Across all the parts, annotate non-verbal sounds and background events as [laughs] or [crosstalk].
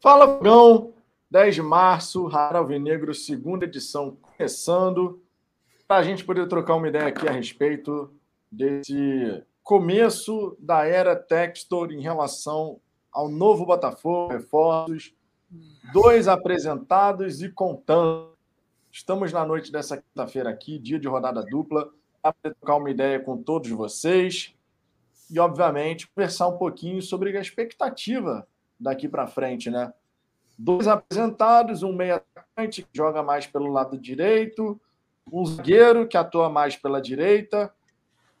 Fala, Fogão! 10 de março, Rara Alvinegro, segunda edição começando. Para a gente poder trocar uma ideia aqui a respeito desse começo da era Textor em relação ao novo Botafogo, reforços, dois apresentados e contando. Estamos na noite dessa quinta-feira aqui, dia de rodada dupla, para trocar uma ideia com todos vocês e, obviamente, conversar um pouquinho sobre a expectativa daqui para frente, né? Dois apresentados, um meia atacante que joga mais pelo lado direito, um zagueiro que atua mais pela direita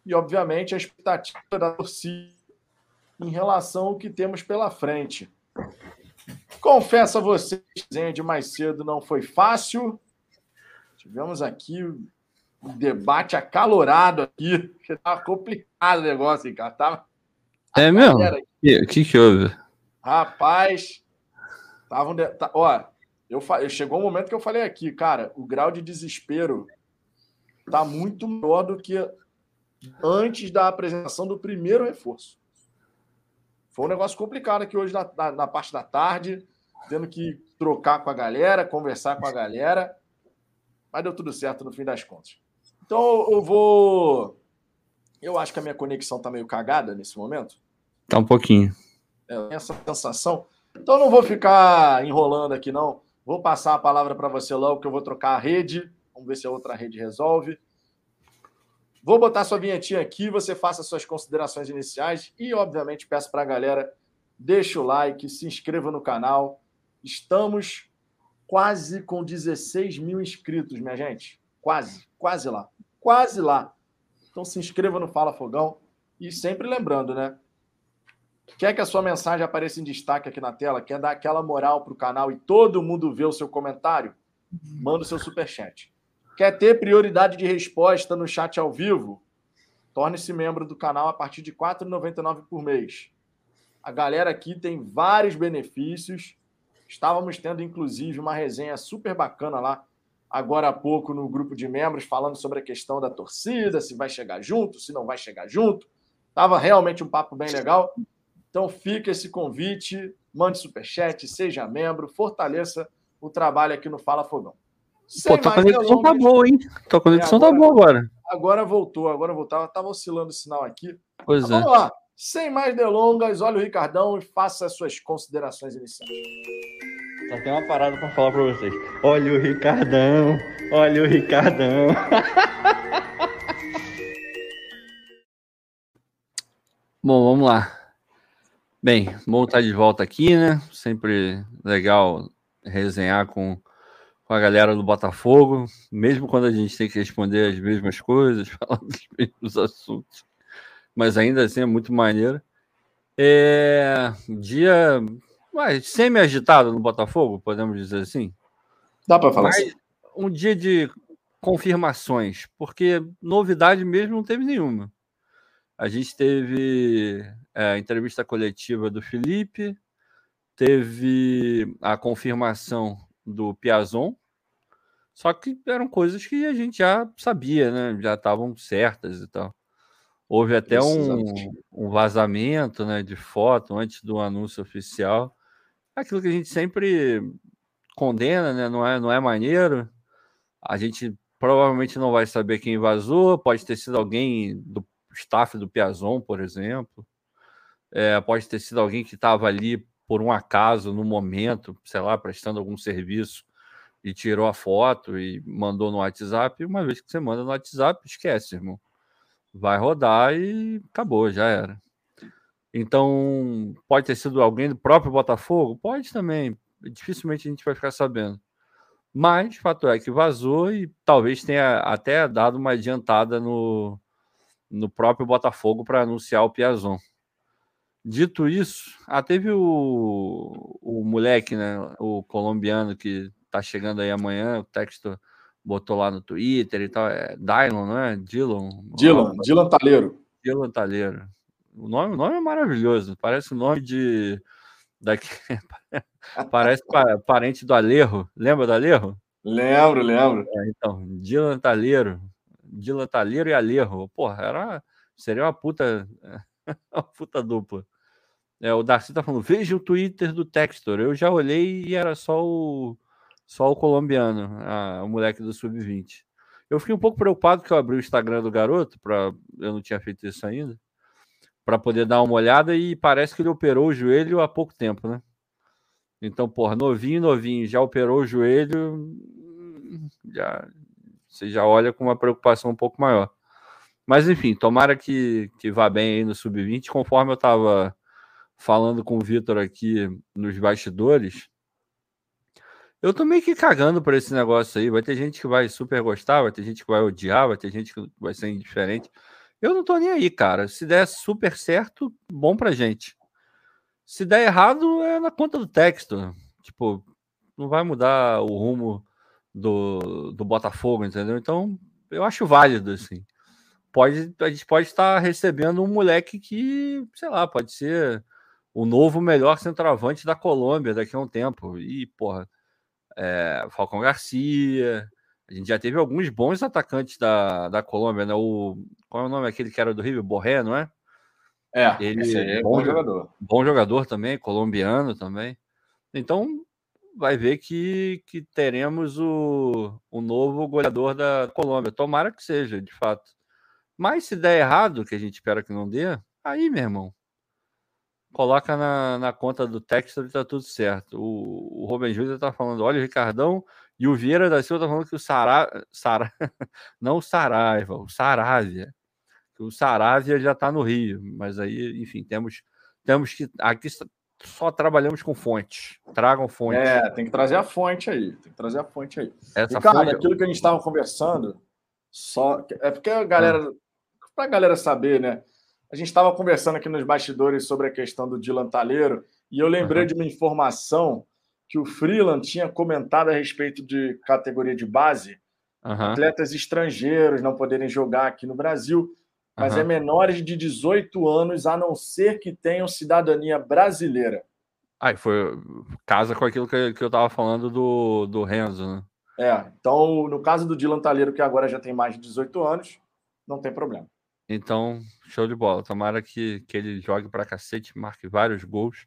e, obviamente, a expectativa da torcida em relação ao que temos pela frente. Confesso a vocês, de mais cedo não foi fácil. Tivemos aqui um debate acalorado aqui. [laughs] Estava complicado o negócio, hein, cara. Tava... É mesmo? O que, que houve? Rapaz, tava um de... ó, eu, fa... chegou um momento que eu falei aqui, cara, o grau de desespero tá muito maior do que antes da apresentação do primeiro reforço. Foi um negócio complicado aqui hoje na, na, na parte da tarde, tendo que trocar com a galera, conversar com a galera, mas deu tudo certo no fim das contas. Então eu vou. Eu acho que a minha conexão tá meio cagada nesse momento. Tá um pouquinho. É, essa sensação. Então não vou ficar enrolando aqui, não. Vou passar a palavra para você logo, que eu vou trocar a rede. Vamos ver se a outra rede resolve. Vou botar sua vinhetinha aqui, você faça suas considerações iniciais e, obviamente, peço para a galera, deixa o like, se inscreva no canal. Estamos quase com 16 mil inscritos, minha gente. Quase, quase lá. Quase lá. Então se inscreva no Fala Fogão. E sempre lembrando, né? Quer que a sua mensagem apareça em destaque aqui na tela? Quer dar aquela moral para o canal e todo mundo ver o seu comentário? Manda o seu superchat. Quer ter prioridade de resposta no chat ao vivo? Torne-se membro do canal a partir de R$ 4,99 por mês. A galera aqui tem vários benefícios. Estávamos tendo, inclusive, uma resenha super bacana lá, agora há pouco, no grupo de membros, falando sobre a questão da torcida, se vai chegar junto, se não vai chegar junto. Estava realmente um papo bem legal. Então fica esse convite, mande superchat, seja membro, fortaleça o trabalho aqui no Fala Fogão. Sem Pô, tua conexão tá boa, hein? Tua conexão é, agora, tá boa agora. Agora voltou, agora voltou. Tava oscilando o sinal aqui. Pois Mas é. Vamos lá. Sem mais delongas, olha o Ricardão e faça as suas considerações iniciais. Só tem uma parada para falar para vocês. Olha o Ricardão, olha o Ricardão. [laughs] Bom, vamos lá. Bem, bom estar de volta aqui, né? Sempre legal resenhar com, com a galera do Botafogo, mesmo quando a gente tem que responder as mesmas coisas, [laughs] falar dos mesmos assuntos, mas ainda assim é muito maneiro. É dia semi-agitado no Botafogo, podemos dizer assim? Dá para falar mas, assim. Um dia de confirmações, porque novidade mesmo não teve nenhuma. A gente teve é, a entrevista coletiva do Felipe, teve a confirmação do Piazon, só que eram coisas que a gente já sabia, né? Já estavam certas e tal. Houve até um, um, vazamento né, de foto antes do anúncio oficial. Aquilo que a gente sempre condena, né? Não é, não é maneiro. A gente provavelmente não vai saber quem vazou, pode ter sido alguém do staff do Piazon, por exemplo. É, pode ter sido alguém que estava ali por um acaso, no momento, sei lá, prestando algum serviço e tirou a foto e mandou no WhatsApp. Uma vez que você manda no WhatsApp, esquece, irmão. Vai rodar e acabou, já era. Então, pode ter sido alguém do próprio Botafogo? Pode também. Dificilmente a gente vai ficar sabendo. Mas, fato é que vazou e talvez tenha até dado uma adiantada no, no próprio Botafogo para anunciar o Piazon. Dito isso, ah, teve o, o moleque, né, o colombiano que tá chegando aí amanhã, o texto botou lá no Twitter e tal, é Dylon, não é? Dylan. Dylan, Dylan Talheiro. Dylan Talheiro. O nome, o nome é maravilhoso, parece o nome de daqui [laughs] parece parente do Alerro. Lembra do Alerro? Lembro, lembro. É, então, Dylan Talheiro. Dylan Talheiro e Alejo. Porra, era, seria uma puta, [laughs] uma puta dupla. É, o Darcy tá falando, veja o Twitter do Textor. Eu já olhei e era só o só o colombiano, a, o moleque do sub-20. Eu fiquei um pouco preocupado que eu abri o Instagram do garoto, para eu não tinha feito isso ainda, para poder dar uma olhada e parece que ele operou o joelho há pouco tempo, né? Então, porra, novinho, novinho, já operou o joelho, já você já olha com uma preocupação um pouco maior. Mas enfim, tomara que, que vá bem aí no sub-20, conforme eu estava falando com o Vitor aqui nos bastidores. Eu tô meio que cagando por esse negócio aí. Vai ter gente que vai super gostar, vai ter gente que vai odiar, vai ter gente que vai ser indiferente. Eu não tô nem aí, cara. Se der super certo, bom pra gente. Se der errado, é na conta do texto. Tipo, não vai mudar o rumo do, do Botafogo, entendeu? Então, eu acho válido, assim. Pode, a gente pode estar recebendo um moleque que, sei lá, pode ser o novo melhor centroavante da Colômbia daqui a um tempo. E, porra, é, Falcão Garcia. A gente já teve alguns bons atacantes da, da Colômbia, né? O, qual é o nome aquele que era do Rio? Borré, não é? É, ele é bom, bom jogador. Bom jogador também, colombiano também. Então, vai ver que, que teremos o, o novo goleador da Colômbia. Tomara que seja, de fato. Mas se der errado, que a gente espera que não dê, aí, meu irmão, coloca na, na conta do Texas e tá tudo certo. O, o Rubem Júnior tá falando, olha o Ricardão, e o Vieira da Silva tá falando que o Sara, Sara [laughs] não o Saraiva, o Saravia, que o Saravia já tá no Rio, mas aí, enfim, temos, temos que, aqui só trabalhamos com fontes, tragam fontes. É, tem que trazer a fonte aí, tem que trazer a fonte aí. Essa Ricardo, fonte... aquilo que a gente estava conversando, só, é porque a galera, ah. para a galera saber, né, a gente estava conversando aqui nos bastidores sobre a questão do Dylan Talheiro e eu lembrei uhum. de uma informação que o Freeland tinha comentado a respeito de categoria de base, uhum. atletas estrangeiros não poderem jogar aqui no Brasil, mas uhum. é menores de 18 anos, a não ser que tenham cidadania brasileira. Aí foi casa com aquilo que, que eu estava falando do, do Renzo, né? É, então no caso do Dylan Talheiro, que agora já tem mais de 18 anos, não tem problema. Então, show de bola. Tomara que, que ele jogue para cacete, marque vários gols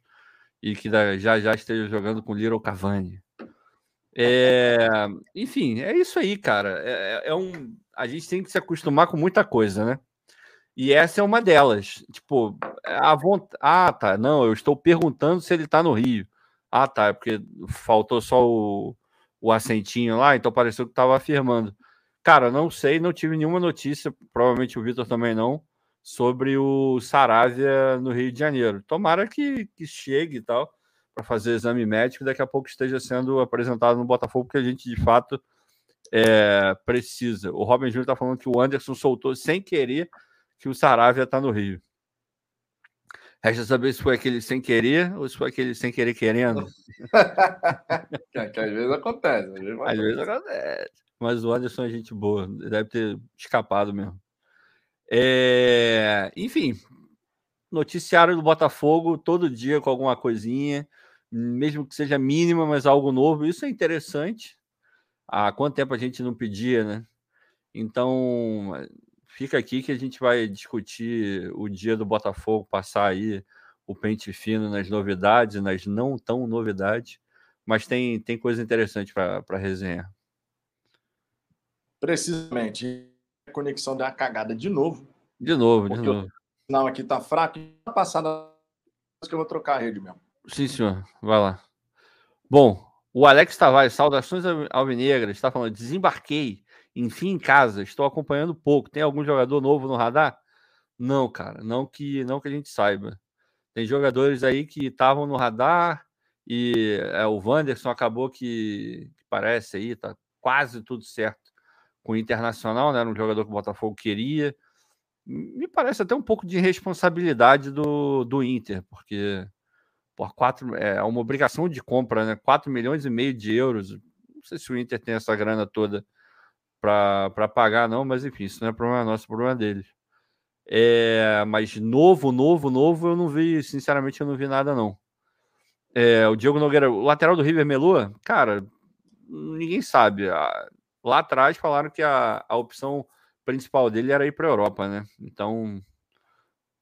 e que já já esteja jogando com Little Cavani. É, enfim, é isso aí, cara. É, é, é, um, a gente tem que se acostumar com muita coisa, né? E essa é uma delas. Tipo, a vontade. Ah, tá. Não, eu estou perguntando se ele está no Rio. Ah, tá. É porque faltou só o, o assentinho lá, então pareceu que estava afirmando. Cara, não sei, não tive nenhuma notícia, provavelmente o Vitor também não, sobre o Saravia no Rio de Janeiro. Tomara que, que chegue e tal, para fazer exame médico daqui a pouco esteja sendo apresentado no Botafogo, porque a gente de fato é, precisa. O Robin Júnior está falando que o Anderson soltou sem querer que o Saravia está no Rio. Resta saber se foi aquele sem querer ou se foi aquele sem querer querendo. [laughs] que, que às vezes acontece. Às vezes, às vezes acontece. Mas o Anderson é gente boa, deve ter escapado mesmo. É... Enfim, noticiário do Botafogo todo dia com alguma coisinha, mesmo que seja mínima, mas algo novo. Isso é interessante. Há quanto tempo a gente não pedia, né? Então, fica aqui que a gente vai discutir o dia do Botafogo, passar aí o pente fino nas novidades, nas não tão novidades, mas tem, tem coisa interessante para resenhar. Precisamente. A conexão deu uma cagada de novo. De novo, de novo. O sinal aqui tá fraco. Na passada que eu vou trocar a rede mesmo. Sim, senhor. Vai lá. Bom, o Alex Tavares, saudações alvinegras, está falando: desembarquei, enfim, em casa, estou acompanhando pouco. Tem algum jogador novo no radar? Não, cara, não que não que a gente saiba. Tem jogadores aí que estavam no radar e é, o Wanderson acabou que, que parece aí, tá quase tudo certo com o Internacional, né? Era um jogador que o Botafogo queria. Me parece até um pouco de responsabilidade do, do Inter, porque por quatro, é uma obrigação de compra, né? 4 milhões e meio de euros. Não sei se o Inter tem essa grana toda para pagar, não, mas enfim, isso não é problema nosso, é problema deles. É, mas novo, novo, novo, eu não vi, sinceramente, eu não vi nada, não. É, o Diogo Nogueira, o lateral do River Melua, cara, ninguém sabe. Lá atrás falaram que a, a opção principal dele era ir para a Europa, né? Então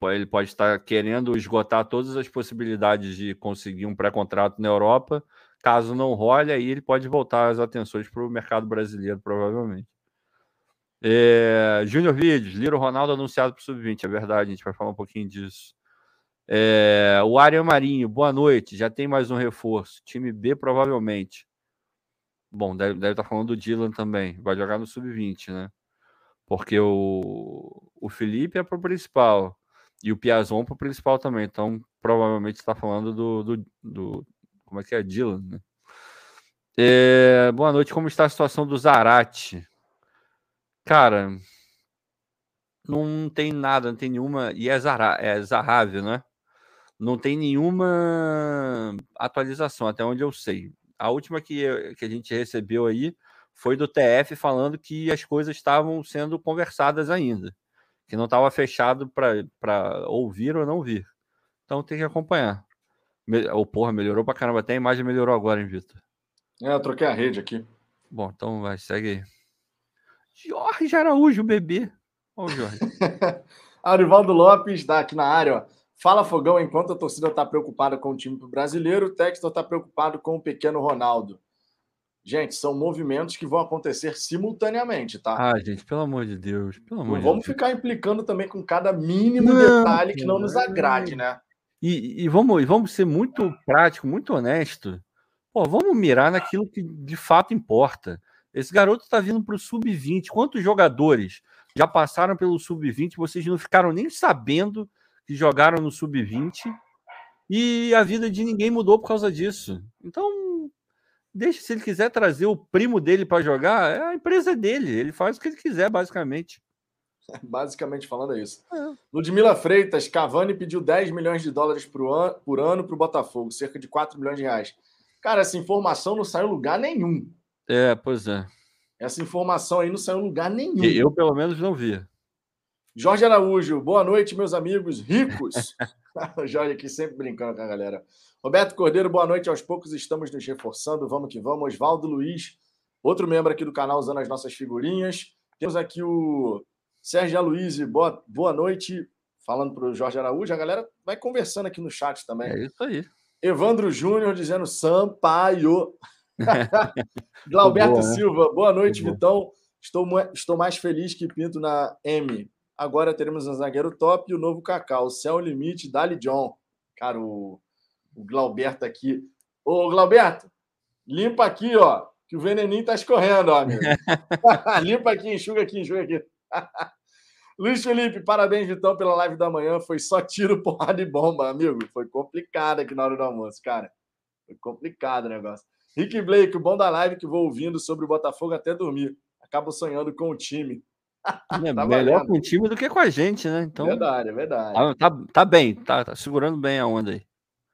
ele pode estar querendo esgotar todas as possibilidades de conseguir um pré-contrato na Europa. Caso não role, aí ele pode voltar as atenções para o mercado brasileiro, provavelmente. É, Júnior Vídeos, Liro Ronaldo anunciado para o Sub-20, é verdade, a gente vai falar um pouquinho disso. É, o Ariel Marinho, boa noite. Já tem mais um reforço. Time B, provavelmente. Bom, deve, deve estar falando do Dylan também. Vai jogar no Sub-20, né? Porque o, o Felipe é para o principal. E o Piazon para o principal também. Então, provavelmente está falando do, do, do, Como é que é? Dylan, né? É, boa noite. Como está a situação do Zarate? Cara, não tem nada, não tem nenhuma. E é, Zara, é Zarável, né? Não tem nenhuma atualização, até onde eu sei. A última que, que a gente recebeu aí foi do TF falando que as coisas estavam sendo conversadas ainda, que não estava fechado para ouvir ou não vir. Então tem que acompanhar. Ou, oh, porra, melhorou pra caramba. Até a imagem melhorou agora, hein, Vitor? É, eu troquei a rede aqui. Bom, então vai, segue aí. Jorge Araújo, bebê. Olha o Jorge. [laughs] Arivaldo Lopes, dá aqui na área, ó. Fala Fogão, enquanto a torcida está preocupada com o time brasileiro, o Textor está preocupado com o pequeno Ronaldo. Gente, são movimentos que vão acontecer simultaneamente, tá? Ah, gente, pelo amor de Deus. Pelo amor não vamos Deus. ficar implicando também com cada mínimo não, detalhe que não nos agrade, né? E, e, vamos, e vamos ser muito prático, muito honesto. Pô, vamos mirar naquilo que de fato importa. Esse garoto está vindo para o sub-20. Quantos jogadores já passaram pelo sub-20? Vocês não ficaram nem sabendo que jogaram no sub-20 e a vida de ninguém mudou por causa disso. Então, deixa se ele quiser trazer o primo dele para jogar, é a empresa dele, ele faz o que ele quiser, basicamente. [laughs] Basicamente falando é isso. É. Ludmila Freitas, Cavani pediu 10 milhões de dólares por ano, por ano para o Botafogo, cerca de 4 milhões de reais. Cara, essa informação não saiu em lugar nenhum. É, pois é. Essa informação aí não saiu em lugar nenhum. Eu, pelo menos, não vi. Jorge Araújo, boa noite, meus amigos ricos. o [laughs] [laughs] Jorge aqui sempre brincando com a galera. Roberto Cordeiro, boa noite. Aos poucos estamos nos reforçando. Vamos que vamos. Oswaldo Luiz, outro membro aqui do canal usando as nossas figurinhas. Temos aqui o Sérgio Aloysio, boa, boa noite. Falando para o Jorge Araújo, a galera vai conversando aqui no chat também. É isso aí. Evandro Júnior dizendo Sampaio. [laughs] Glauberto boa? Silva, boa noite, Vitão. Estou, estou mais feliz que Pinto na M. Agora teremos um zagueiro top e o novo Cacau. Céu limite, Dali John. Cara, o, o Glauberto aqui. Ô, Glauberto, limpa aqui, ó, que o veneninho tá escorrendo, ó, amigo. [laughs] [laughs] limpa aqui, enxuga aqui, enxuga aqui. [laughs] Luiz Felipe, parabéns, Vitão, pela live da manhã. Foi só tiro, [laughs] porrada e bomba, amigo. Foi complicado aqui na hora do almoço, cara. Foi complicado o negócio. Rick Blake, o bom da live que vou ouvindo sobre o Botafogo até dormir. Acabo sonhando com o time. É [laughs] tá melhor valendo. com o time do que com a gente, né? Então, verdade, é verdade. Tá, tá, tá bem, tá, tá, segurando bem a onda aí.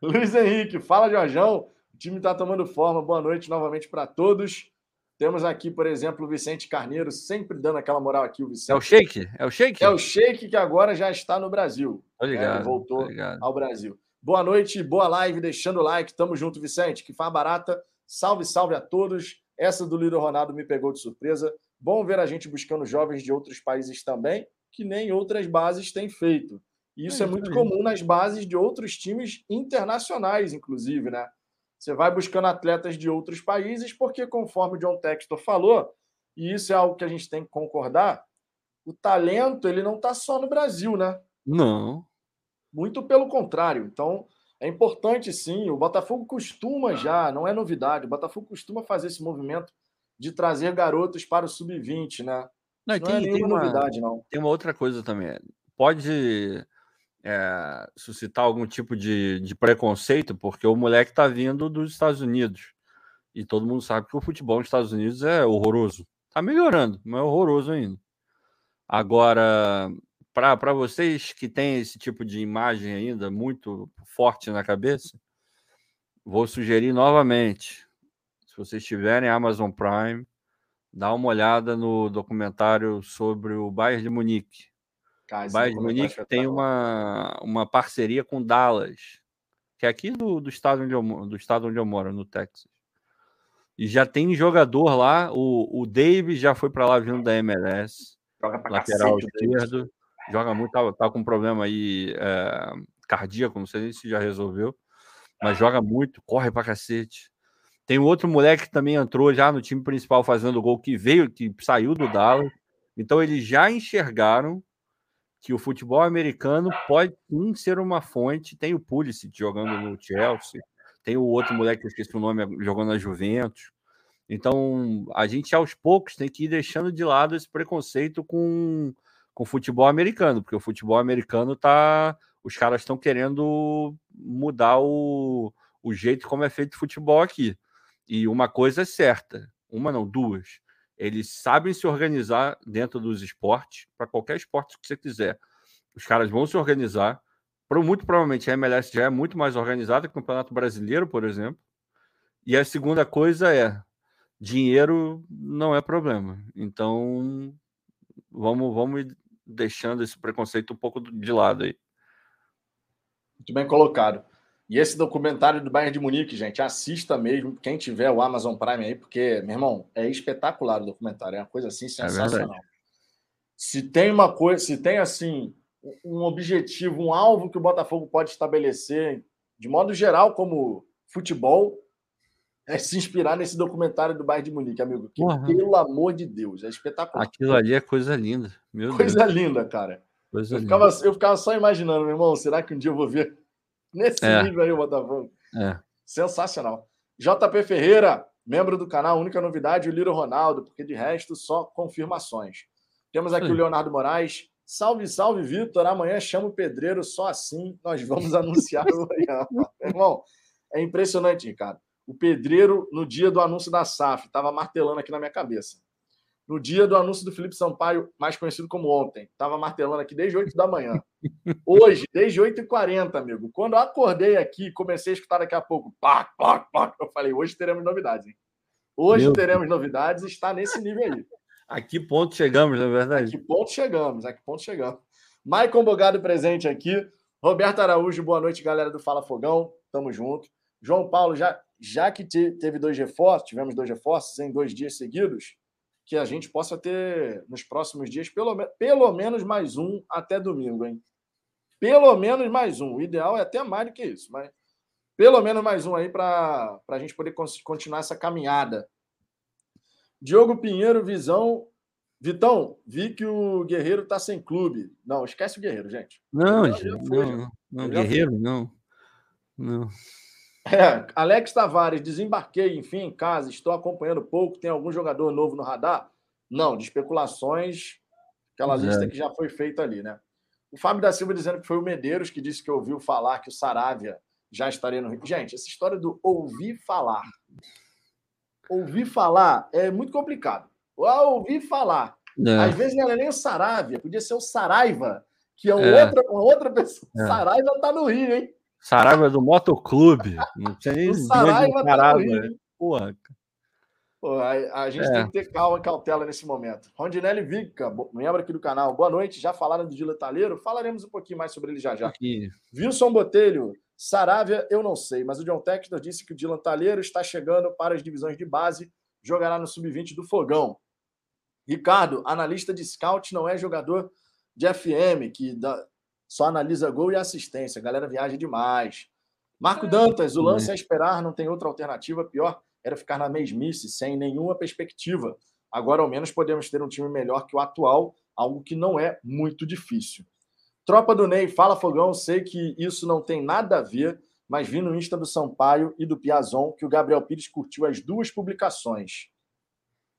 Luiz Henrique, fala, Jorjão. O time tá tomando forma. Boa noite novamente para todos. Temos aqui, por exemplo, o Vicente Carneiro, sempre dando aquela moral aqui. O Vicente. É o Shake? É o Shake? É o Shake que agora já está no Brasil. Obrigado. É, voltou ao Brasil. Boa noite, boa live, deixando o like. Tamo junto, Vicente. Que faz barata. Salve, salve a todos. Essa do Líder Ronaldo me pegou de surpresa. Bom ver a gente buscando jovens de outros países também, que nem outras bases têm feito. E isso é, é muito comum nas bases de outros times internacionais, inclusive, né? Você vai buscando atletas de outros países, porque, conforme o John Textor falou, e isso é algo que a gente tem que concordar, o talento ele não está só no Brasil, né? Não. Muito pelo contrário. Então, é importante sim. O Botafogo costuma já, não é novidade, o Botafogo costuma fazer esse movimento de trazer garotos para o sub-20, né? Não, não tem, é tem uma novidade, não. Tem uma outra coisa também. Pode é, suscitar algum tipo de, de preconceito, porque o moleque está vindo dos Estados Unidos. E todo mundo sabe que o futebol nos Estados Unidos é horroroso. Está melhorando, mas é horroroso ainda. Agora, para vocês que têm esse tipo de imagem ainda muito forte na cabeça, vou sugerir novamente se vocês tiverem Amazon Prime, dá uma olhada no documentário sobre o Bayern de Munique. O Bayern de Munique tem uma, uma parceria com Dallas, que é aqui do, do, estado onde eu, do estado onde eu moro, no Texas. E já tem jogador lá, o, o Davis já foi para lá vindo da MLS, lateral cacete, esquerdo. joga muito, tá, tá com um problema aí é, cardíaco, não sei nem se já resolveu, mas joga muito, corre pra cacete. Tem outro moleque que também entrou já no time principal fazendo gol, que veio, que saiu do Dallas. Então eles já enxergaram que o futebol americano pode sim ser uma fonte. Tem o Pulisic jogando no Chelsea, tem o outro moleque que eu esqueci o nome jogando na Juventus. Então a gente aos poucos tem que ir deixando de lado esse preconceito com com o futebol americano, porque o futebol americano tá os caras estão querendo mudar o, o jeito como é feito o futebol aqui. E uma coisa é certa, uma não, duas. Eles sabem se organizar dentro dos esportes, para qualquer esporte que você quiser. Os caras vão se organizar. Muito provavelmente a MLS já é muito mais organizada que o Campeonato Brasileiro, por exemplo. E a segunda coisa é: dinheiro não é problema. Então, vamos, vamos deixando esse preconceito um pouco de lado aí. Muito bem colocado. E esse documentário do Bayern de Munique, gente, assista mesmo, quem tiver o Amazon Prime aí, porque, meu irmão, é espetacular o documentário, é uma coisa assim é sensacional. É se tem uma coisa, se tem assim um objetivo, um alvo que o Botafogo pode estabelecer, de modo geral, como futebol, é se inspirar nesse documentário do Bayern de Munique, amigo. Que, pelo amor de Deus, é espetacular. Aquilo ali é coisa linda, meu coisa Deus. linda, cara. Coisa eu, linda. Ficava, eu ficava só imaginando, meu irmão, será que um dia eu vou ver Nesse é. nível aí o Botafogo. É. Sensacional. JP Ferreira, membro do canal, única novidade, o Liro Ronaldo, porque de resto só confirmações. Temos aqui Sim. o Leonardo Moraes. Salve, salve, Vitor. Amanhã chama o pedreiro, só assim nós vamos [laughs] anunciar o Irmão, é impressionante, Ricardo. O pedreiro, no dia do anúncio da SAF, estava martelando aqui na minha cabeça no dia do anúncio do Felipe Sampaio, mais conhecido como ontem. Estava martelando aqui desde 8 da manhã. [laughs] Hoje, desde 8h40, amigo. Quando eu acordei aqui, comecei a escutar daqui a pouco, pá, pá, pá, eu falei, hoje teremos novidades, hein? Hoje Meu teremos Deus. novidades e está nesse nível aí. [laughs] A que ponto chegamos, na é verdade? A que ponto chegamos, a que ponto chegamos. Maicon Bogado presente aqui. Roberto Araújo, boa noite, galera do Fala Fogão. Tamo junto. João Paulo, já, já que teve dois reforços, tivemos dois reforços em dois dias seguidos, que a gente possa ter nos próximos dias pelo, pelo menos mais um até domingo, hein? Pelo menos mais um. O ideal é até mais do que isso, mas pelo menos mais um aí para a gente poder continuar essa caminhada. Diogo Pinheiro, visão. Vitão, vi que o Guerreiro está sem clube. Não, esquece o Guerreiro, gente. Não, não, não, não Guerreiro, não. Não. É, Alex Tavares, desembarquei, enfim, em casa, estou acompanhando pouco. Tem algum jogador novo no radar? Não, de especulações, aquela é. lista que já foi feita ali, né? O Fábio da Silva dizendo que foi o Medeiros que disse que ouviu falar que o Saravia já estaria no Rio. Gente, essa história do ouvir falar. Ouvir falar é muito complicado. Ouvir falar. É. Às vezes não é nem o Saravia, podia ser o Saraiva, que é, é. Outra, uma outra pessoa. É. Saraiva está no Rio, hein? Saraiva do Motoclube. Não nem o Saraiva tá Porra. Pô, a, a, gente é. tem que ter calma e cautela nesse momento. Rondinelli Vica, membro aqui do canal. Boa noite. Já falaram do Dila Talheiro? Falaremos um pouquinho mais sobre ele já já. Aqui. Wilson Botelho, Saravia, eu não sei, mas o John Textor disse que o Dylan Talheiro está chegando para as divisões de base, jogará no sub-20 do Fogão. Ricardo, analista de scout, não é jogador de FM, que dá, só analisa gol e assistência. A galera viaja demais. Marco é. Dantas, o lance é esperar, não tem outra alternativa. Pior era ficar na mesmice, sem nenhuma perspectiva. Agora, ao menos, podemos ter um time melhor que o atual, algo que não é muito difícil. Tropa do Ney, fala Fogão, sei que isso não tem nada a ver, mas vi no Insta do Sampaio e do Piazon que o Gabriel Pires curtiu as duas publicações.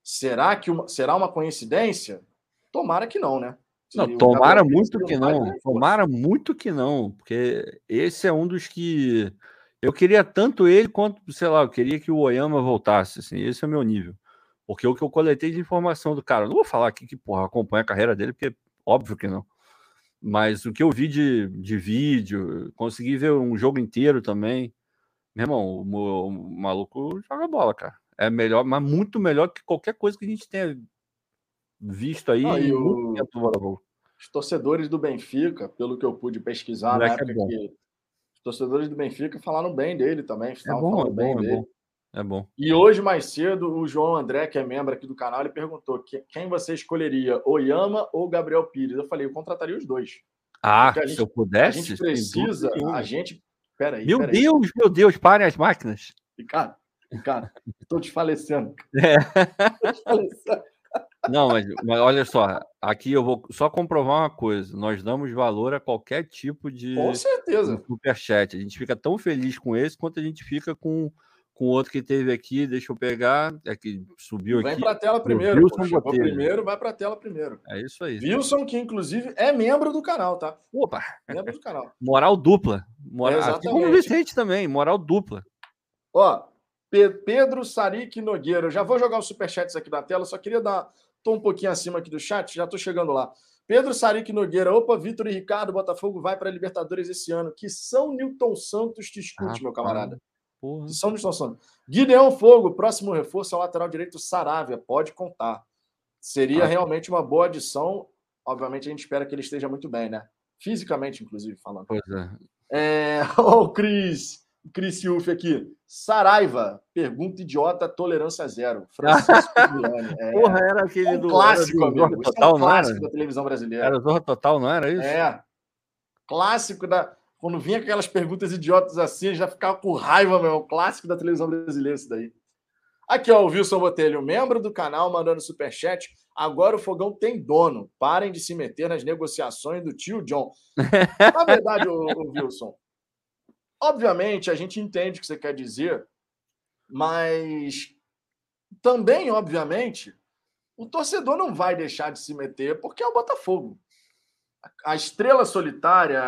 Será que uma, será uma coincidência? Tomara que não, né? Não, tomara muito que não. Tomara muito que não, porque esse é um dos que eu queria tanto ele quanto, sei lá, eu queria que o Oyama voltasse, assim, esse é o meu nível. Porque o que eu coletei de informação do cara, não vou falar aqui que, porra, acompanha a carreira dele, porque óbvio que não. Mas o que eu vi de, de vídeo, consegui ver um jogo inteiro também. Meu irmão, o, o maluco joga bola, cara. É melhor, mas muito melhor que qualquer coisa que a gente tenha visto aí. Ah, o... Os torcedores do Benfica, pelo que eu pude pesquisar na época é que os torcedores do Benfica falaram bem dele também. É bom, é bem bom, dele. É bom. E hoje, mais cedo, o João André, que é membro aqui do canal, ele perguntou quem você escolheria, Oyama ou Gabriel Pires? Eu falei, eu contrataria os dois. Ah, se gente, eu pudesse. A gente precisa, a gente. Peraí. Meu pera Deus, meu Deus, parem as máquinas. Ricardo, Ricardo, estou desfalecendo. [laughs] É. desfalecendo. Não, mas, mas, olha só, aqui eu vou só comprovar uma coisa: nós damos valor a qualquer tipo de, com certeza. superchat. A gente fica tão feliz com esse quanto a gente fica com com outro que teve aqui, deixa eu pegar, é que subiu Vem aqui. Vem para a tela primeiro. Wilson primeiro, vai para a tela primeiro. É isso aí. Wilson, que inclusive é membro do canal, tá? Opa! Membro do canal. [laughs] Moral dupla. Moral, é assim como o Vicente também, moral dupla. Ó, Pe Pedro Sarik Nogueira. Eu já vou jogar os superchats aqui na tela, só queria dar. Tô um pouquinho acima aqui do chat, já tô chegando lá. Pedro Sarik Nogueira. Opa, Vitor e Ricardo, Botafogo vai para a Libertadores esse ano. Que São Newton Santos te escute, ah, meu camarada. Porra. São Newton Gideão Fogo, próximo reforço ao lateral direito Saravia, pode contar. Seria ah. realmente uma boa adição. Obviamente, a gente espera que ele esteja muito bem, né? Fisicamente, inclusive, falando. Pois é. é... [laughs] o Cris, Cris Yuf aqui. Saraiva, pergunta idiota, tolerância zero. [laughs] Francisco é... Porra, era aquele é um do. Clássico, era do amigo. Total, é um clássico da televisão brasileira. Era Zorra Total, não era isso? É. Clássico da quando vinha aquelas perguntas idiotas assim, já ficava com raiva, meu. Clássico da televisão brasileira, isso daí. Aqui, ó, o Wilson Botelho, membro do canal, mandando superchat. Agora o fogão tem dono. Parem de se meter nas negociações do tio John. [laughs] Na verdade, o, o Wilson, obviamente a gente entende o que você quer dizer, mas também, obviamente, o torcedor não vai deixar de se meter porque é o Botafogo. A estrela solitária,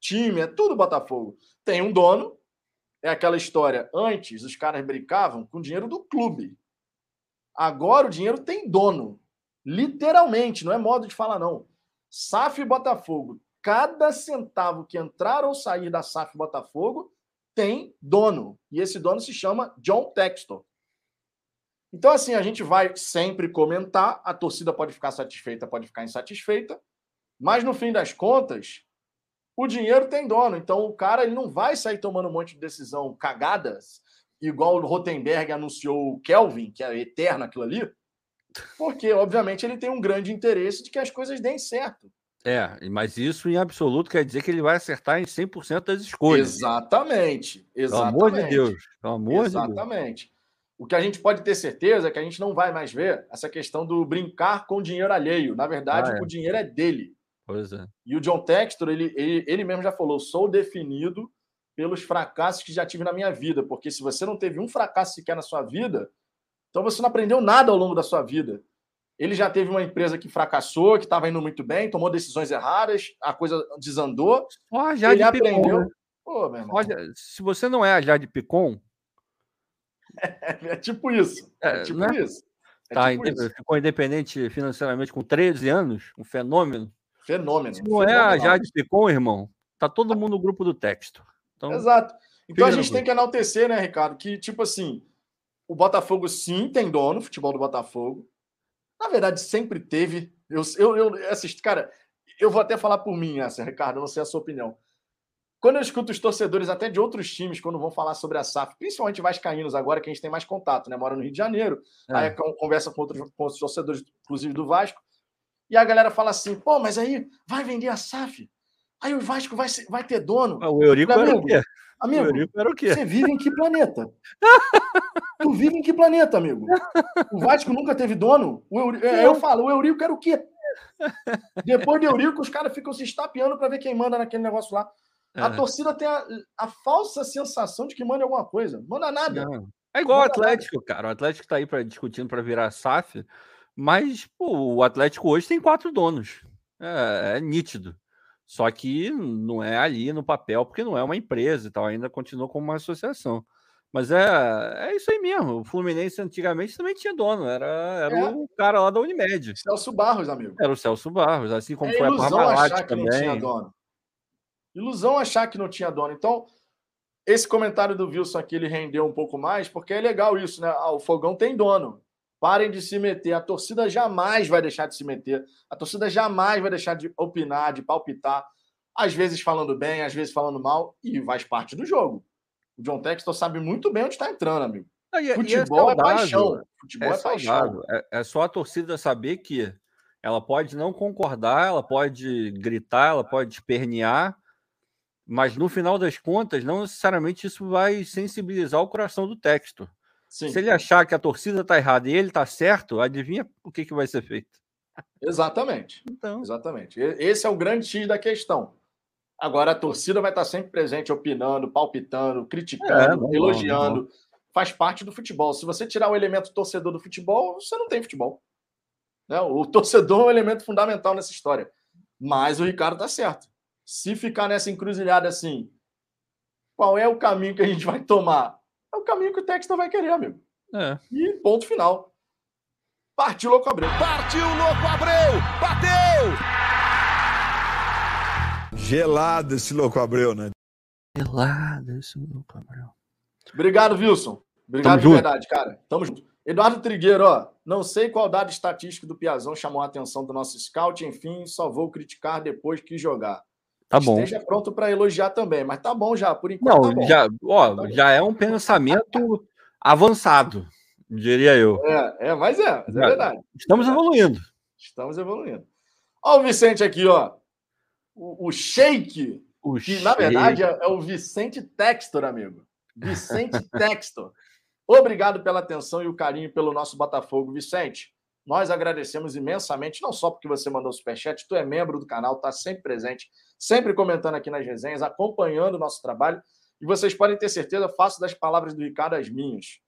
time, é tudo Botafogo. Tem um dono, é aquela história. Antes, os caras brincavam com o dinheiro do clube. Agora o dinheiro tem dono. Literalmente, não é modo de falar, não. SAF e Botafogo. Cada centavo que entrar ou sair da SAF Botafogo tem dono. E esse dono se chama John Textor. Então, assim, a gente vai sempre comentar. A torcida pode ficar satisfeita, pode ficar insatisfeita. Mas, no fim das contas, o dinheiro tem dono. Então o cara ele não vai sair tomando um monte de decisão cagadas, igual o Rotenberg anunciou o Kelvin, que é eterno aquilo ali, porque obviamente ele tem um grande interesse de que as coisas deem certo. É, mas isso em absoluto quer dizer que ele vai acertar em 100% das escolhas. Exatamente. Exatamente. Pelo amor de Deus. Pelo amor Exatamente. De Deus. O que a gente pode ter certeza é que a gente não vai mais ver essa questão do brincar com dinheiro alheio. Na verdade, ah, é. o dinheiro é dele. Pois é. E o John Textor, ele, ele, ele mesmo já falou: sou definido pelos fracassos que já tive na minha vida. Porque se você não teve um fracasso sequer na sua vida, então você não aprendeu nada ao longo da sua vida. Ele já teve uma empresa que fracassou, que estava indo muito bem, tomou decisões erradas, a coisa desandou. A Jade ele aprendeu. Né? Pô, se você não é a Jade Picon. É, [laughs] é tipo isso. É, é tipo né? isso. É tá, tipo isso. ficou independente financeiramente com 13 anos, um fenômeno. Fenômeno. Se não é a Jade Picon, irmão, tá todo mundo no grupo do texto. Então, Exato. Então a gente tem que enaltecer, né, Ricardo? Que, tipo assim, o Botafogo sim tem dono, o futebol do Botafogo. Na verdade, sempre teve. Eu, eu, eu assisti, cara, eu vou até falar por mim, essa, Ricardo, não sei a sua opinião. Quando eu escuto os torcedores até de outros times, quando vão falar sobre a SAF, principalmente vascaínos agora, que a gente tem mais contato, né? Mora no Rio de Janeiro, é. aí conversa com outros, com outros torcedores, inclusive do Vasco. E a galera fala assim, pô, mas aí vai vender a SAF. Aí o Vasco vai, vai ter dono. Ah, o Eurico era o quê? Amigo, era o quê? você vive em que planeta? [laughs] tu vive em que planeta, amigo? O Vasco nunca teve dono? Eurico, é, eu falo, o Eurico era o quê? Depois do Eurico, os caras ficam se estapeando para ver quem manda naquele negócio lá. A é. torcida tem a, a, falsa sensação de que manda alguma coisa. Manda nada. Não. É igual o Atlético, nada. cara. O Atlético tá aí para discutindo para virar SAF. Mas pô, o Atlético hoje tem quatro donos. É, é, nítido. Só que não é ali no papel, porque não é uma empresa e tal, ainda continua como uma associação. Mas é, é isso aí mesmo. O Fluminense antigamente também tinha dono, era, era é. o cara lá da Unimed. Celso Barros, amigo. Era o Celso Barros, assim como é foi a Parmalat também. Não tinha dono. Ilusão achar que não tinha dono. Então, esse comentário do Wilson aqui ele rendeu um pouco mais, porque é legal isso, né? Ah, o fogão tem dono. Parem de se meter. A torcida jamais vai deixar de se meter. A torcida jamais vai deixar de opinar, de palpitar. Às vezes falando bem, às vezes falando mal, e faz parte do jogo. O John Textor sabe muito bem onde está entrando, amigo. E, é, futebol é, é, paixão. Futebol é, é paixão. É, é só a torcida saber que ela pode não concordar, ela pode gritar, ela pode espernear, mas no final das contas, não necessariamente isso vai sensibilizar o coração do texto. Sim. Se ele achar que a torcida está errada e ele está certo, adivinha o que, que vai ser feito? Exatamente. Então. Exatamente. Esse é o grande X da questão. Agora a torcida vai estar sempre presente, opinando, palpitando, criticando, é, elogiando. Faz parte do futebol. Se você tirar o elemento torcedor do futebol, você não tem futebol. Né? O torcedor é um elemento fundamental nessa história. Mas o Ricardo está certo. Se ficar nessa encruzilhada assim, qual é o caminho que a gente vai tomar? É o caminho que o Textor vai querer, amigo. É. E ponto final. Partiu Louco Abreu. Partiu Louco Abreu! Bateu! Gelado esse Louco Abreu, né? Gelado esse Louco Abreu. Obrigado, Wilson. Obrigado Tamo de junto. verdade, cara. Tamo junto. Eduardo Trigueiro, ó, não sei qual dado estatístico do Piazão chamou a atenção do nosso scout, enfim, só vou criticar depois que jogar. Tá bom. Esteja pronto para elogiar também, mas tá bom já, por enquanto. Não, tá já, ó, tá já é um pensamento avançado, diria eu. É, é mas é, mas é verdade. Estamos evoluindo. Estamos evoluindo. Ó, o Vicente aqui, ó. O, o Shake, o que shake. na verdade é, é o Vicente Textor, amigo. Vicente [laughs] Textor. Obrigado pela atenção e o carinho pelo nosso Botafogo, Vicente. Nós agradecemos imensamente, não só porque você mandou superchat, tu é membro do canal, está sempre presente, sempre comentando aqui nas resenhas, acompanhando o nosso trabalho. E vocês podem ter certeza, faço das palavras do Ricardo as minhas.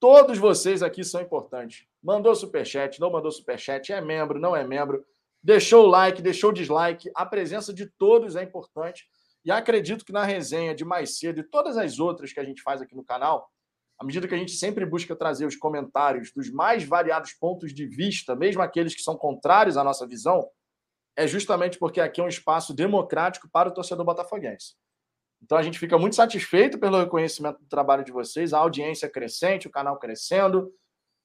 Todos vocês aqui são importantes. Mandou superchat, não mandou superchat, é membro, não é membro, deixou o like, deixou o dislike. A presença de todos é importante. E acredito que na resenha de mais cedo e todas as outras que a gente faz aqui no canal, à medida que a gente sempre busca trazer os comentários dos mais variados pontos de vista, mesmo aqueles que são contrários à nossa visão, é justamente porque aqui é um espaço democrático para o torcedor botafoguense. Então a gente fica muito satisfeito pelo reconhecimento do trabalho de vocês, a audiência crescente, o canal crescendo,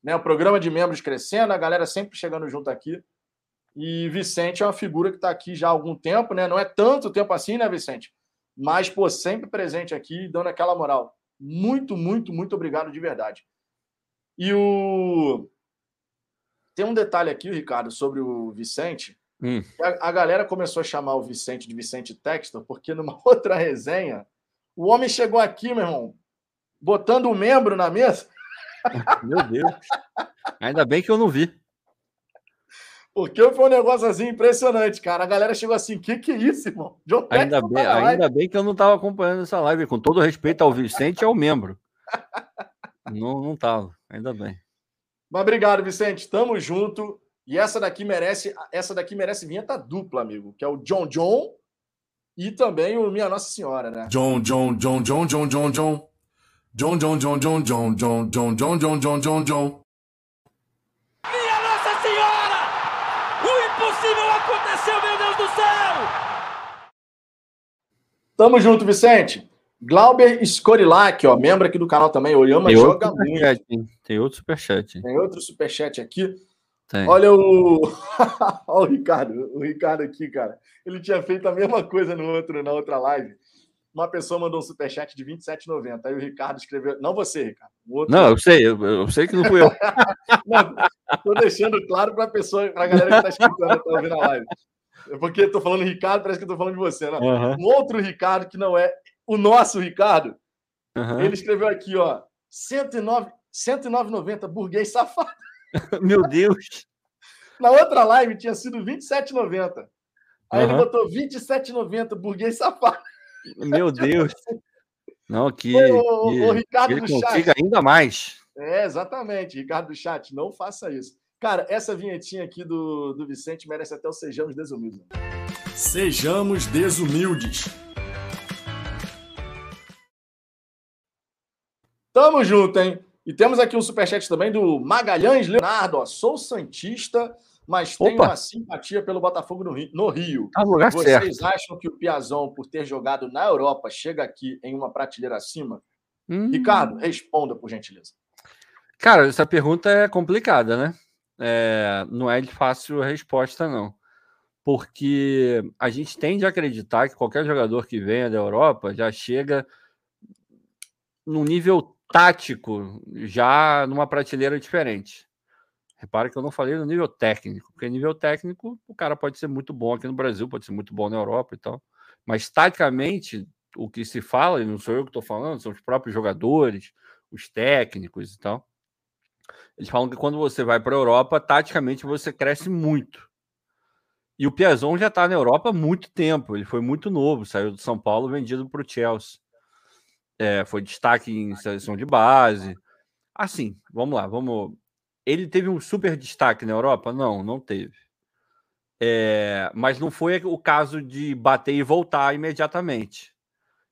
né, o programa de membros crescendo, a galera sempre chegando junto aqui. E Vicente é uma figura que está aqui já há algum tempo, né? Não é tanto tempo assim, né, Vicente? Mas, pô, sempre presente aqui, dando aquela moral. Muito, muito, muito obrigado de verdade. E o. Tem um detalhe aqui, Ricardo, sobre o Vicente. Hum. A, a, galera começou a chamar o Vicente de Vicente Textor, porque numa [laughs] outra resenha, o homem chegou aqui, meu irmão, botando o um membro na mesa. [laughs] Meu Deus. Ainda bem que eu não vi. Porque foi um negócio assim impressionante, cara. A galera chegou assim: o que, que é isso, irmão? ainda, bem, ainda bem que eu não estava acompanhando essa live. Com todo respeito ao Vicente e ao membro. não, não tava, ainda bem. Mas obrigado, Vicente. Tamo junto. E essa daqui merece, essa daqui merece vinheta dupla, amigo, que é o John John e também o Minha Nossa Senhora, né? John John John John John John John. John John John John John John John John John John John John. aconteceu, meu Deus do céu! Tamo junto, Vicente. Glauber Scorilac, ó, membro aqui do canal também. O Yama joga muito. Chat, Tem outro superchat. Tem outro superchat aqui. Tem. Olha o. [laughs] Olha o Ricardo. O Ricardo aqui, cara. Ele tinha feito a mesma coisa no outro, na outra live. Uma pessoa mandou um superchat de R$27,90. Aí o Ricardo escreveu. Não você, Ricardo. Não, eu sei. Eu, eu, sei que não fui eu. [laughs] não, tô deixando claro para a pessoa, para a galera que está escutando, está ouvindo a live. É porque estou falando Ricardo, parece que estou falando de você. Não. Uhum. Um outro Ricardo que não é o nosso Ricardo, uhum. ele escreveu aqui, ó, 109, 109,90, burguês safado. [laughs] Meu Deus! Na outra live tinha sido 27,90. Aí uhum. ele botou 27,90, burguês safado. Meu Deus! Não, que, o, que, o Ricardo que ele consiga ainda mais. É, exatamente. Ricardo do Chat, não faça isso. Cara, essa vinhetinha aqui do, do Vicente merece até o Sejamos Desumildes. Sejamos Desumildes. Tamo junto, hein? E temos aqui um superchat também do Magalhães Leonardo. Ó, sou Santista, mas tenho Opa. uma simpatia pelo Botafogo no Rio. No Rio. Tá lugar Vocês certo. acham que o Piazão, por ter jogado na Europa, chega aqui em uma prateleira acima? Hum. Ricardo, responda, por gentileza. Cara, essa pergunta é complicada, né? É, não é de fácil resposta, não. Porque a gente tende a acreditar que qualquer jogador que venha da Europa já chega num nível tático já numa prateleira diferente. Repara que eu não falei no nível técnico, porque nível técnico o cara pode ser muito bom aqui no Brasil, pode ser muito bom na Europa e tal. Mas taticamente, o que se fala, e não sou eu que estou falando, são os próprios jogadores, os técnicos e tal. Eles falam que quando você vai para a Europa, taticamente você cresce muito. E o Piazon já está na Europa há muito tempo. Ele foi muito novo, saiu do São Paulo vendido para o Chelsea. É, foi destaque em seleção de base. Assim, vamos lá, vamos. Ele teve um super destaque na Europa? Não, não teve. É, mas não foi o caso de bater e voltar imediatamente.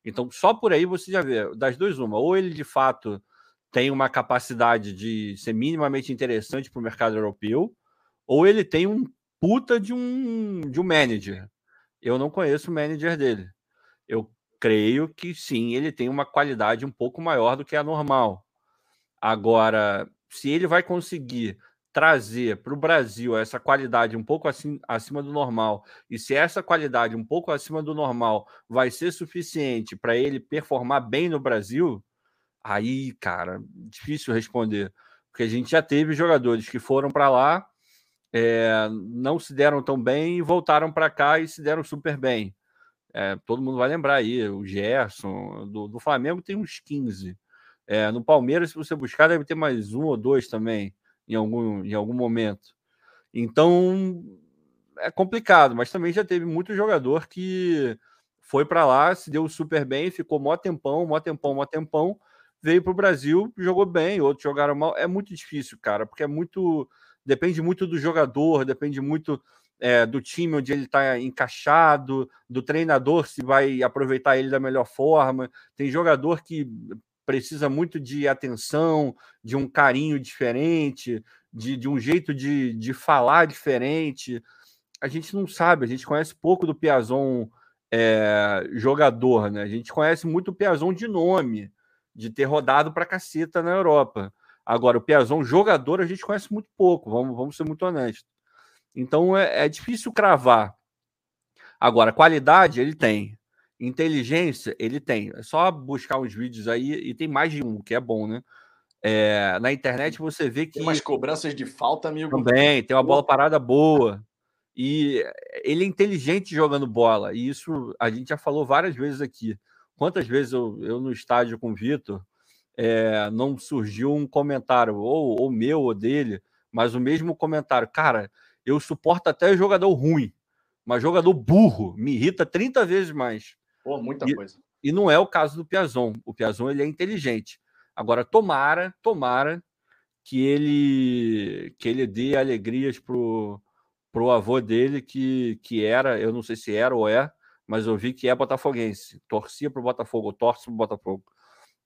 Então, só por aí você já vê, das duas, uma. Ou ele de fato tem uma capacidade de ser minimamente interessante para o mercado europeu, ou ele tem um puta de um, de um manager. Eu não conheço o manager dele. Eu creio que sim, ele tem uma qualidade um pouco maior do que a normal. Agora, se ele vai conseguir trazer para o Brasil essa qualidade um pouco assim, acima do normal, e se essa qualidade um pouco acima do normal vai ser suficiente para ele performar bem no Brasil, aí, cara, difícil responder. Porque a gente já teve jogadores que foram para lá, é, não se deram tão bem e voltaram para cá e se deram super bem. É, todo mundo vai lembrar aí, o Gerson, do, do Flamengo tem uns 15. É, no Palmeiras, se você buscar, deve ter mais um ou dois também, em algum, em algum momento. Então, é complicado, mas também já teve muito jogador que foi para lá, se deu super bem, ficou mó tempão, mó tempão, mó tempão, veio para o Brasil, jogou bem, outros jogaram mal. É muito difícil, cara, porque é muito. Depende muito do jogador, depende muito é, do time onde ele está encaixado, do treinador se vai aproveitar ele da melhor forma. Tem jogador que precisa muito de atenção, de um carinho diferente, de, de um jeito de, de falar diferente. A gente não sabe, a gente conhece pouco do Piazon é, jogador, né? A gente conhece muito o Piazon de nome, de ter rodado para caceta na Europa. Agora, o Piazon jogador a gente conhece muito pouco, vamos, vamos ser muito honestos. Então é, é difícil cravar. Agora, qualidade ele tem. Inteligência ele tem. É só buscar uns vídeos aí, e tem mais de um, que é bom, né? É, na internet você vê que. Tem umas cobranças de falta, amigo. Também, tem uma bola parada boa. E ele é inteligente jogando bola. E isso a gente já falou várias vezes aqui. Quantas vezes eu, eu no estádio com o Vitor é, não surgiu um comentário, ou, ou meu ou dele, mas o mesmo comentário. Cara, eu suporto até jogador ruim, mas jogador burro me irrita 30 vezes mais. Pô, muita e, coisa. E não é o caso do Piazon. O Piazon ele é inteligente. Agora tomara, tomara que ele que ele dê alegrias pro pro avô dele que que era, eu não sei se era ou é, mas eu vi que é botafoguense. Torcia pro Botafogo, torce pro Botafogo.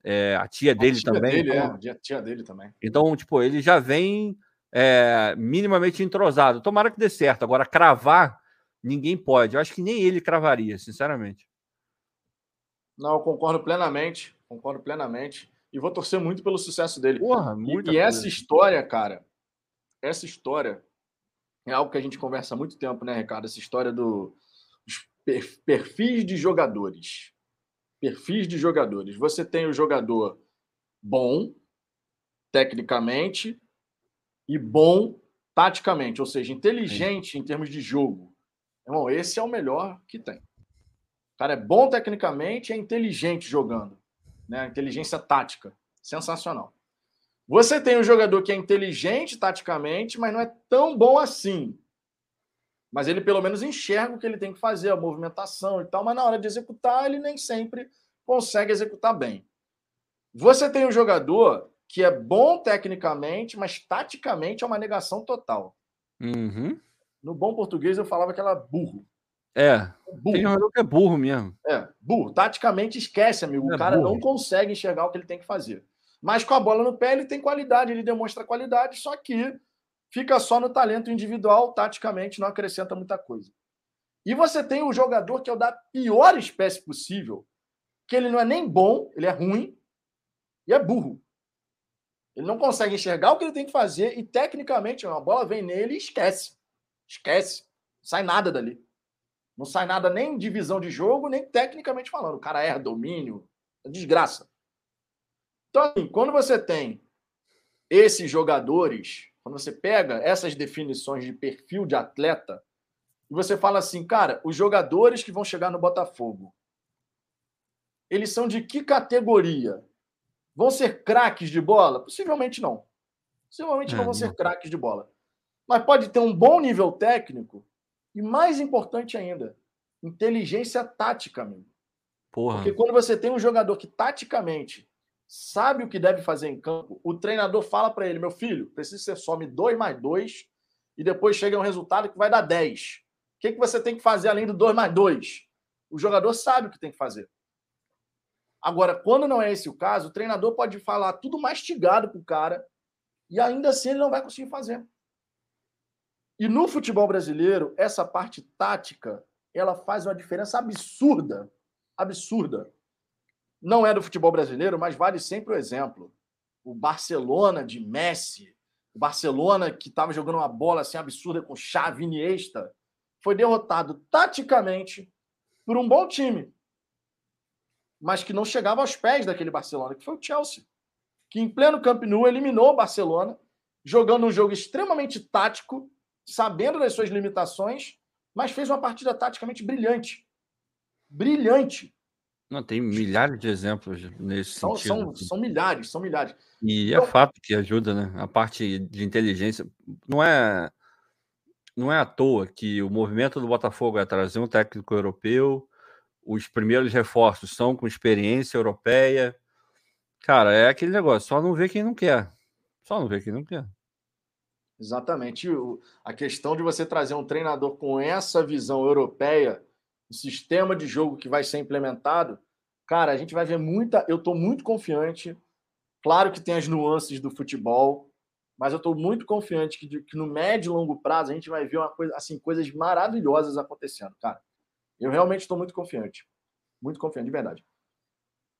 É, a tia dele a tia também. Dele, então, é, a tia dele também. Então, tipo, ele já vem é, minimamente entrosado. Tomara que dê certo. Agora, cravar, ninguém pode. Eu acho que nem ele cravaria, sinceramente. Não, eu concordo plenamente. Concordo plenamente. E vou torcer muito pelo sucesso dele. Porra, e, e essa história, cara, essa história é algo que a gente conversa há muito tempo, né, Ricardo? Essa história do, dos perfis de jogadores. Perfis de jogadores. Você tem o jogador bom, tecnicamente, e bom taticamente, ou seja, inteligente Sim. em termos de jogo. Irmão, esse é o melhor que tem. O cara é bom tecnicamente e é inteligente jogando. Né? Inteligência tática. Sensacional. Você tem um jogador que é inteligente taticamente, mas não é tão bom assim. Mas ele pelo menos enxerga o que ele tem que fazer, a movimentação e tal, mas na hora de executar, ele nem sempre consegue executar bem. Você tem um jogador que é bom tecnicamente, mas taticamente é uma negação total. Uhum. No bom português eu falava que ela é burro. É. Burro. Tem jogador que é burro mesmo. É, burro. Taticamente esquece, amigo. É o cara burro. não consegue enxergar o que ele tem que fazer. Mas com a bola no pé, ele tem qualidade, ele demonstra qualidade, só que fica só no talento individual, taticamente não acrescenta muita coisa. E você tem o jogador que é o da pior espécie possível, que ele não é nem bom, ele é ruim e é burro. Ele não consegue enxergar o que ele tem que fazer e, tecnicamente, a bola vem nele e esquece. Esquece. Não sai nada dali. Não sai nada nem de visão de jogo, nem tecnicamente falando. O cara erra domínio. É desgraça. Então, assim, quando você tem esses jogadores, quando você pega essas definições de perfil de atleta, e você fala assim, cara, os jogadores que vão chegar no Botafogo, eles são de que categoria? Vão ser craques de bola? Possivelmente não. Possivelmente é, não vão ser craques de bola. Mas pode ter um bom nível técnico e, mais importante ainda, inteligência tática, amigo. Porra. Porque quando você tem um jogador que taticamente sabe o que deve fazer em campo, o treinador fala para ele: meu filho, precisa ser some 2 mais 2 e depois chega um resultado que vai dar 10. O que, que você tem que fazer além do 2 mais 2? O jogador sabe o que tem que fazer. Agora, quando não é esse o caso, o treinador pode falar tudo mastigado para o cara e ainda assim ele não vai conseguir fazer. E no futebol brasileiro, essa parte tática, ela faz uma diferença absurda, absurda. Não é do futebol brasileiro, mas vale sempre o exemplo. O Barcelona de Messi, o Barcelona que estava jogando uma bola assim absurda com Xavi Iniesta, foi derrotado taticamente por um bom time, mas que não chegava aos pés daquele Barcelona, que foi o Chelsea, que em pleno Camp Nou eliminou o Barcelona, jogando um jogo extremamente tático, sabendo das suas limitações, mas fez uma partida taticamente brilhante. Brilhante. Não, tem milhares de exemplos nesse são, sentido. São, assim. são milhares, são milhares. E é então, é fato que ajuda, né? A parte de inteligência. Não é, não é à toa que o movimento do Botafogo é trazer um técnico europeu, os primeiros reforços são com experiência europeia. Cara, é aquele negócio, só não vê quem não quer. Só não vê quem não quer. Exatamente. A questão de você trazer um treinador com essa visão europeia, o sistema de jogo que vai ser implementado, cara, a gente vai ver muita. Eu estou muito confiante. Claro que tem as nuances do futebol, mas eu estou muito confiante que, que, no médio e longo prazo a gente vai ver uma coisa, assim, coisas maravilhosas acontecendo, cara. Eu realmente estou muito confiante. Muito confiante, de verdade.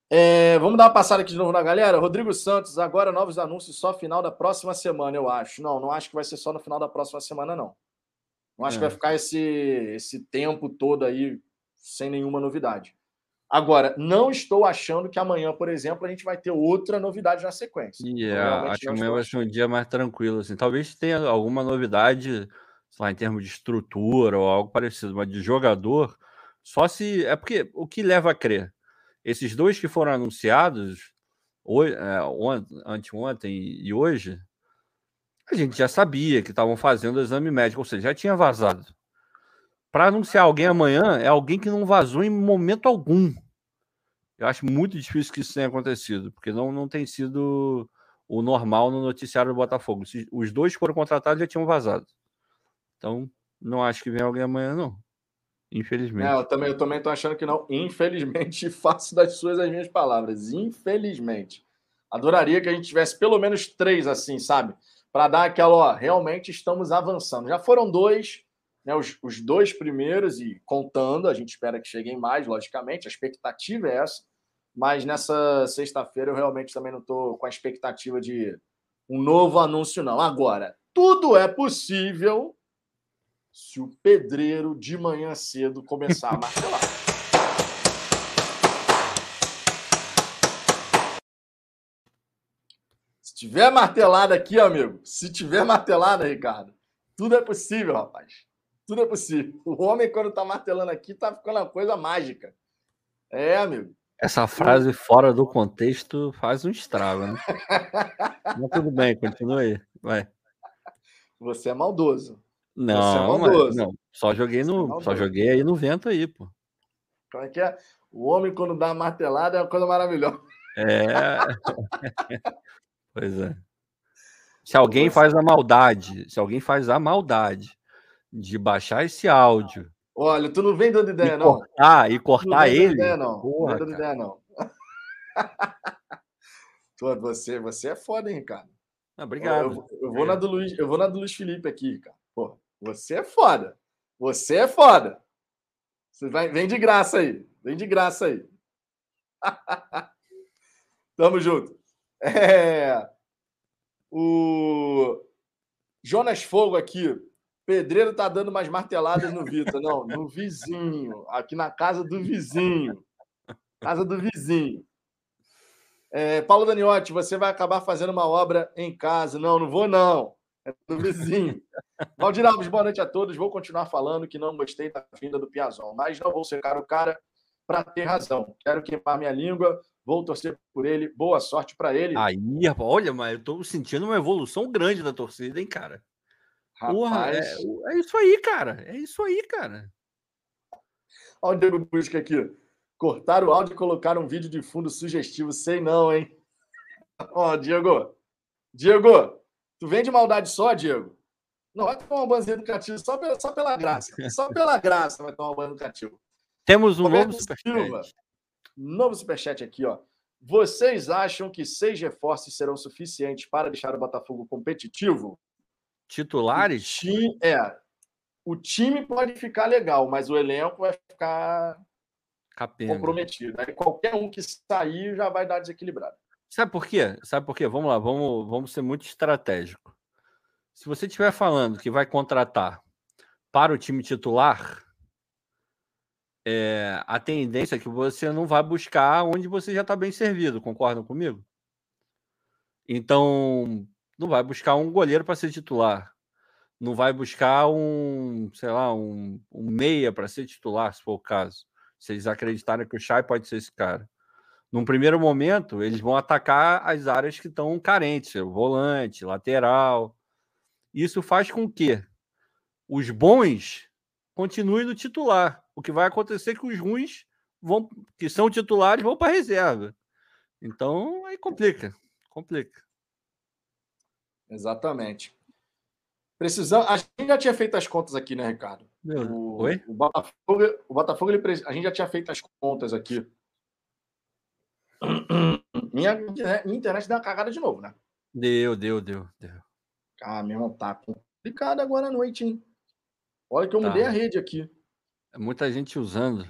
É, vamos dar uma passada aqui de novo na galera. Rodrigo Santos, agora novos anúncios só final da próxima semana, eu acho. Não, não acho que vai ser só no final da próxima semana, não. Não acho é. que vai ficar esse, esse tempo todo aí sem nenhuma novidade. Agora, não estou achando que amanhã, por exemplo, a gente vai ter outra novidade na sequência. Yeah, acho que amanhã vai ser um dia mais tranquilo. Assim. Talvez tenha alguma novidade, lá, em termos de estrutura ou algo parecido, mas de jogador, só se. É porque o que leva a crer? Esses dois que foram anunciados hoje, é, anteontem e hoje, a gente já sabia que estavam fazendo o exame médico, ou seja, já tinha vazado. Para anunciar alguém amanhã, é alguém que não vazou em momento algum. Eu acho muito difícil que isso tenha acontecido, porque não, não tem sido o normal no noticiário do Botafogo. Os dois que foram contratados já tinham vazado. Então, não acho que venha alguém amanhã, não. Infelizmente. É, eu também eu também achando que não. Infelizmente, [laughs] faço das suas as minhas palavras. Infelizmente. Adoraria que a gente tivesse pelo menos três assim, sabe? Para dar aquela, ó, realmente estamos avançando. Já foram dois, né? Os, os dois primeiros, e contando, a gente espera que cheguem mais, logicamente. A expectativa é essa. Mas nessa sexta-feira eu realmente também não estou com a expectativa de um novo anúncio, não. Agora, tudo é possível se o pedreiro de manhã cedo começar a martelar. [laughs] tiver martelada aqui, amigo, se tiver martelada, Ricardo, tudo é possível, rapaz. Tudo é possível. O homem, quando tá martelando aqui, tá ficando uma coisa mágica. É, amigo. Essa frase fora do contexto faz um estrago, né? [laughs] Mas tudo bem, continua aí. Vai. Você é maldoso. Não, mas, não, só joguei no, só joguei aí no vento aí, pô. Como é que é? O homem quando dá martelada é uma coisa maravilhosa. É. [laughs] pois é. Se alguém faz a maldade, se alguém faz a maldade de baixar esse áudio. Olha, tu não vem dando ideia, e não. Cortar, e cortar ele. Ideia, não. Porra, não vem dando ideia, não. [laughs] você, você é foda, hein, Ricardo? Obrigado. Eu, eu, eu, vou na do Luiz, eu vou na do Luiz Felipe aqui, Ricardo. Porra. Você é foda. Você é foda. Você vai, vem de graça aí. Vem de graça aí. [laughs] Tamo junto. É... O Jonas Fogo aqui. Pedreiro tá dando umas marteladas no Vitor. Não, no vizinho. Aqui na casa do vizinho. Casa do vizinho. É, Paulo Daniotti, você vai acabar fazendo uma obra em casa. Não, não vou, não. É do vizinho. [laughs] Valdir Alves, boa noite a todos. Vou continuar falando que não gostei da vinda do Piazon, mas não vou secar o cara para ter razão. Quero queimar minha língua, vou torcer por ele. Boa sorte para ele. Aí, olha, mas eu estou sentindo uma evolução grande da torcida, hein, cara? Porra, é, é, isso aí, cara. É isso aí, cara. Olha o Diego Busca aqui. Cortar o áudio e colocar um vídeo de fundo sugestivo. Sei não, hein? Ó, oh, Diego. Diego, tu vem de maldade só, Diego? Não, vai tomar um banho educativo só pela, só pela graça. Só pela graça vai tomar um banho educativo. Temos um Roberto novo superchat. Novo superchat aqui, ó. Vocês acham que seis reforços serão suficientes para deixar o Botafogo competitivo? Titulares? O time, é. O time pode ficar legal, mas o elenco vai ficar Capenga. comprometido. Aí qualquer um que sair já vai dar desequilibrado. Sabe por quê? Sabe por quê? Vamos lá, vamos, vamos ser muito estratégico. Se você estiver falando que vai contratar para o time titular, é, a tendência é que você não vai buscar onde você já está bem servido, concordam comigo? Então, não vai buscar um goleiro para ser titular. Não vai buscar um, sei lá, um, um meia para ser titular, se for o caso. Se eles acreditarem que o Chay pode ser esse cara. Num primeiro momento, eles vão atacar as áreas que estão carentes, volante, lateral. Isso faz com que os bons continuem no titular. O que vai acontecer é que os ruins vão, que são titulares, vão para reserva. Então, aí complica, complica. Exatamente. Precisamos. A gente já tinha feito as contas aqui, né, Ricardo? Meu, o, Oi? O Botafogo, o Botafogo ele, a gente já tinha feito as contas aqui. Minha, minha internet deu uma cagada de novo, né? Deu, deu, deu, deu. Ah, meu irmão, tá complicado agora à noite, hein? Olha que eu tá. mudei a rede aqui. Muita gente usando.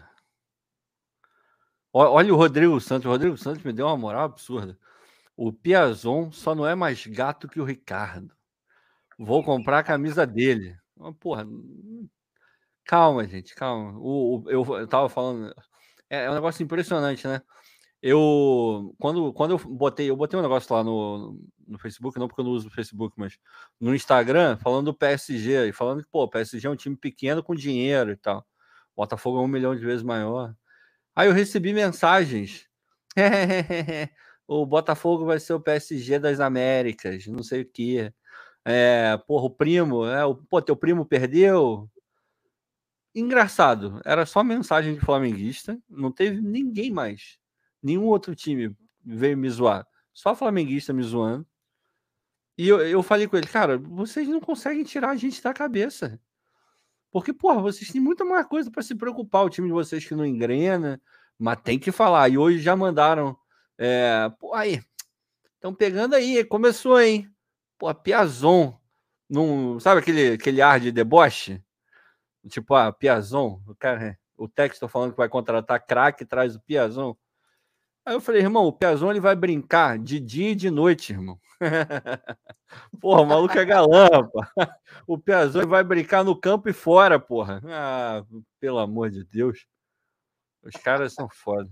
Olha o Rodrigo Santos. O Rodrigo Santos me deu uma moral absurda. O Piazon só não é mais gato que o Ricardo. Vou comprar a camisa dele. Porra, calma, gente, calma. O, o eu, eu tava falando. É, é, um negócio impressionante, né? Eu quando, quando eu botei, eu botei um negócio lá no, no Facebook, não porque eu não uso o Facebook, mas no Instagram, falando do PSG e falando que, pô, o PSG é um time pequeno com dinheiro e tal. Botafogo é um milhão de vezes maior. Aí eu recebi mensagens. [laughs] o Botafogo vai ser o PSG das Américas, não sei o quê. É, porra, o primo, é, o, pô, teu primo perdeu. Engraçado, era só mensagem de flamenguista, não teve ninguém mais. Nenhum outro time veio me zoar. Só flamenguista me zoando. E eu, eu falei com ele, cara, vocês não conseguem tirar a gente da cabeça. Porque, porra, vocês têm muita mais coisa para se preocupar. O time de vocês que não engrena, mas tem que falar. E hoje já mandaram é, pô, aí, estão pegando aí, começou, hein? Pô, Piazon, num, sabe aquele, aquele ar de deboche? Tipo, ah, Piazon, o, cara, o texto falando que vai contratar craque, traz o Piazon. Aí eu falei, irmão, o Piazon vai brincar de dia e de noite, irmão. [laughs] porra, o maluco é galã, pô. O Piazon vai brincar no campo e fora, porra. Ah, pelo amor de Deus. Os caras são foda.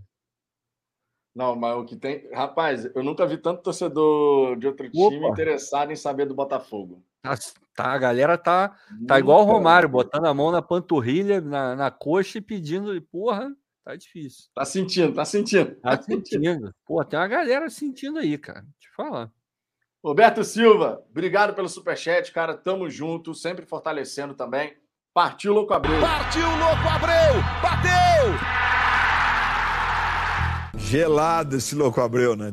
Não, mas o que tem. Rapaz, eu nunca vi tanto torcedor de outro time Opa. interessado em saber do Botafogo. Tá, tá a galera tá, tá igual o Romário, botando a mão na panturrilha, na, na coxa e pedindo. Porra, tá difícil. Tá sentindo, tá sentindo. Tá sentindo. Pô, tem uma galera sentindo aí, cara. Deixa eu falar. Roberto Silva, obrigado pelo superchat, cara. Tamo junto, sempre fortalecendo também. Partiu Louco Abreu. Partiu Louco Abreu! Bateu! Gelado esse louco Abreu, né?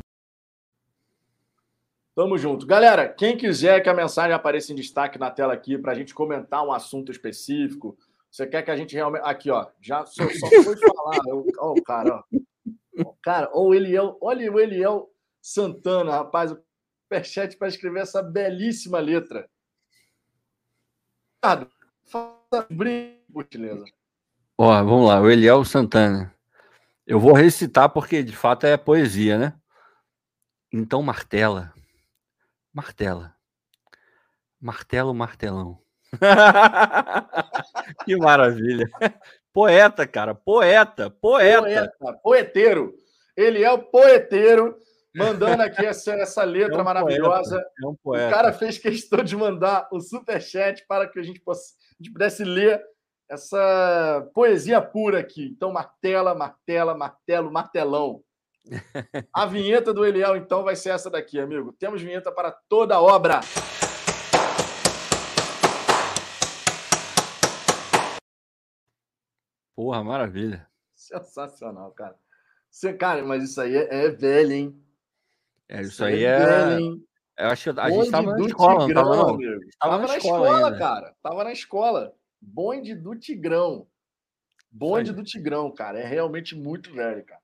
Tamo junto. Galera, quem quiser que a mensagem apareça em destaque na tela aqui para a gente comentar um assunto específico, você quer que a gente realmente. Aqui, ó, já só, só foi falar. Ó, o cara, ó. Cara, ou Eliel, olha o Eliel Santana, rapaz, o superchat para escrever essa belíssima letra. Ricardo, faça por gentileza. Ó, vamos lá, o Eliel Santana. Eu vou recitar porque de fato é poesia, né? Então martela. Martela. Martelo, martelão. [laughs] que maravilha. Poeta, cara. Poeta, poeta. Poeta, poeteiro. Ele é o poeteiro mandando aqui essa, essa letra É um maravilhosa. poeta, é um O poeta. cara fez questão de mandar o superchat para que a gente, possa, a gente pudesse ler essa poesia pura aqui. Então, martela, martela, martelo, martelão. [laughs] A vinheta do Eliel, então, vai ser essa daqui, amigo. Temos vinheta para toda obra. Porra, maravilha. Sensacional, cara. Você, cara, mas isso aí é, é velho, hein? É, isso aí é. velho, hein? Eu acho que a Bonde gente tava na escola, não Tigrão, tava, não? Tava na na escola escola, cara. Tava na escola. Bonde do Tigrão. Bonde Isso do Tigrão, cara. É realmente muito velho, cara.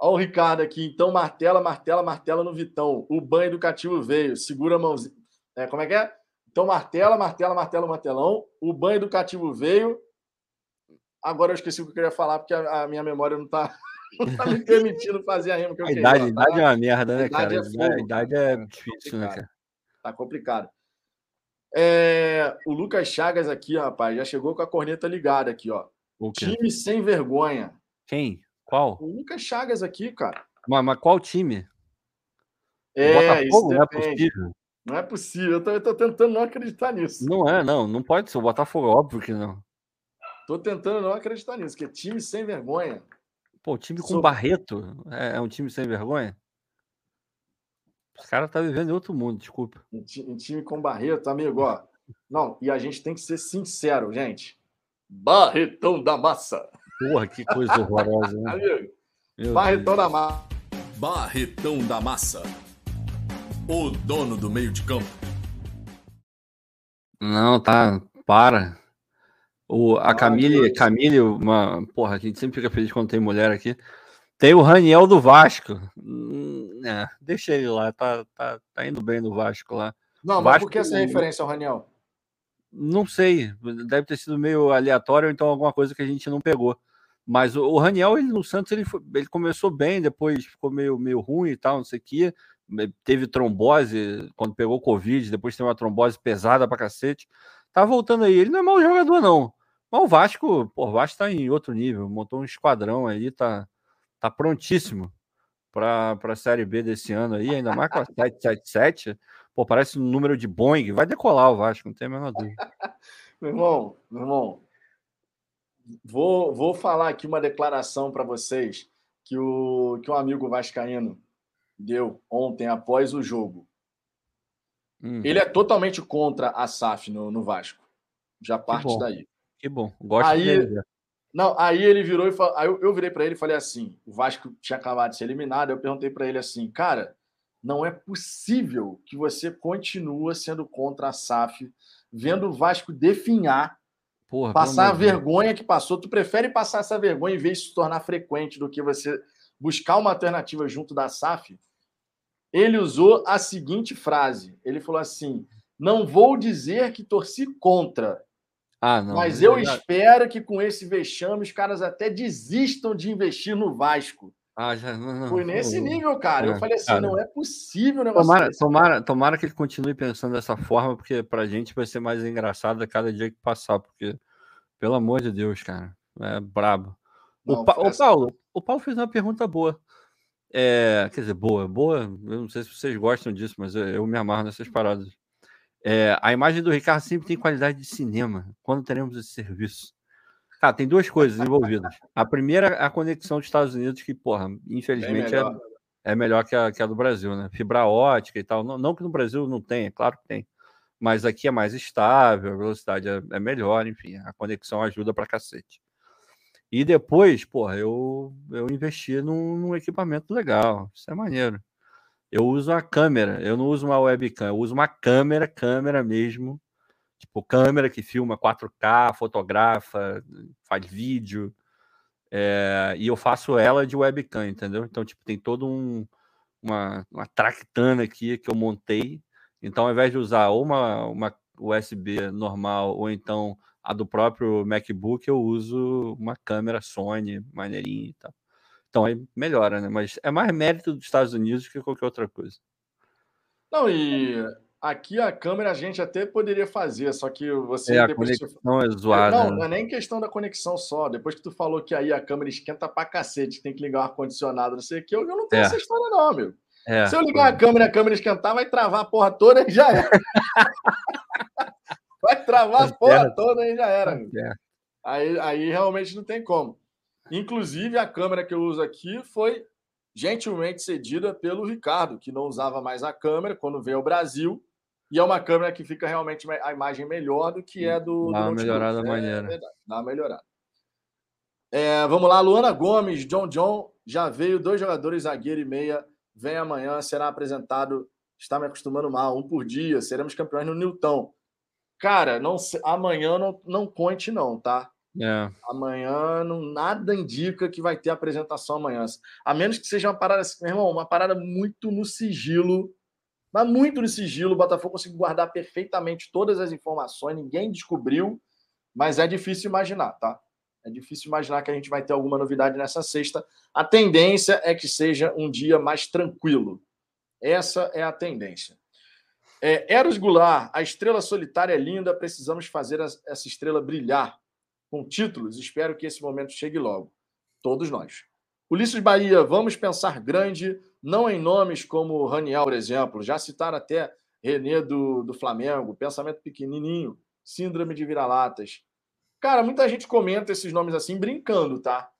Olha o Ricardo aqui. Então, martela, martela, martela no Vitão. O banho educativo veio. Segura a mãozinha. É, como é que é? Então, martela, martela, martela, martelão. O banho educativo veio. Agora eu esqueci o que eu queria falar, porque a, a minha memória não tá, [laughs] não tá me [laughs] permitindo fazer a rima que eu A queria. idade, a ó. idade Tá- é uma merda, né, a idade cara? é A fogo, idade cara. é Tá difícil, né, cara? Tá complicado. É, o Lucas Chagas aqui, rapaz, já chegou com a corneta ligada aqui, ó. Time sem vergonha. Quem? Qual? O Lucas Chagas aqui, cara. Mas, mas qual time? É, isso Botafogo? Não é possível. Não é possível. Eu tô, eu tô tentando não acreditar nisso. Não é, não. Não pode ser o Botafogo, óbvio que não. Tô tentando não acreditar nisso, que é time sem vergonha. Pô, o time com Sou- Barreto é, é um time sem vergonha? Os caras tá vivendo em outro mundo, desculpa. Um, um time com Barreto, amigo, ó. Não, e a gente tem que ser sincero, gente. Barretão da massa. Porra, que coisa horrorosa, né? [laughs] Amigo, Meu Barretão da massa. Barretão da Massa. O dono do meio de campo. Não, tá. Para. O, a Camille. Camille, uma. Porra, a gente sempre fica feliz quando tem mulher aqui. Tem o Raniel do Vasco. Hum, é, deixa ele lá, tá, tá, tá indo bem no Vasco lá. Não, mas Vasco- por que essa referência ao Raniel? Não sei, deve ter sido meio aleatório ou então alguma coisa que a gente não pegou. Mas o, o Raniel, ele no Santos, ele, foi- ele começou bem, depois ficou meio, meio ruim e tal, não sei o quê. Teve trombose quando pegou Covid, depois teve uma trombose pesada pra cacete. Tá voltando aí. Ele não é mau jogador, não. Mas o Vasco, pô, o Vasco tá em outro nível, montou um esquadrão aí, tá, tá prontíssimo para a Série B desse ano aí, ainda mais com a 777. Pô, parece um número de Boeing. Vai decolar o Vasco, não tem a menor dúvida. [laughs] Meu irmão, meu irmão, vou, vou falar aqui uma declaração para vocês que, o, que um amigo vascaíno deu ontem após o jogo. Hum, Ele é totalmente contra a SAF no, no Vasco. Já parte daí. Que bom. Gosto Aí- dele. Não, aí ele virou e falou. Aí eu, eu virei para ele e falei assim: o Vasco tinha acabado de ser eliminado. Eu perguntei para ele assim, cara, não é possível que você continua sendo contra a SAF, vendo o Vasco definhar, Porra, passar a vergonha que passou. Tu prefere passar essa vergonha em vez de se tornar frequente do que você buscar uma alternativa junto da SAF? Ele usou a seguinte frase: ele falou assim. Não vou dizer que torci contra, Ah, não. mas ele eu espero que com esse vexame os caras até desistam de investir no Vasco. Ah, já, não, não, Foi nesse nível, cara. Eu É, falei assim: cara. não é possível o negócio Tomara, desse. tomara, tomara que ele continue pensando dessa forma, porque pra gente vai ser mais engraçado a cada dia que passar, porque, pelo amor de Deus, cara, é brabo. Não, o, Pa- essa- o Paulo, o Paulo fez uma pergunta boa. É, quer dizer, boa, boa. Eu não sei se vocês gostam disso, mas eu, eu me amarro nessas paradas. É, a imagem do Ricardo sempre tem qualidade de cinema. Quando teremos esse serviço? Cara, tem duas coisas envolvidas. A primeira é a conexão dos Estados Unidos, que, porra, infelizmente é, melhor. é melhor que a, que a do Brasil, né? Fibra ótica e tal. Não, não que no Brasil não tenha, claro que tem. Mas aqui é mais estável, a velocidade é, é melhor, enfim, a conexão ajuda pra cacete. E depois, porra, eu, eu investi num, num equipamento legal. Isso é maneiro. Eu uso uma câmera, eu não uso uma webcam, eu uso uma câmera, câmera mesmo. Tipo, câmera que filma 4K, fotografa, faz vídeo. é, e eu faço ela de webcam, entendeu? Então, tipo, tem todo um, uma, uma tractana aqui que eu montei. Então, ao invés de usar ou uma, uma USB normal ou então a do próprio MacBook, eu uso uma câmera Sony, maneirinha e tal. Então aí melhora, né? Mas é mais mérito dos Estados Unidos que qualquer outra coisa. Não, e aqui a câmera a gente até poderia fazer, só que você É, a conexão é zoada. Não, né? não é nem questão da conexão só. Depois que tu falou que aí a câmera esquenta pra cacete, tem que ligar o ar-condicionado, não sei o que, eu eu não tenho É. essa história, não, amigo. É, Se eu ligar a câmera e a câmera esquentar, vai travar a porra toda e já era. [laughs] vai travar a Tá porra toda e já era, é. Aí, aí realmente não tem como. Inclusive, a câmera que eu uso aqui foi gentilmente cedida pelo Ricardo, que não usava mais a câmera quando veio ao Brasil. E é uma câmera que fica realmente me- a imagem melhor do que é do. do Dá uma notebook. melhorada É maneira. verdade, dá uma melhorada. É, vamos lá, Luana Gomes, John John, já veio dois jogadores, zagueiro e meia. Vem amanhã, será apresentado. Está me acostumando mal, um por dia. Seremos campeões no Newton. Cara, não, amanhã não, não conte, não, tá? É. Amanhã não, nada indica que vai ter apresentação amanhã. A menos que seja uma parada, assim, meu irmão, uma parada muito no sigilo. Mas muito no sigilo. O Botafogo conseguiu guardar perfeitamente todas as informações, ninguém descobriu, mas é difícil imaginar, tá? É difícil imaginar que a gente vai ter alguma novidade nessa sexta. A tendência é que seja um dia mais tranquilo. Essa é a tendência. É, Eros Goulart, a estrela solitária é linda, precisamos fazer essa estrela brilhar com títulos. Espero que esse momento chegue logo. Todos nós. Ulisses Bahia, vamos pensar grande, não em nomes como Raniel, por exemplo. Já citaram até Renê do, do Flamengo, pensamento pequenininho, síndrome de vira-latas. Cara, muita gente comenta esses nomes assim brincando, tá?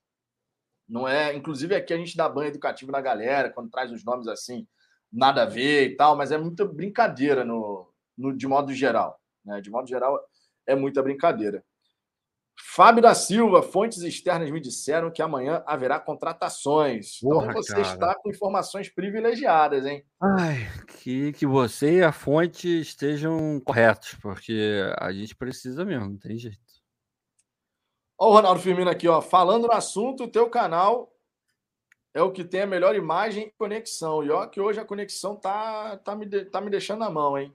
Não é, inclusive aqui a gente dá banho educativo na galera quando traz os nomes assim, nada a ver e tal, mas é muita brincadeira no, no de modo geral, né? De modo geral é muita brincadeira. Fábio da Silva, fontes externas me disseram que amanhã haverá contratações. Porra, então você cara. está com informações privilegiadas, hein? Ai, que, que você e a fonte estejam corretos, porque a gente precisa mesmo, não tem jeito. Ó, o Ronaldo Firmino aqui, ó. Falando no assunto, o teu canal é o que tem a melhor imagem e conexão. E ó, que hoje a conexão tá, tá, me, tá me deixando na mão, hein?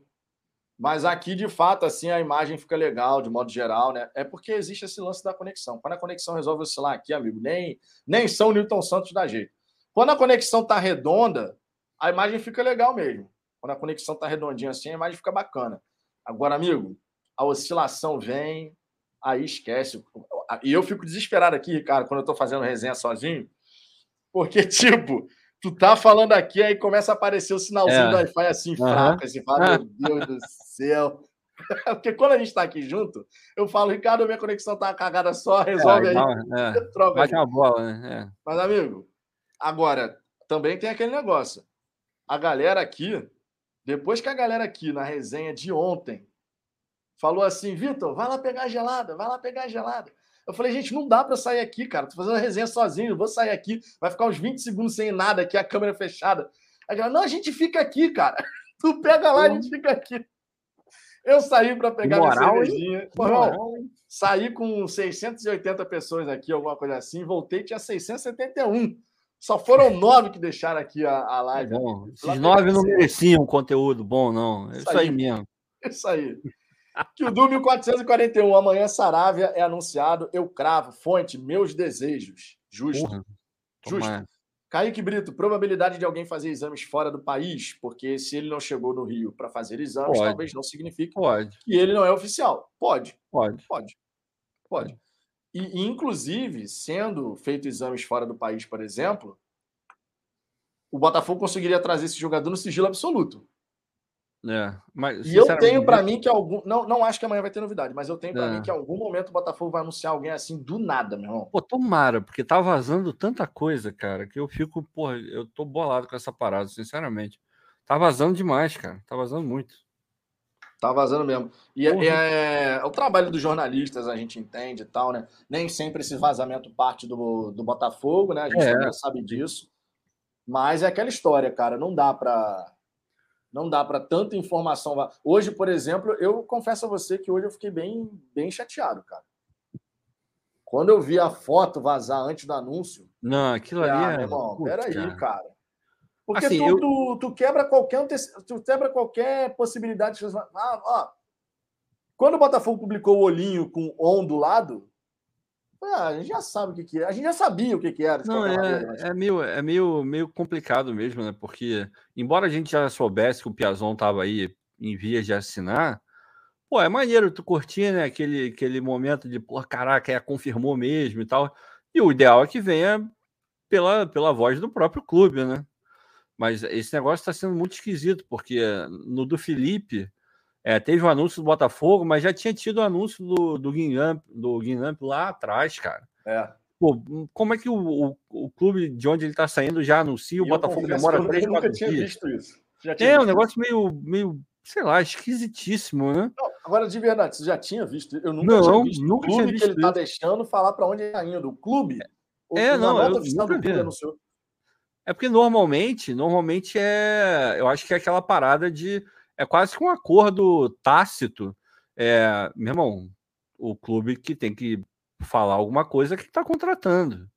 Mas aqui, de fato, assim, a imagem fica legal, de modo geral, né? É porque existe esse lance da conexão. Quando a conexão resolve oscilar aqui, amigo, nem, nem São Newton Santos dá jeito. Quando a conexão tá redonda, a imagem fica legal mesmo. Quando a conexão tá redondinha assim, a imagem fica bacana. Agora, amigo, a oscilação vem, aí esquece. E eu fico desesperado aqui, Ricardo, quando eu tô fazendo resenha sozinho, porque, [laughs] tipo, tu tá falando aqui, aí começa a aparecer o sinalzinho É. do Wi-Fi assim, Aham. fraco, assim, fala, meu [laughs] Deus do céu. [laughs] Porque quando a gente tá aqui junto, eu falo, Ricardo, minha conexão tá cagada só, resolve [laughs] É, aí, uma- é, troca. bate uma bola, né? Mas, amigo, agora, também tem aquele negócio. A galera aqui, depois que a galera aqui na resenha de ontem falou assim, Vitor, vai lá pegar a gelada, vai lá pegar a gelada. Eu falei, gente, não dá para sair aqui, cara. Tô fazendo a resenha sozinho, vou sair aqui, vai ficar uns 20 segundos sem nada aqui, a câmera fechada. A galera, não, a gente fica aqui, cara. [laughs] Tu pega lá, a gente fica aqui. Eu saí para pegar minha moral, hein? cervejinha. Irmão, saí com 680 pessoas aqui, alguma coisa assim, voltei, tinha 671. Só foram nove que deixaram aqui a, a live. bom. Esses nove não mereciam conteúdo bom, não. É Isso isso aí aí. mesmo. Isso aí. Que o Du 1441, amanhã Saravia é anunciado. Eu cravo. Fonte, meus desejos. Justo. Porra. Justo. Kaique Brito, probabilidade de alguém fazer exames fora do país, porque se ele não chegou no Rio para fazer exames, Pode. talvez não signifique Pode, que ele não é oficial. Pode, pode. pode. Pode. E, inclusive, sendo feito exames fora do país, por exemplo, o Botafogo conseguiria trazer esse jogador no sigilo absoluto. É, mas, E eu tenho para mim que algum. Não, não acho que amanhã vai ter novidade, mas eu tenho para É. mim que em algum momento o Botafogo vai anunciar alguém assim do nada, meu irmão. Pô, tomara, porque tá vazando tanta coisa, cara, que eu fico, porra, eu tô bolado com essa parada, sinceramente. Tá vazando demais, cara. Tá vazando muito. Tá vazando mesmo. E é, é- é o trabalho dos jornalistas, a gente entende e tal, né? Nem sempre esse vazamento parte do, do Botafogo, né? A gente É. sabe disso. Mas é aquela história, cara. Não dá para não dá para tanta informação. Hoje, por exemplo, eu confesso a você que hoje eu fiquei bem, bem chateado, cara. Quando eu vi a foto vazar antes do anúncio, Não, aquilo ah, ali meu é. irmão, Putz, peraí, cara. cara. Porque Assim, tu, eu- tu, tu quebra qualquer tu quebra qualquer possibilidade de ah, ó. Quando o Botafogo publicou o olhinho com on do lado, ah, a gente já sabe o que, que é. A gente já sabia o que, que era. Não, é, é, meio, é meio, meio complicado mesmo, né? Porque, embora a gente já soubesse que o Piazon tava aí em vias de assinar, pô, é maneiro tu curtir, né? Aquele, aquele momento de, pô, caraca, é, confirmou mesmo e tal. E o ideal é que venha pela, pela voz do próprio clube, né? Mas esse negócio está sendo muito esquisito, porque no do Felipe é, teve o um anúncio do Botafogo, mas já tinha tido o um anúncio do, do Guinamp, do Guinamp lá atrás, cara. É. Pô, como é que o, o, o clube de onde ele está saindo já anuncia, o Botafogo demora três, quatro dias? Eu nunca tinha visto isso. é, um negócio meio, meio, sei lá, esquisitíssimo, né? Não, agora, de verdade, você já tinha visto? Eu nunca não, tinha visto nunca o clube visto que ele está deixando falar para onde ele está indo. O clube? É, não, eu nunca vi. É porque normalmente, normalmente é, eu acho que é aquela parada de, é quase que um acordo tácito. É, meu irmão, o clube que tem que falar alguma coisa que está contratando.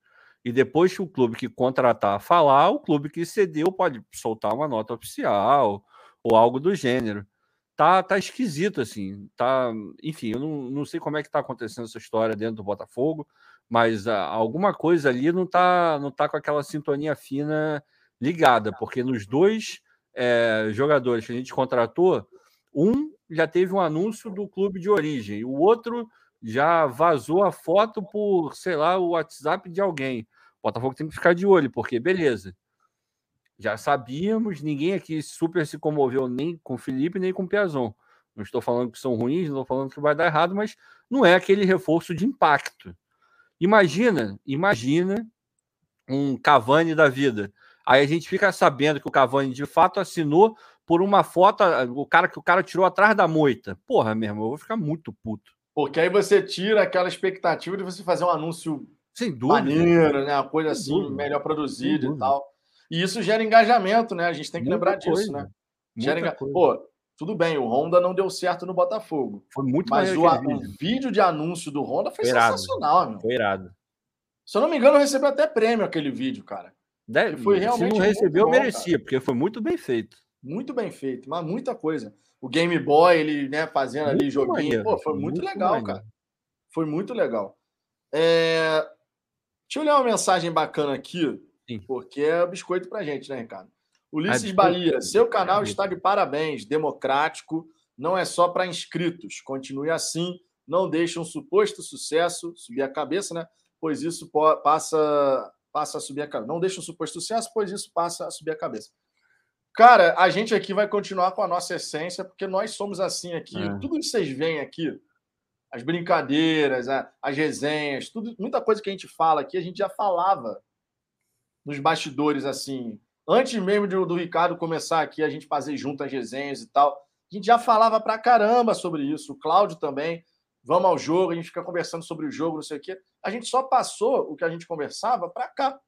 E depois que o clube que contratar falar, o clube que cedeu pode soltar uma nota oficial ou algo do gênero. Tá, tá esquisito, assim. Tá, enfim, eu não, não sei como é que tá acontecendo essa história dentro do Botafogo mas ah, alguma coisa ali não está não tá com aquela sintonia fina ligada, porque nos dois é, jogadores que a gente contratou, um já teve um anúncio do clube de origem, o outro já vazou a foto por, sei lá, o WhatsApp de alguém. O Botafogo tem que ficar de olho, porque beleza. Já sabíamos, ninguém aqui super se comoveu nem com Felipe, nem com Piazon. Não estou falando que são ruins, não estou falando que vai dar errado, mas não é aquele reforço de impacto. Imagina, imagina um Cavani da vida. Aí a gente fica sabendo que o Cavani de fato assinou por uma foto, o cara que o cara tirou atrás da moita. Porra, meu irmão, eu vou ficar muito puto. Porque aí você tira aquela expectativa de você fazer um anúncio sem dúvida, maneiro, né? Uma coisa assim, dúvida. melhor produzida e tal. E isso gera engajamento, né? A gente tem que Muita lembrar coisa. disso, né? Gera enga... Pô, tudo bem, o Honda não deu certo no Botafogo. Foi muito Mas o, o vídeo. de anúncio do Honda foi, foi sensacional, meu. Foi irado. Se eu não me engano, recebeu até prêmio aquele vídeo, cara. Deve, foi realmente. Se não recebeu, bom, merecia, cara. porque foi muito bem feito. Muito bem feito, mas muita coisa. O Game Boy, ele né, fazendo muito ali joguinho. Maneiro, Pô, foi muito, muito legal, maneiro. cara. Foi muito legal. É... Deixa eu ler uma mensagem bacana aqui, Sim. porque é biscoito pra gente, né, Ricardo? Ulisses ah, Bahia, seu canal está de parabéns, democrático, não é só para inscritos. Continue assim, não deixe um suposto sucesso subir a cabeça, né? Pois isso passa, passa a subir a cabeça. Não deixe um suposto sucesso, pois isso passa a subir a cabeça. Cara, a gente aqui vai continuar com a nossa essência, porque nós somos assim aqui. É. Tudo que vocês veem aqui, as brincadeiras, as resenhas, tudo, muita coisa que a gente fala aqui, a gente já falava nos bastidores assim Antes mesmo do, do Ricardo começar aqui, a gente fazer junto as resenhas e tal, a gente já falava pra caramba sobre isso. O Cláudio também. Vamos ao jogo, a gente fica conversando sobre o jogo, não sei o quê. A gente só passou o que a gente conversava para cá,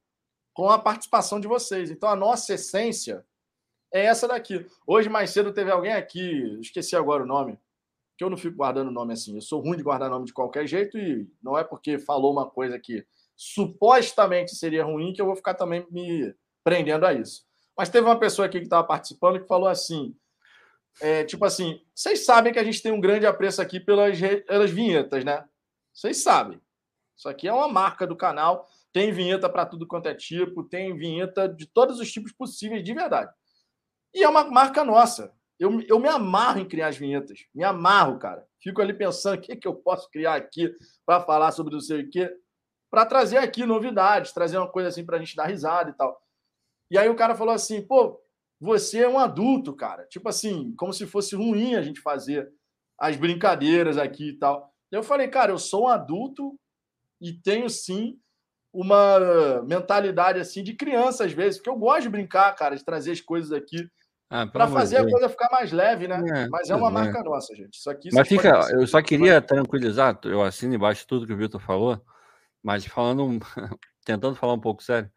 com a participação de vocês. Então, a nossa essência é essa daqui. Hoje, mais cedo, teve alguém aqui, esqueci agora o nome, que eu não fico guardando nome assim. Eu sou ruim de guardar nome de qualquer jeito e não é porque falou uma coisa que supostamente seria ruim que eu vou ficar também me prendendo a isso. Mas teve uma pessoa aqui que estava participando que falou assim: é, tipo assim, vocês sabem que a gente tem um grande apreço aqui pelas, pelas vinhetas, né? Vocês sabem. Isso aqui é uma marca do canal. Tem vinheta para tudo quanto é tipo, tem vinheta de todos os tipos possíveis, de verdade. E é uma marca nossa. Eu, eu me amarro em criar as vinhetas. Me amarro, cara. Fico ali pensando o que, que eu posso criar aqui para falar sobre não sei o quê. Para trazer aqui novidades, trazer uma coisa assim para a gente dar risada e tal. E aí o cara falou assim: pô, você é um adulto, cara. Tipo assim, como se fosse ruim a gente fazer as brincadeiras aqui e tal. Eu falei, cara, eu sou um adulto e tenho sim uma mentalidade assim de criança às vezes, porque eu gosto de brincar, cara, de trazer as coisas aqui ah, para fazer a coisa ficar mais leve, né? É, Mas é uma é. marca nossa, gente. Isso aqui. Mas fica, eu só queria tranquilizar, eu assino embaixo tudo que o Vitor falou, mas falando, [laughs] tentando falar um pouco sério.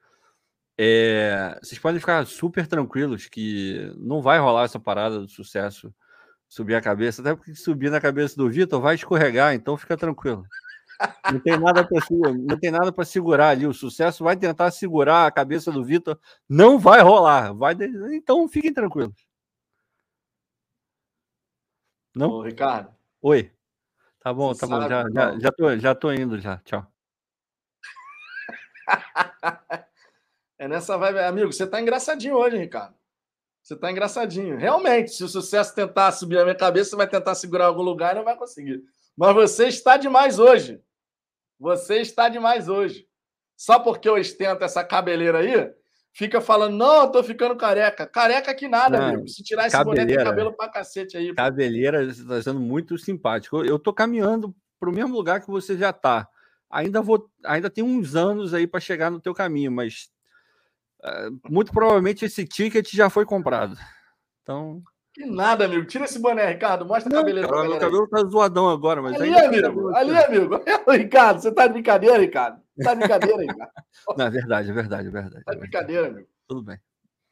É, vocês podem ficar super tranquilos que não vai rolar essa parada do sucesso subir a cabeça, até porque subir na cabeça do Vitor vai escorregar, então fica tranquilo. Não tem nada para não tem nada para segurar ali. O sucesso vai tentar segurar a cabeça do Vitor, não vai rolar. Vai, então fiquem tranquilos. Não? Ô, Ricardo. Oi. Tá bom, tá bom. Já, já, já, tô, já tô indo já. Tchau. [laughs] É nessa vibe. Amigo, você tá engraçadinho hoje, Ricardo. Você tá engraçadinho. Realmente, se o sucesso tentar subir a minha cabeça, você vai tentar segurar algum lugar e não vai conseguir. Mas você está demais hoje. Você está demais hoje. Só porque eu estento essa cabeleira aí, fica falando, não, eu tô ficando careca. Careca que nada, Não, amigo. Se tirar esse boné, tem cabeleira. cabelo pra cacete aí. pô. Cabeleira está sendo muito simpático. Eu tô caminhando para o mesmo lugar que você já tá. Ainda vou, ainda tem uns anos aí para chegar no teu caminho, mas eh, muito provavelmente esse ticket já foi comprado. Então, Que nada, amigo. Tira esse boné, Ricardo. Mostra a cabeleira cara, meu cabelo tá zoadão agora, mas Ali, ainda amigo. Ali, amigo. [laughs] Ricardo, você tá de brincadeira, Ricardo? Tá de brincadeira, Ricardo? [laughs] Não, é verdade, é verdade, é verdade. Tá é de brincadeira, amigo. Tudo bem.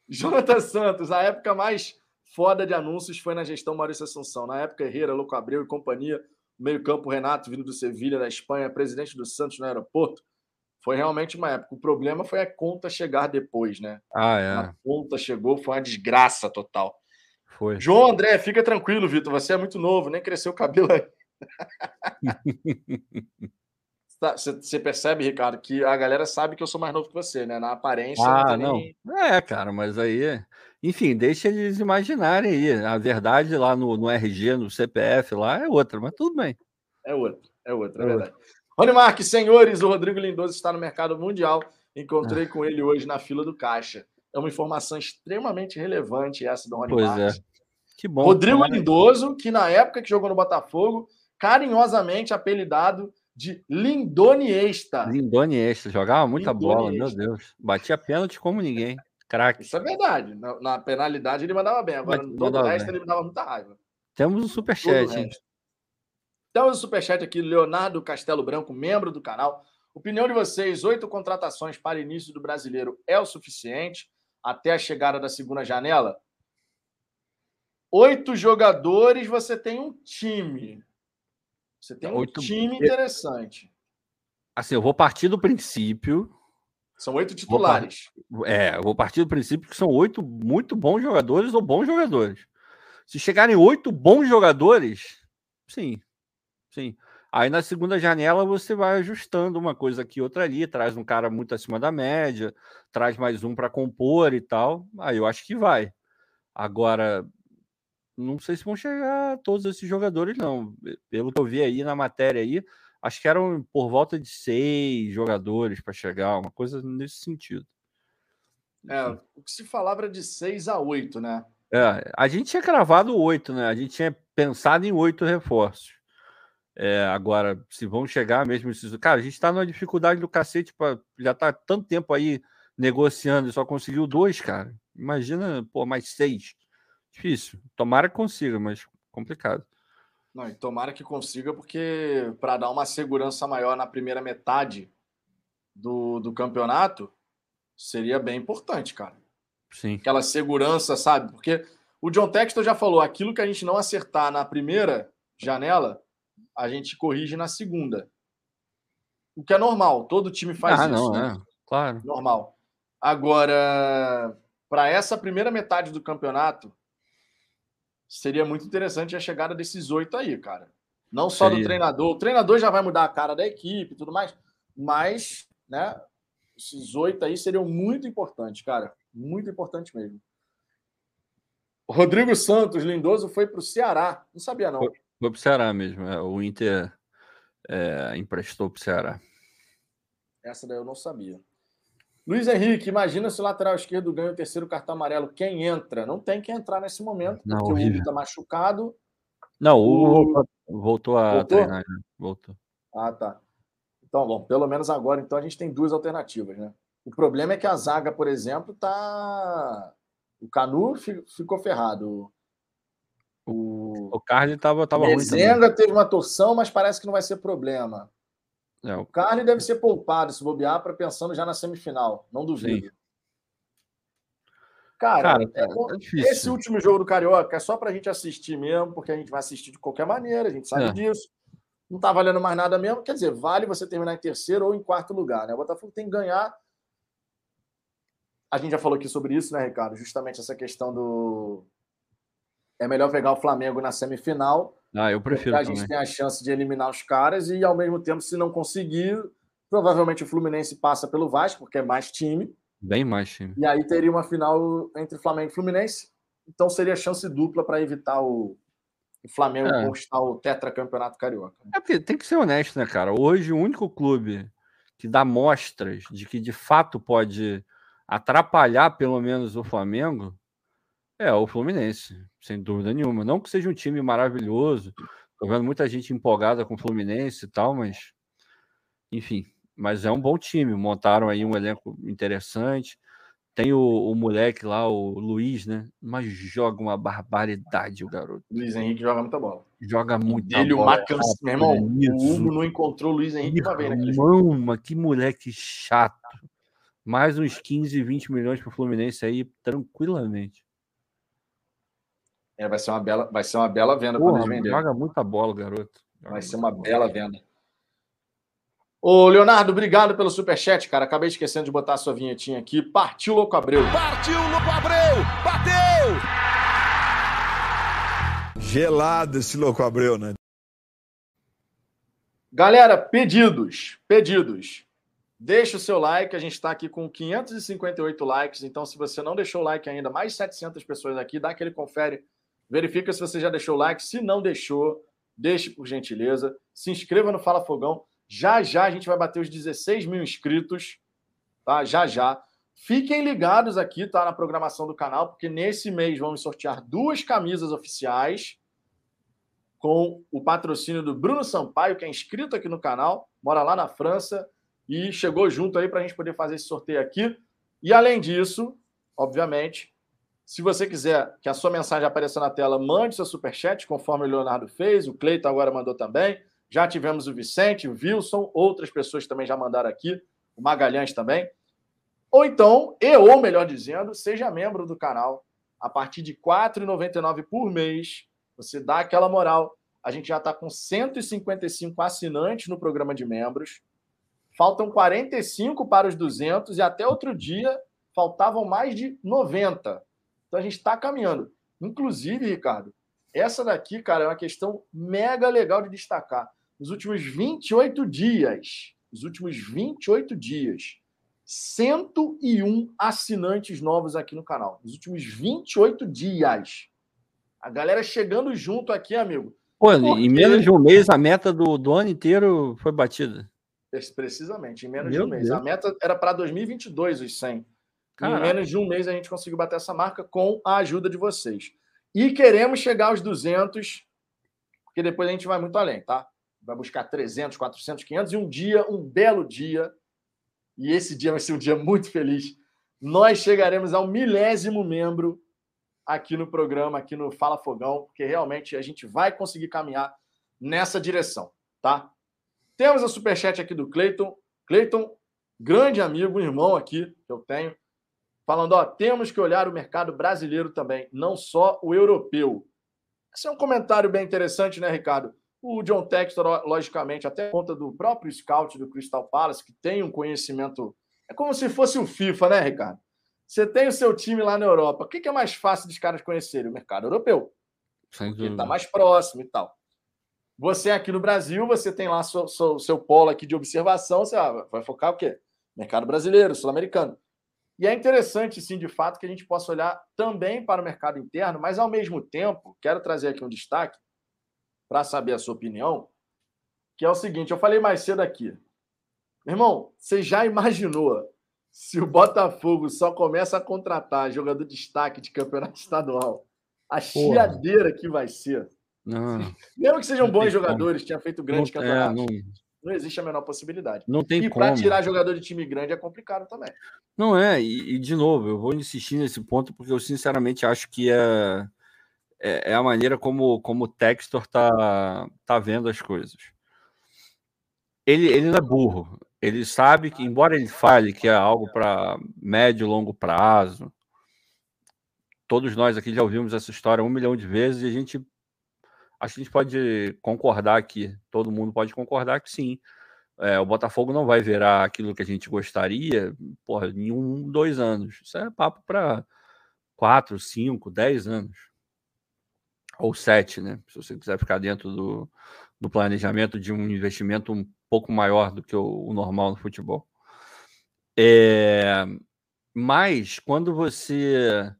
Jonathan Santos, a época mais foda de anúncios foi na gestão Maurício Assunção. Na época, Herrera, Louco Abreu e companhia, meio-campo Renato, vindo do Sevilha, da Espanha, presidente do Santos no aeroporto. Foi realmente uma época. O problema foi a conta chegar depois, né? Ah, A é, conta chegou, foi uma desgraça total. Foi. João André, fica tranquilo, Vitor. Você é muito novo, nem cresceu o cabelo aí. [laughs] Tá, Você você percebe, Ricardo, que a galera sabe que eu sou mais novo que você, né? Na aparência. Ah, tem não. nem- É, cara, mas aí. Enfim, deixa eles imaginarem aí. A verdade lá no, no RG, no CPF lá é outra, mas tudo bem. É outro, é outro, é É verdade. Rony Marques, senhores, o Rodrigo Lindoso está no mercado mundial. Encontrei com ele hoje na fila do caixa. É uma informação extremamente relevante essa do Rony Pois Marques. é. Que bom. Rodrigo tomara- Lindoso, que na época que jogou no Botafogo, carinhosamente apelidado de Lindoniesta. Lindone Extra, jogava muita Lindone bola, meu. Deus. Batia pênalti como ninguém. Craque. Isso é verdade. Na, na penalidade ele mandava bem. Agora, no todo o resto, bem. ele me dava muita raiva. Temos um superchat, hein? Temos o superchat aqui, Leonardo Castelo Branco, membro do canal. Opinião de vocês: oito contratações para início do brasileiro é o suficiente até a chegada da segunda janela? Oito jogadores, você tem um time. Você tem um Oito- time interessante. Assim, eu vou partir do princípio. São oito titulares. É, eu vou partir do princípio que são oito muito bons jogadores ou bons jogadores. Se chegarem oito bons jogadores, sim. Sim. Aí na segunda janela você vai ajustando uma coisa aqui, outra ali, traz um cara muito acima da média, traz mais um para compor e tal. Aí eu acho que vai. Agora, não sei se vão chegar todos esses jogadores, não. Pelo que eu vi aí na matéria aí, acho que eram por volta de seis jogadores para chegar, uma coisa nesse sentido. É, o que se falava era de seis a oito, né? É, a gente tinha cravado oito, né? A gente tinha pensado em oito reforços. É, agora, se vão chegar mesmo esses. Cara, a gente está numa dificuldade do cacete, pra, já está tanto tempo aí negociando e só conseguiu dois, cara. Imagina, pô, mais seis. Difícil. Tomara que consiga, mas complicado. Não, e tomara que consiga, porque para dar uma segurança maior na primeira metade do, do campeonato, seria bem importante, cara. Sim. Aquela segurança, sabe? Porque o John Textor já falou, aquilo que a gente não acertar na primeira janela, a gente corrige na segunda. O que é normal, todo time faz ah, isso. não, né? é. Claro. Normal. Agora, para essa primeira metade do campeonato, seria muito interessante a chegada desses oito aí, cara. Não só do Seria. treinador. O treinador já vai mudar a cara da equipe e tudo mais, mas, né, esses oito aí seriam muito importantes, cara. Muito importante mesmo. O Rodrigo Santos, lindoso, foi para o Ceará. Não sabia, não. Foi pro Ceará mesmo. é, o Inter é, emprestou pro Ceará. Essa daí eu não sabia. Luiz Henrique, imagina se o lateral esquerdo ganha o terceiro cartão amarelo. Quem entra? Não tem que entrar nesse momento, Não, porque o horrível. Hugo está machucado. Não, o O- voltou, a Voltou? treinar. né? Voltou. Ah, tá. Então, bom, pelo menos agora, então a gente tem duas alternativas, né? O problema é que a zaga, por exemplo, tá. O Canu fi- ficou ferrado. O O Carly tava, tava ruim também. Mezenga teve uma torção, mas parece que não vai ser problema. É, o- O Carly deve ser poupado se bobear para pensando já na semifinal. Não duvido. Cara, Cara, é- é difícil. esse último jogo do Carioca é só pra gente assistir mesmo, porque a gente vai assistir de qualquer maneira, a gente sabe É. disso. Não tá valendo mais nada mesmo. Quer dizer, vale você terminar em terceiro ou em quarto lugar, né? O Botafogo tem que ganhar. A gente já falou aqui sobre isso, né, Ricardo? Justamente essa questão do. É melhor pegar o Flamengo na semifinal, Ah, eu porque prefiro a gente também. tem a chance de eliminar os caras e, ao mesmo tempo, se não conseguir, provavelmente o Fluminense passa pelo Vasco, porque é mais time. Bem mais time. E aí teria uma final entre Flamengo e Fluminense. Então seria chance dupla para evitar o, o Flamengo É. conquistar o tetracampeonato carioca. É porque tem que ser honesto, né, cara? Hoje, o único clube que dá mostras de que de fato pode atrapalhar pelo menos o Flamengo é o Fluminense, sem dúvida nenhuma. Não que seja um time maravilhoso, tô vendo muita gente empolgada com o Fluminense e tal, mas enfim, mas é um bom time. Montaram aí um elenco interessante. Tem o, o moleque lá, o Luiz, né? Mas joga uma barbaridade o garoto. Luiz Henrique joga muita bola. Joga muito. Dele, o bola, Macan, rápido, meu irmão, isso. o Hugo não encontrou o Luiz Henrique vez naquele jogo. Irmão, mas que moleque chato. Mais uns 15, 20 milhões pro Fluminense aí, tranquilamente. É, vai ser uma bela, vai ser uma bela venda quando Porra, eles venderem. joga muita bola, garoto. Joga Vai ser uma bola. bela venda. Ô, Leonardo, obrigado pelo superchat, cara. Acabei esquecendo de botar a sua vinhetinha aqui. Partiu Louco Abreu. Partiu Louco Abreu! Bateu! Gelado esse louco Abreu, né? Galera, pedidos, pedidos. Deixa o seu like, a gente está aqui com 558 likes, então se você não deixou o like ainda, mais 700 pessoas aqui, dá aquele confere, verifica se você já deixou o like, se não deixou, deixe por gentileza, se inscreva no Fala Fogão, já já a gente vai bater os 16 mil inscritos, tá? Já já. Fiquem ligados aqui, tá? Na programação do canal, porque nesse mês vamos sortear duas camisas oficiais com o patrocínio do Bruno Sampaio, que é inscrito aqui no canal, mora lá na França e chegou junto aí para a gente poder fazer esse sorteio aqui. E além disso, obviamente, se você quiser que a sua mensagem apareça na tela, mande seu superchat, conforme o Leonardo fez, o Cleiton agora mandou também. Já tivemos o Vicente, o Wilson, outras pessoas também já mandaram aqui, o Magalhães também. Ou então, e ou melhor dizendo, seja membro do canal. A partir de R$ 4,99 por mês, você dá aquela moral. A gente já está com 155 assinantes no programa de membros. Faltam 45 para os 200 e até outro dia faltavam mais de 90. Então a gente está caminhando. Inclusive, Ricardo, essa daqui, cara, é uma questão mega legal de destacar. Nos últimos 28 dias, nos últimos 28 dias, 101 assinantes novos aqui no canal. Nos últimos 28 dias. A galera chegando junto aqui, amigo. Pô, Por em menos de um mês, a meta do, do ano inteiro foi batida. Precisamente, em menos Meu de um mês. Deus. A meta era para 2022 os 100. Em Caraca. menos de um mês a gente conseguiu bater essa marca com a ajuda de vocês. E queremos chegar aos 200, porque depois a gente vai muito além, tá? Vai buscar 300, 400, 500 e um dia, um belo dia, e esse dia vai ser um dia muito feliz, nós chegaremos ao milésimo membro aqui no programa, aqui no Fala Fogão, porque realmente a gente vai conseguir caminhar nessa direção, tá? Temos a superchat aqui do Cleiton. Cleiton, grande amigo, irmão aqui que eu tenho, falando: ó, temos que olhar o mercado brasileiro também, não só o europeu. Esse é um comentário bem interessante, né, Ricardo? O John Textor, logicamente, até conta do próprio scout do Crystal Palace, que tem um conhecimento. É como se fosse o FIFA, né, Ricardo? Você tem o seu time lá na Europa. O que é mais fácil dos caras conhecerem? O mercado europeu Sem porque está mais próximo e tal. Você aqui no Brasil, você tem lá seu, seu, seu polo aqui de observação, você ah, vai focar o quê? Mercado brasileiro, sul-americano. E é interessante, sim, de fato, que a gente possa olhar também para o mercado interno, mas ao mesmo tempo, quero trazer aqui um destaque para saber a sua opinião, que é o seguinte: eu falei mais cedo aqui. Meu irmão, você já [laughs] imaginou se o Botafogo só começa a contratar jogador de destaque de campeonato estadual? A chiadeira que vai ser. Não, Mesmo que sejam bons jogadores, tinha feito não, grandes é, campeonatos. não, Não existe a menor possibilidade. não tem E para como. tirar jogador de time grande é complicado também. Não é, e, e, de novo, eu vou insistir nesse ponto porque eu sinceramente acho que é, é, é a maneira como, como o Textor tá, tá vendo as coisas. Ele, ele não é burro. Ele sabe que, embora ele fale que é algo para médio e longo prazo, todos nós aqui já ouvimos essa história um milhão de vezes e a gente acho que a gente pode concordar aqui, todo mundo pode concordar que sim. É, o Botafogo não vai virar aquilo que a gente gostaria porra, em um, dois anos. Isso é papo para quatro, cinco, dez anos. Ou sete, né? Se você quiser ficar dentro do, do planejamento de um investimento um pouco maior do que o, o normal no futebol. É, mas quando você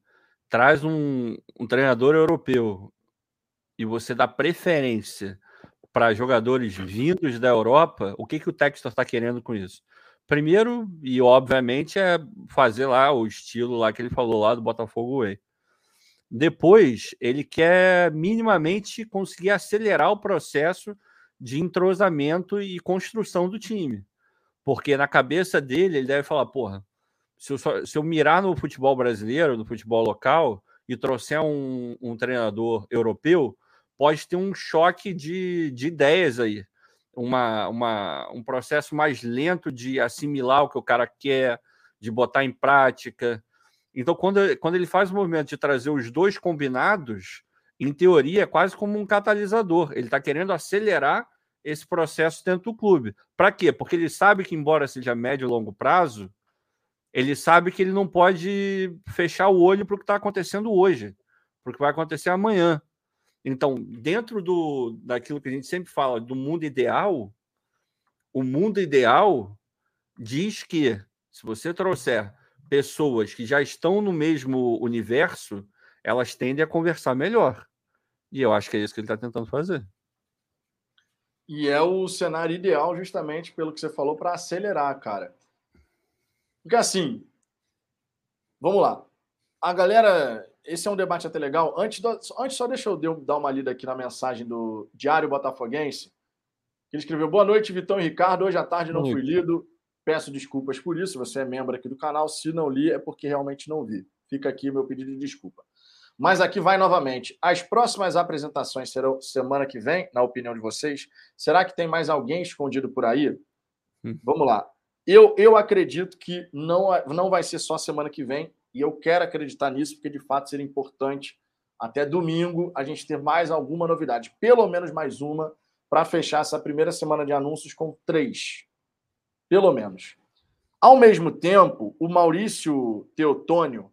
traz um, um treinador europeu e você dá preferência para jogadores vindos da Europa, o que, que o Textor está querendo com isso? Primeiro, e obviamente, é fazer lá o estilo lá que ele falou lá do Botafogo Way. Depois, ele quer minimamente conseguir acelerar o processo de entrosamento e construção do time. Porque na cabeça dele, ele deve falar: porra, se eu, só, se eu mirar no futebol brasileiro, no futebol local, e trouxer um, um treinador europeu, pode ter um choque de, de ideias aí. Uma, uma, um processo mais lento de assimilar o que o cara quer, de botar em prática. Então, quando, quando ele faz o movimento de trazer os dois combinados, em teoria, é quase como um catalisador. Ele está querendo acelerar esse processo dentro do clube. Para quê? Porque ele sabe que, embora seja médio e longo prazo, ele sabe que ele não pode fechar o olho para o que está acontecendo hoje, para o que vai acontecer amanhã. Então, dentro do, daquilo que a gente sempre fala do mundo ideal, o mundo ideal diz que se você trouxer pessoas que já estão no mesmo universo, elas tendem a conversar melhor. E eu acho que é isso que ele está tentando fazer. E é o cenário ideal, justamente pelo que você falou, para acelerar, cara. Porque assim, vamos lá. A galera, esse é um debate até legal. Antes, do, antes só deixa eu dar uma lida aqui na mensagem do Diário Botafoguense. Ele escreveu: Boa noite, Vitão e Ricardo. Hoje à tarde não fui lido. Peço desculpas por isso. Você é membro aqui do canal. Se não li, é porque realmente não vi. Fica aqui meu pedido de desculpa. Mas aqui vai novamente. As próximas apresentações serão semana que vem, na opinião de vocês. Será que tem mais alguém escondido por aí? Hum. Vamos lá. Eu, eu acredito que não, não vai ser só semana que vem, e eu quero acreditar nisso, porque de fato seria importante até domingo a gente ter mais alguma novidade, pelo menos mais uma, para fechar essa primeira semana de anúncios com três. Pelo menos. Ao mesmo tempo, o Maurício Teotônio,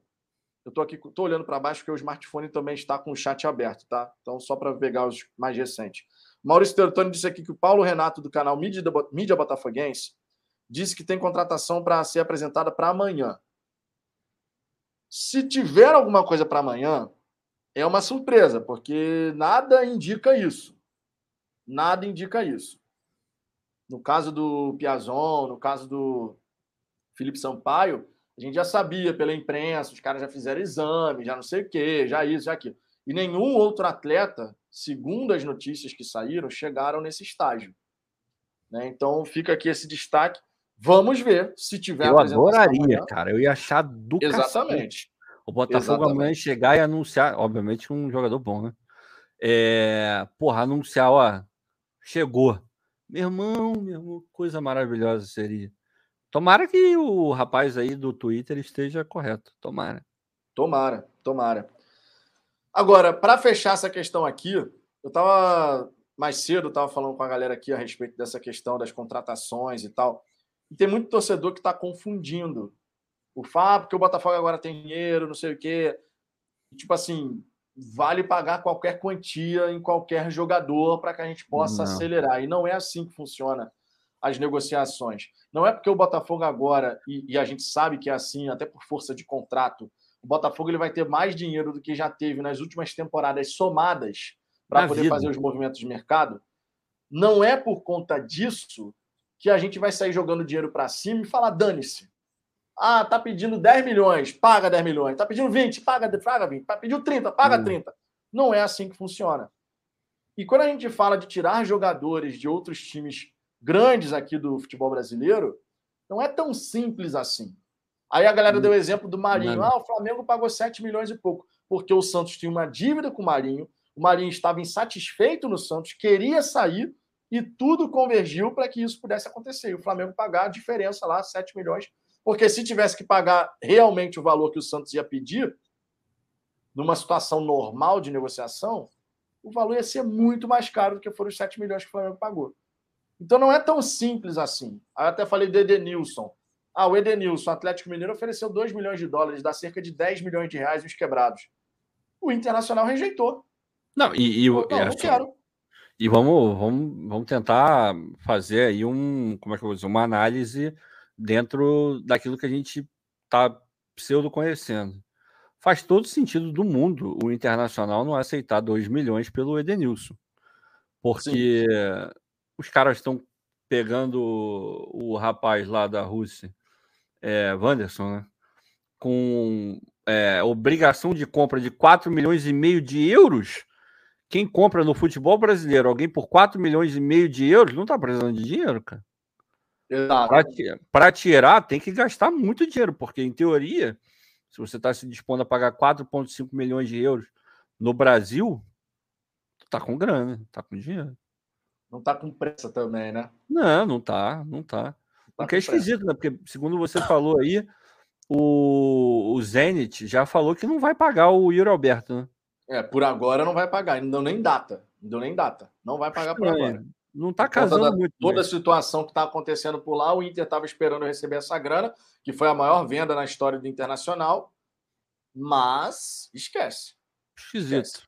eu estou aqui, estou olhando para baixo porque o smartphone também está com o chat aberto, tá? Então, só para pegar os mais recentes. Maurício Teotônio disse aqui que o Paulo Renato, do canal Mídia, Mídia Botafoguense, disse que tem contratação para ser apresentada para amanhã. Se tiver alguma coisa para amanhã, é uma surpresa, porque nada indica isso. Nada indica isso. No caso do Piazon, no caso do Felipe Sampaio, a gente já sabia pela imprensa, os caras já fizeram exame, já não sei o quê, já isso, já aquilo. E nenhum outro atleta, segundo as notícias que saíram, chegaram nesse estágio. Né? Então fica aqui esse destaque. Vamos ver se tiver Eu adoraria, amanhã. cara. Eu ia achar do Exatamente. Cacete. O Botafogo Exatamente. amanhã chegar e anunciar, obviamente, um jogador bom, né? É, porra, anunciar, ó, chegou. Meu irmão, meu irmão, coisa maravilhosa seria. Tomara que o rapaz aí do Twitter esteja correto. Tomara. Tomara, tomara. Agora, para fechar essa questão aqui, eu estava mais cedo, estava falando com a galera aqui a respeito dessa questão das contratações e tal. E tem muito torcedor que está confundindo o Fábio, porque o Botafogo agora tem dinheiro, não sei o quê. Tipo assim, vale pagar qualquer quantia em qualquer jogador para que a gente possa não. acelerar. E não é assim que funciona as negociações. Não é porque o Botafogo agora, e, e, a gente sabe que é assim, até por força de contrato, o Botafogo ele vai ter mais dinheiro do que já teve nas últimas temporadas somadas para poder vida. fazer os movimentos de mercado. Não é por conta disso que a gente vai sair jogando dinheiro para cima e falar: dane-se. Ah, tá pedindo 10 milhões, paga 10 milhões. Tá pedindo 20, paga, paga 20. Tá pedindo 30, paga hum. 30. Não é assim que funciona. E quando a gente fala de tirar jogadores de outros times grandes aqui do futebol brasileiro, não é tão simples assim. Aí a galera hum. deu o exemplo do Marinho. Ah, o Flamengo pagou 7 milhões e pouco, porque o Santos tinha uma dívida com o Marinho, o Marinho estava insatisfeito no Santos, queria sair e tudo convergiu para que isso pudesse acontecer. E o Flamengo pagar a diferença lá, 7 milhões, porque se tivesse que pagar realmente o valor que o Santos ia pedir, numa situação normal de negociação, o valor ia ser muito mais caro do que foram os 7 milhões que o Flamengo pagou. Então não é tão simples assim. Eu até falei do Edenilson. Ah, o Edenilson, o Atlético Mineiro, ofereceu 2 milhões de dólares, dá cerca de 10 milhões de reais nos quebrados. O Internacional rejeitou. Não, e, e não, não quero. E vamos, vamos, vamos tentar fazer aí um, como é que eu vou dizer, uma análise dentro daquilo que a gente está pseudo conhecendo. faz todo sentido do mundo o Internacional não aceitar 2 milhões pelo Edenilson. Porque Sim. os caras estão pegando o rapaz lá da Rússia, é, Wanderson, né? com é, obrigação de compra de 4 milhões e meio de euros. Quem compra no futebol brasileiro alguém por 4 milhões e meio de euros não está precisando de dinheiro, cara. Para tirar, tem que gastar muito dinheiro, porque, em teoria, se você está se dispondo a pagar 4,5 milhões de euros no Brasil, tá com grana, tá com dinheiro. Não tá com pressa também, né? Não, não tá, não tá. Tá porque é esquisito, né? Porque, segundo você falou aí, o, o Zenit já falou que não vai pagar o Yuri Alberto, né? É, por agora não vai pagar, não deu nem data. Não deu nem data. Não vai pagar por agora. Não tá casando da, muito. Toda a situação que está acontecendo por lá, o Inter estava esperando receber essa grana, que foi a maior venda na história do Internacional. Mas esquece. Esquisito.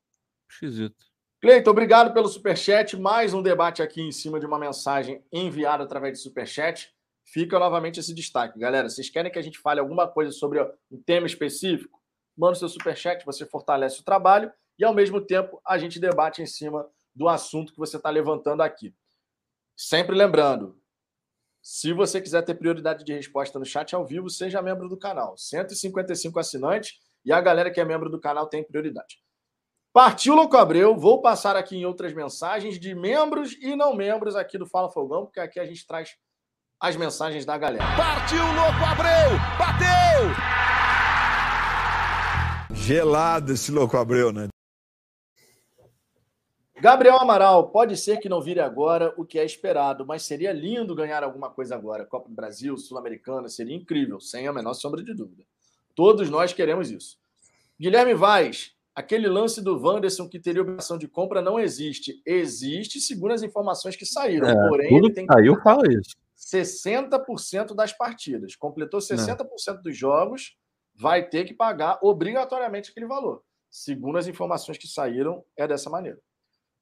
Esquisito. Cleiton, obrigado pelo superchat. Mais um debate aqui em cima de uma mensagem enviada através de superchat. Fica novamente esse destaque. Galera, vocês querem que a gente fale alguma coisa sobre um tema específico? Manda o seu superchat, você fortalece o trabalho e, ao mesmo tempo, a gente debate em cima do assunto que você está levantando aqui. Sempre lembrando, se você quiser ter prioridade de resposta no chat ao vivo, seja membro do canal. 155 assinantes e a galera que é membro do canal tem prioridade. Partiu Louco Abreu, vou passar aqui em outras mensagens de membros e não membros aqui do Fala Fogão, porque aqui a gente traz as mensagens da galera. Partiu Louco Abreu, bateu! Gelado esse Louco Abreu, né? Gabriel Amaral, pode ser que não vire agora o que é esperado, mas seria lindo ganhar alguma coisa agora. Copa do Brasil, Sul-Americana, seria incrível, sem a menor sombra de dúvida. Todos nós queremos isso. Guilherme Vaz, aquele lance do Wanderson que teria obrigação de compra não existe. Existe, segundo as informações que saíram. É, Porém, ele tem que saiu fala isso. 60% das partidas. Completou 60% não. dos jogos, vai ter que pagar obrigatoriamente aquele valor. Segundo as informações que saíram, é dessa maneira.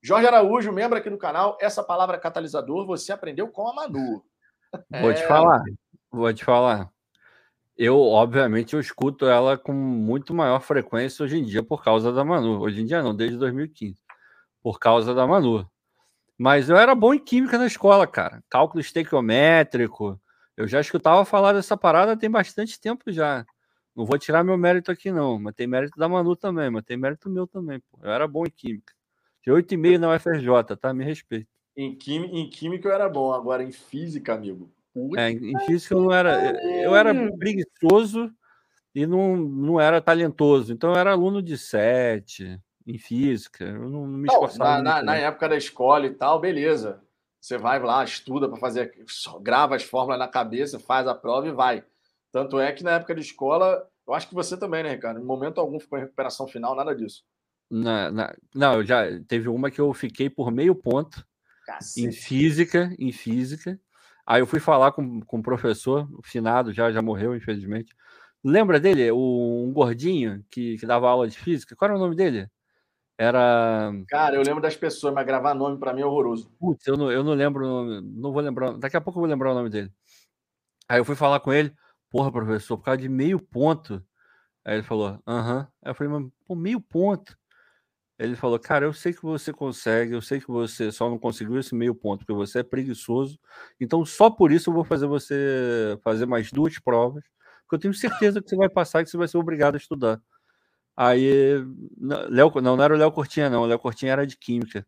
Jorge Araújo, membro aqui do canal, essa palavra catalisador você aprendeu com a Manu. Vou é... te falar, vou te falar. Eu, obviamente, eu escuto ela com muito maior frequência hoje em dia por causa da Manu. Hoje em dia não, desde 2015. Por causa da Manu. Mas eu era bom em química na escola, cara. Cálculo estequiométrico. Eu já escutava falar dessa parada tem bastante tempo já. Não vou tirar meu mérito aqui, não. Mas tem mérito da Manu também, mas tem mérito meu também. Pô. Eu era bom em química. De 8,5 na UFRJ, tá? Me respeito. Em, em química eu era bom, agora em física, amigo. É, em física eu não era. Eu era preguiçoso e não, não era talentoso. Então eu era aluno de 7 em física. Eu não, não me esforçava. Não, na, na, na, época da escola e tal, beleza. Você vai lá, estuda para fazer, grava as fórmulas na cabeça, faz a prova e vai. Tanto é que na época da escola, eu acho que você também, né, Ricardo? Em momento algum ficou em recuperação final, nada disso. Na, na, não, eu já teve uma que eu fiquei por meio ponto Cacete. em física, em física. Aí eu fui falar com, com o professor, o finado já já morreu, infelizmente. Lembra dele, o, um gordinho que, que dava aula de física? Qual era o nome dele? Era. Cara, eu lembro das pessoas, mas gravar nome para mim é horroroso. Putz, eu não, eu não lembro, não vou lembrar. Daqui a pouco eu vou lembrar o nome dele. Aí eu fui falar com ele, porra, professor, por causa de meio ponto. Aí ele falou, aham. Aí eu falei, mas pô, meio ponto. Ele falou: Cara, eu sei que você consegue, eu sei que você só não conseguiu esse meio ponto, porque você é preguiçoso. Então, só por isso eu vou fazer você fazer mais duas provas, porque eu tenho certeza que você vai passar e que você vai ser obrigado a estudar. Aí, Léo, não, não era o Léo Cortinha, não. O Léo Cortinha era de química.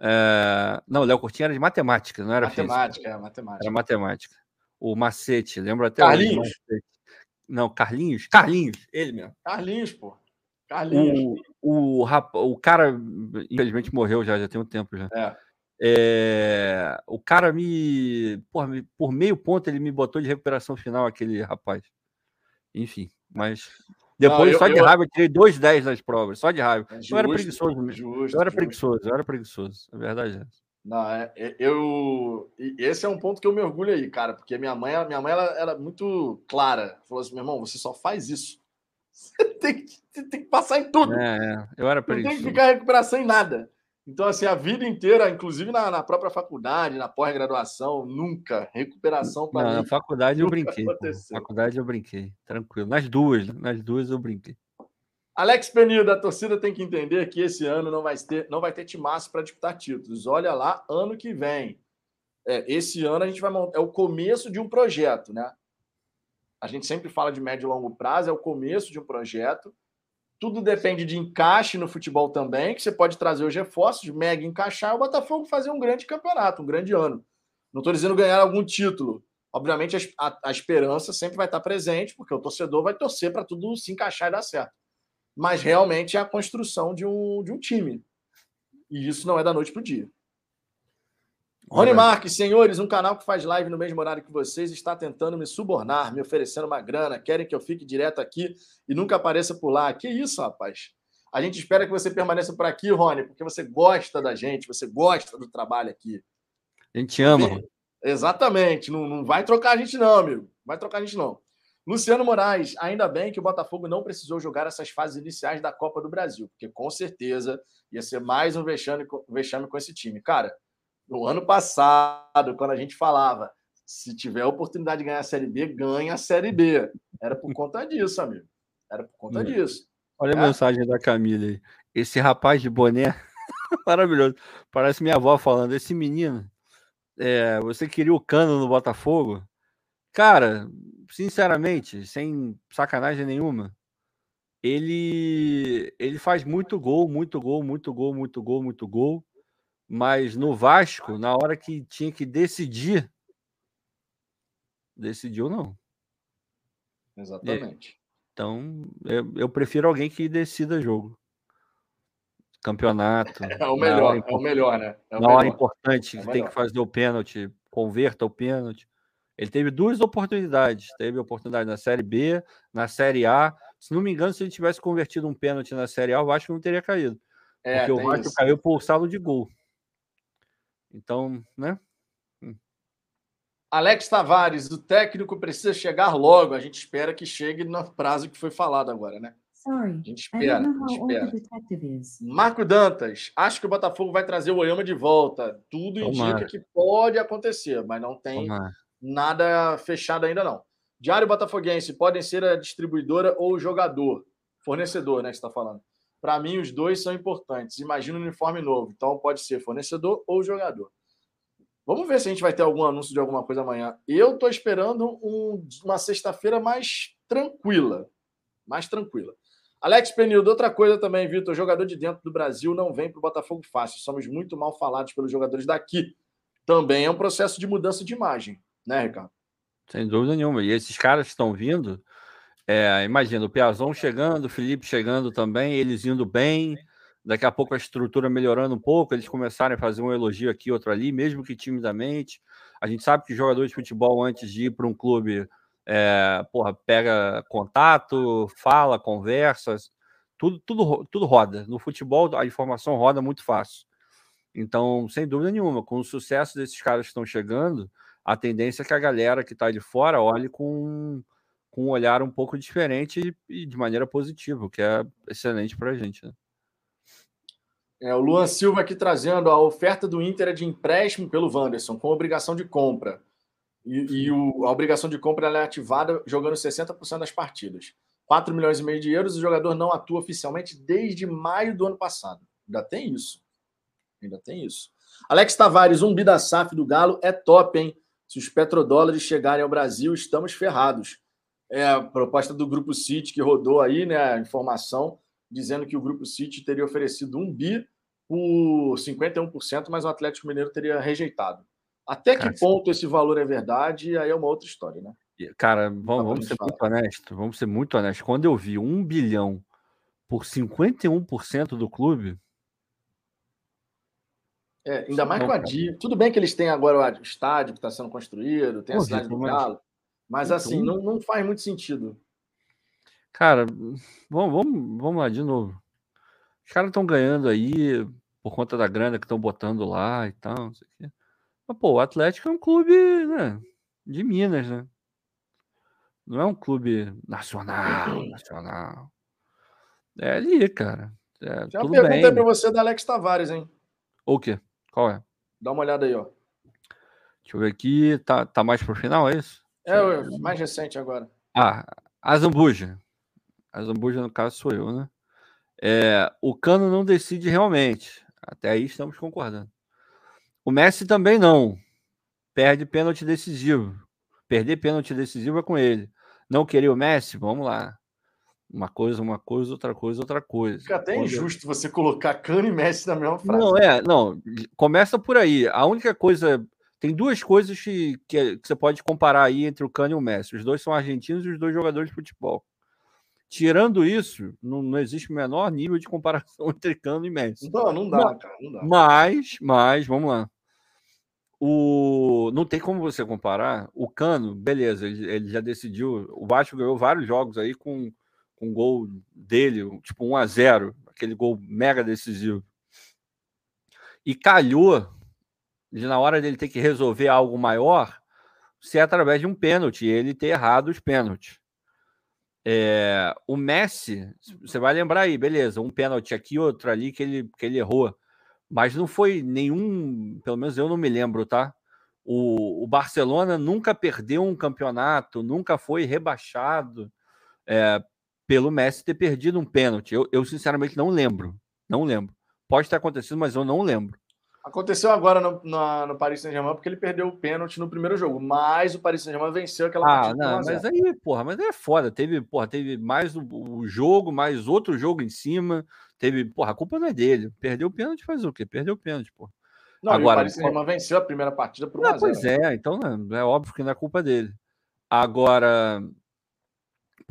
É, não, o Léo Cortinha era de matemática, não era matemática, física. É, matemática. Era matemática. O Macete, lembra até Carlinhos? Não, Carlinhos? Carlinhos, ele mesmo. Carlinhos, pô. Carlinhos. O, o, o cara, infelizmente, morreu já, já tem um tempo já. É. É, o cara me, por, por meio ponto, ele me botou de recuperação final, aquele rapaz. Enfim, mas depois, não, eu, só de eu... raiva, eu tirei dois 10 nas provas, só de raiva. Justo, eu era preguiçoso mesmo. Justo, eu era justo. preguiçoso, eu era preguiçoso. A verdade é essa. Não, é, é, eu. Esse é um ponto que eu me orgulho aí, cara, porque minha mãe, minha mãe ela era muito clara. Falou assim: meu irmão, você só faz isso. [laughs] Você tem que, tem que passar em tudo. É, é eu era. Não tem que ficar em recuperação em nada. Então, assim, a vida inteira, inclusive na, na própria faculdade, na pós-graduação, nunca. Recuperação para mim. Na faculdade eu brinquei. Na faculdade eu brinquei, tranquilo. Nas duas, nas duas eu brinquei. Alex Penildo, a torcida tem que entender que esse ano não vai ter, não vai ter timaço para disputar títulos. Olha lá, ano que vem. É, esse ano a gente vai montar. É o começo de um projeto, né? A gente sempre fala de médio e longo prazo, é o começo de um projeto. Tudo depende de encaixe no futebol também, que você pode trazer os reforços, mega encaixar, o Botafogo fazer um grande campeonato, um grande ano. Não estou dizendo ganhar algum título. Obviamente, a, a, a, esperança sempre vai estar presente, porque o torcedor vai torcer para tudo se encaixar e dar certo. Mas realmente é a construção de um, de um time. E isso não é da noite para o dia. Rony Marques, senhores, um canal que faz live no mesmo horário que vocês está tentando me subornar, me oferecendo uma grana, querem que eu fique direto aqui e nunca apareça por lá. Que isso, rapaz? A gente espera que você permaneça por aqui, Rony, porque você gosta da gente, você gosta do trabalho aqui. A gente ama. Rony. Exatamente. Não, não vai trocar a gente, não, amigo. Vai trocar a gente, não. Luciano Moraes, ainda bem que o Botafogo não precisou jogar essas fases iniciais da Copa do Brasil, porque com certeza ia ser mais um vexame, vexame com esse time. Cara, no ano passado, quando a gente falava, se tiver a oportunidade de ganhar a Série B, ganha a Série B. Era por conta disso, amigo. Era por conta hum. disso. Olha é. a mensagem da Camila aí. Esse rapaz de boné, [laughs] maravilhoso. Parece minha avó falando. Esse menino, é, você queria o cano no Botafogo? Cara, sinceramente, sem sacanagem nenhuma, ele ele faz muito gol, muito gol, muito gol, muito gol, muito gol. Mas no Vasco, na hora que tinha que decidir, decidiu não. Exatamente. Então, eu, eu prefiro alguém que decida jogo. Campeonato. [laughs] É o melhor, é o melhor, né? É na melhor. hora importante, é tem que fazer o pênalti, converta o pênalti. Ele teve duas oportunidades. Teve oportunidade na Série B, na Série A. Se não me engano, se ele tivesse convertido um pênalti na Série A, o Vasco não teria caído. É, porque o Vasco isso. caiu por saldo de gol. Então, né? Alex Tavares, o técnico precisa chegar logo. A gente espera que chegue no prazo que foi falado agora, né? Sorry, a gente espera. A gente espera. Marco Dantas, acho que o Botafogo vai trazer o Oyama de volta. Tudo Tomara. indica que pode acontecer, mas não tem Tomara. Nada fechado ainda não. Diário Botafoguense, podem ser a distribuidora ou o jogador. Fornecedor, né, que está falando. Para mim, os dois são importantes. Imagina um uniforme novo. Então, pode ser fornecedor ou jogador. Vamos ver se a gente vai ter algum anúncio de alguma coisa amanhã. Eu estou esperando um, uma sexta-feira mais tranquila. Mais tranquila. Alex Penildo, outra coisa também, Vitor. Jogador de dentro do Brasil não vem para o Botafogo fácil. Somos muito mal falados pelos jogadores daqui. Também é um processo de mudança de imagem, né, Ricardo? Sem dúvida nenhuma. E esses caras que estão vindo, é, imagina, o Piazon chegando, o Felipe chegando também, eles indo bem, daqui a pouco a estrutura melhorando um pouco, eles começarem a fazer um elogio aqui, outro ali, mesmo que timidamente. A gente sabe que jogadores de futebol, antes de ir para um clube, é, porra, pega contato, fala, conversa, tudo, tudo, tudo roda. No futebol, a informação roda muito fácil. Então, sem dúvida nenhuma, com o sucesso desses caras que estão chegando, a tendência é que a galera que está de fora olhe com com um olhar um pouco diferente e de maneira positiva, o que é excelente para a gente. Né? É, o Luan Silva aqui trazendo a oferta do Inter é de empréstimo pelo Wanderson, com obrigação de compra. E, e o, a obrigação de compra é ativada jogando 60% das partidas. 4 milhões e meio de euros, o jogador não atua oficialmente desde maio do ano passado. Ainda tem isso. Ainda tem isso. Alex Tavares, um da SAF do Galo é top, hein? Se os petrodólares chegarem ao Brasil, estamos ferrados é a proposta do Grupo City que rodou aí, né, a informação dizendo que o Grupo City teria oferecido um bi por 51%, mas o Atlético Mineiro teria rejeitado. Até que ponto esse valor é verdade, aí é uma outra história, né? Cara, vamos, vamos ser muito honestos, vamos ser muito honestos. Quando eu vi um bilhão por 51% do clube. É, ainda mais com a DIA. Tudo bem que eles têm agora o estádio que está sendo construído, tem Pô, a cidade do Galo. Mas então, assim, não, não faz muito sentido. Cara, vamos, vamos, vamos lá de novo. Os caras estão ganhando aí por conta da grana que estão botando lá e tal. Não sei o quê. Mas, pô, o Atlético é um clube né, de Minas, né? Não é um clube nacional, nacional. É ali, cara. É, Já perguntei para você da Alex Tavares, hein? O quê? Qual é? Dá uma olhada aí, ó. Deixa eu ver aqui. Tá, tá mais pro final, é isso? É o mais recente agora. Ah, a Zambuja. A Zambuja, no caso, sou eu, né? É, o Cano não decide realmente. Até aí estamos concordando. O Messi também não. Perde pênalti decisivo. Perder pênalti decisivo é com ele. Não querer o Messi? Vamos lá. Uma coisa, uma coisa, outra coisa, outra coisa. Fica até Quando... injusto você colocar Cano e Messi na mesma frase. Não, é, não. Começa por aí. A única coisa. Tem duas coisas que, que, que você pode comparar aí entre o Cano e o Messi. Os dois são argentinos e os dois jogadores de futebol. Tirando isso, não, não, existe o menor nível de comparação [laughs] entre Cano e Messi. Não, não dá, mas, cara, não dá. Mas, mas, vamos lá. O, não tem como você comparar. O Cano, beleza, ele, ele já decidiu. O Vasco ganhou vários jogos aí com, com gol dele, tipo 1 a 0 aquele gol mega decisivo. E calhou de na hora dele ter que resolver algo maior, ser através de um pênalti, ele ter errado os pênaltis. É, o Messi, você vai lembrar aí, beleza, um pênalti aqui, outro ali que ele, que ele errou. Mas não foi nenhum, pelo menos eu não me lembro, tá? O, o Barcelona nunca perdeu um campeonato, nunca foi rebaixado é, pelo Messi ter perdido um pênalti. Eu, eu, sinceramente não lembro. Não lembro. Pode ter acontecido, mas eu não lembro. Aconteceu agora no, no, no Paris Saint-Germain porque ele perdeu o pênalti no primeiro jogo, mas o Paris Saint-Germain venceu aquela ah, partida. Não, mas aí, porra, mas aí é foda. Teve, porra, teve mais o, o, jogo, mais outro jogo em cima. Teve, porra, a culpa não é dele. Perdeu o pênalti, faz o quê? Perdeu o pênalti, porra. Não, agora, o Paris Saint-Germain venceu a primeira partida por 1 não, Pois é, então é, é óbvio que não é culpa dele. Agora,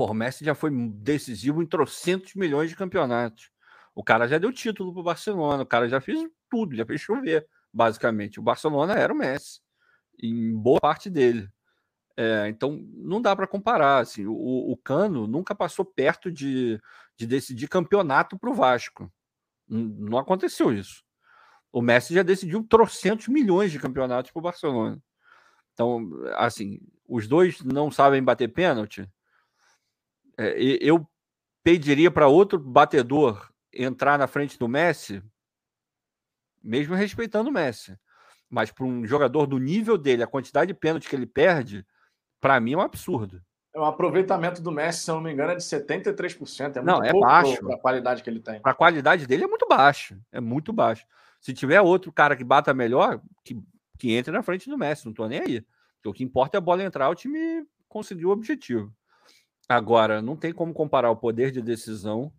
porra, o Messi já foi decisivo em trocentos milhões de campeonatos. O cara já deu título pro Barcelona, o cara já fez tudo, já fez chover basicamente. O Barcelona era o Messi, em boa parte dele. É, então não dá para comparar. Assim, o, o, Cano nunca passou perto de, de decidir campeonato para o Vasco. Não, aconteceu isso. O Messi já decidiu trocentos milhões de campeonatos para o Barcelona. Então, assim, os dois não sabem bater pênalti. É, eu pediria para outro batedor entrar na frente do Messi mesmo respeitando o Messi. Mas para um jogador do nível dele, a quantidade de pênalti que ele perde, para mim é um absurdo. É um aproveitamento do Messi, se eu não me engano, é de 73%. É muito não, é baixo. Para a qualidade que ele tem. Para a qualidade dele é muito baixo. É muito baixo. Se tiver outro cara que bata melhor, que, que entre na frente do Messi, não estou nem aí. Porque o que importa é a bola entrar, o time conseguiu o objetivo. Agora, não tem como comparar o poder de decisão,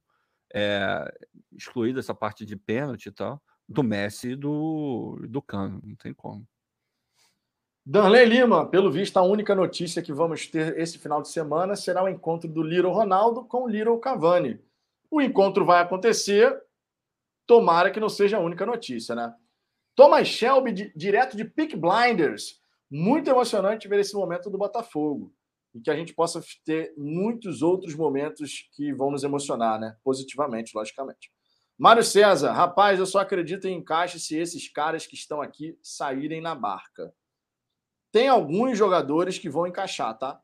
é, excluída essa parte de pênalti e tal, do Messi e do, do Cano. Não tem como. Danley Lima, pelo visto, a única notícia que vamos ter esse final de semana será o encontro do Little Ronaldo com o Cavani. O encontro vai acontecer, tomara que não seja a única notícia, né? Thomas Shelby, de, direto de Peak Blinders. Muito emocionante ver esse momento do Botafogo. E que a gente possa ter muitos outros momentos que vão nos emocionar, né? Positivamente, logicamente. Mário César, rapaz, eu só acredito em encaixe se esses caras que estão aqui saírem na barca. Tem alguns jogadores que vão encaixar, tá?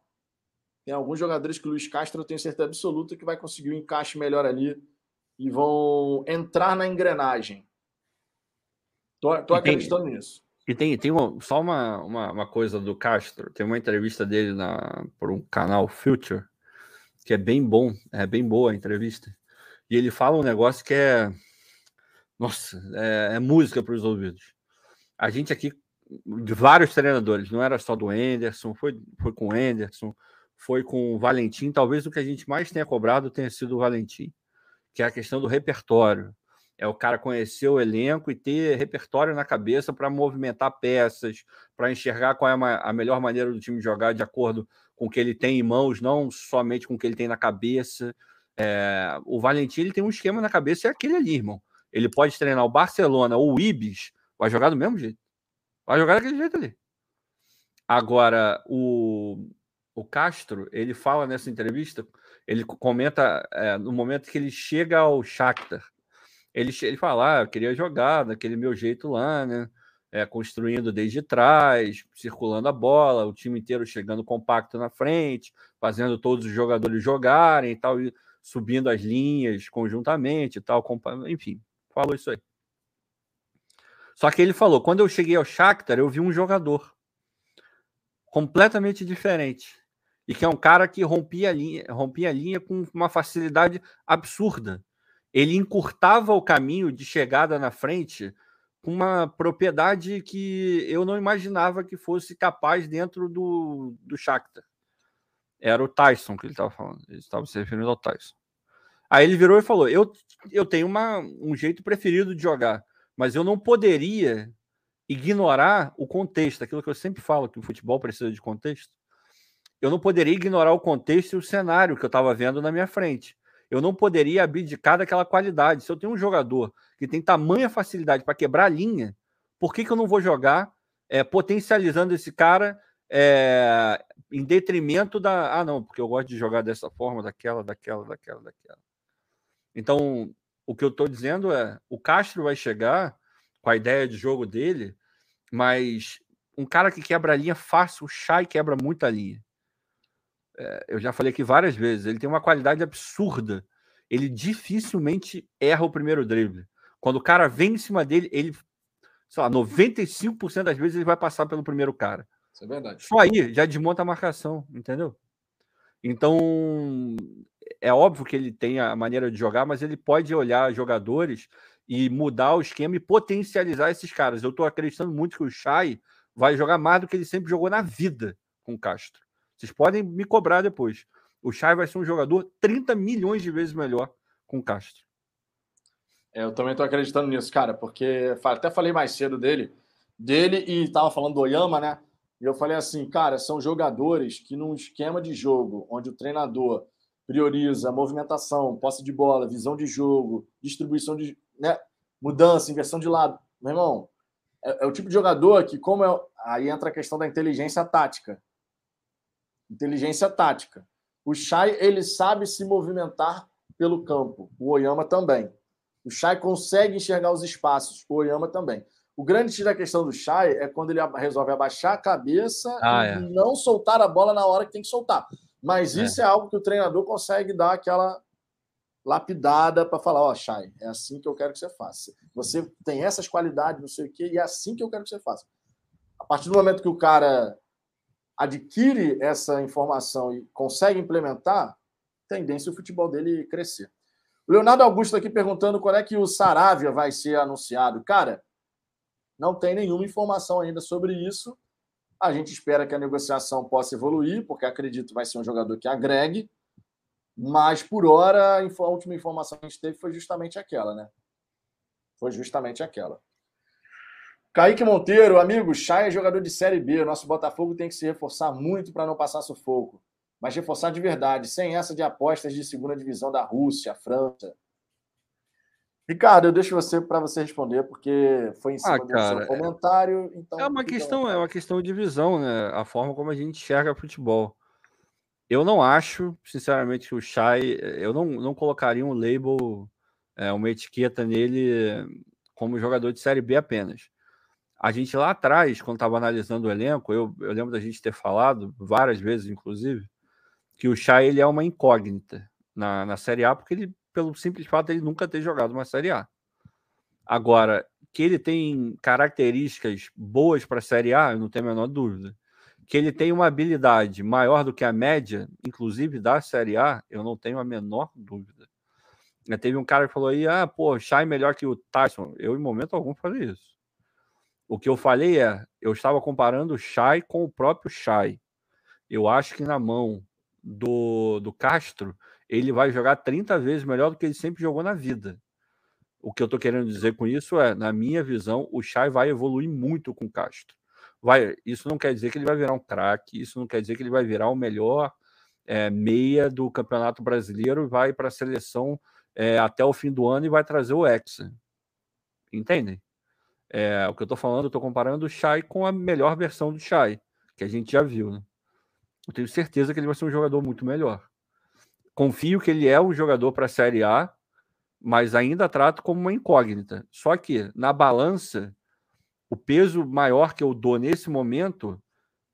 Tem alguns jogadores que o Luiz Castro eu tenho certeza absoluta que vai conseguir um encaixe melhor ali e vão entrar na engrenagem. Tô, tô acreditando nisso. E tem, tem só uma, uma, uma, coisa do Castro. Tem uma entrevista dele na, por um canal Future, que é bem bom, é bem boa a entrevista. E ele fala um negócio que é. Nossa, é, é música para os ouvidos. A gente aqui, de vários treinadores, não era só do Anderson, foi, foi com o Anderson, foi com o Valentim. Talvez o que a gente mais tenha cobrado tenha sido o Valentim, que é a questão do repertório. É o cara conhecer o elenco e ter repertório na cabeça para movimentar peças, para enxergar qual é a melhor maneira do time jogar de acordo com o que ele tem em mãos, não somente com o que ele tem na cabeça. É, o Valentim ele tem um esquema na cabeça, é aquele ali, irmão. Ele pode treinar o Barcelona ou o Ibis, vai jogar do mesmo jeito. Vai jogar daquele jeito ali. Agora, o, o Castro, ele fala nessa entrevista, ele comenta é, no momento que ele chega ao Shakhtar. Ele, ele fala, ah, eu queria jogar daquele meu jeito lá, né? É, construindo desde trás, circulando a bola, o time inteiro chegando compacto na frente, fazendo todos os jogadores jogarem e tal. E subindo as linhas conjuntamente e tal, enfim, falou isso aí. Só que ele falou, quando eu cheguei ao Shakhtar, eu vi um jogador completamente diferente. E que é um cara que rompia a linha, rompia a linha com uma facilidade absurda. Ele encurtava o caminho de chegada na frente com uma propriedade que eu não imaginava que fosse capaz dentro do, do Shakhtar. Era o Tyson que ele estava falando. Ele estava se referindo ao Tyson. Aí ele virou e falou: Eu, eu tenho uma, um jeito preferido de jogar, mas eu não poderia ignorar o contexto, aquilo que eu sempre falo, que o futebol precisa de contexto. Eu não poderia ignorar o contexto e o cenário que eu estava vendo na minha frente. Eu não poderia abdicar daquela qualidade. Se eu tenho um jogador que tem tamanha facilidade para quebrar a linha, por que, que eu não vou jogar é, potencializando esse cara é, em detrimento da. Ah, não, porque eu gosto de jogar dessa forma, daquela, daquela, daquela, daquela. Então, o que eu estou dizendo é: o Castro vai chegar com a ideia de jogo dele, mas um cara que quebra a linha fácil, o Chay quebra muita linha. É, eu já falei aqui várias vezes, ele tem uma qualidade absurda. Ele dificilmente erra o primeiro drible. Quando o cara vem em cima dele, ele, sei lá, 95% das vezes ele vai passar pelo primeiro cara. Isso é verdade. Só aí já desmonta a marcação, entendeu? Então, é óbvio que ele tem a maneira de jogar, mas ele pode olhar jogadores e mudar o esquema e potencializar esses caras. Eu estou acreditando muito que o Chay vai jogar mais do que ele sempre jogou na vida com o Castro. Vocês podem me cobrar depois. O Chay vai ser um jogador 30 milhões de vezes melhor com o Castro. É, eu também estou acreditando nisso, cara, porque até falei mais cedo dele, dele e estava falando do Oyama, né? E eu falei assim, cara, são jogadores que num esquema de jogo onde o treinador prioriza movimentação, posse de bola, visão de jogo, distribuição de, né, mudança, inversão de lado. Meu irmão, é, é o tipo de jogador que, como é, aí entra a questão da inteligência tática inteligência tática. O Chay, ele sabe se movimentar pelo campo. O Oyama também. O Chay consegue enxergar os espaços. O Oyama também. O grande tiro da questão do Chay é quando ele resolve abaixar a cabeça ah, e é. não soltar a bola na hora que tem que soltar. Mas é. isso é algo que o treinador consegue dar aquela lapidada para falar, ó, oh, Chay, é assim que eu quero que você faça. Você tem essas qualidades, não sei o quê, e é assim que eu quero que você faça. A partir do momento que o cara adquire essa informação e consegue implementar, tendência o futebol dele crescer. O Leonardo Augusto aqui perguntando quando é que o Saravia vai ser anunciado. Cara, não tem nenhuma informação ainda sobre isso. A gente espera que a negociação possa evoluir, porque acredito que vai ser um jogador que agregue. Mas, por hora, a última informação que a gente teve foi justamente aquela, né? Foi justamente aquela. Kaique Monteiro, amigo, Chay é jogador de Série B. Nosso Botafogo tem que se reforçar muito para não passar sufoco. Mas reforçar de verdade, sem essa de apostas de segunda divisão da Rússia, França. Ricardo, eu deixo você para você responder, porque foi em cima ah, cara, do seu comentário. Então é uma questão, é uma questão de visão, né? A forma como a gente enxerga futebol. Eu não acho, sinceramente, que o Chay, eu não, não colocaria um label, é, uma etiqueta nele como jogador de Série B apenas a gente lá atrás, quando estava analisando o elenco, eu, eu, lembro da gente ter falado várias vezes, inclusive, que o Chay ele é uma incógnita na, na Série A, porque ele, pelo simples fato ele nunca ter jogado uma Série A. Agora, que ele tem características boas para a Série A, eu não tenho a menor dúvida. Que ele tem uma habilidade maior do que a média, inclusive da Série A, eu não tenho a menor dúvida. Teve um cara que falou aí, ah, pô, Chay melhor que o Tyson. Eu, em momento algum, falei isso. O que eu falei é, eu estava comparando o Chay com o próprio Chay. Eu acho que na mão do, do Castro, ele vai jogar 30 vezes melhor do que ele sempre jogou na vida. O que eu estou querendo dizer com isso é, na minha visão, o Chay vai evoluir muito com o Castro. Vai, isso não quer dizer que ele vai virar um craque, isso não quer dizer que ele vai virar o melhor é, meia do Campeonato Brasileiro e vai para a seleção é, até o fim do ano e vai trazer o Hexa. Entendem? É, o que eu estou falando, eu estou comparando o Shai com a melhor versão do Shai, que a gente já viu. Né? Eu tenho certeza que ele vai ser um jogador muito melhor. Confio que ele é um jogador para a Série A, mas ainda trato como uma incógnita. Só que na balança, o peso maior que eu dou nesse momento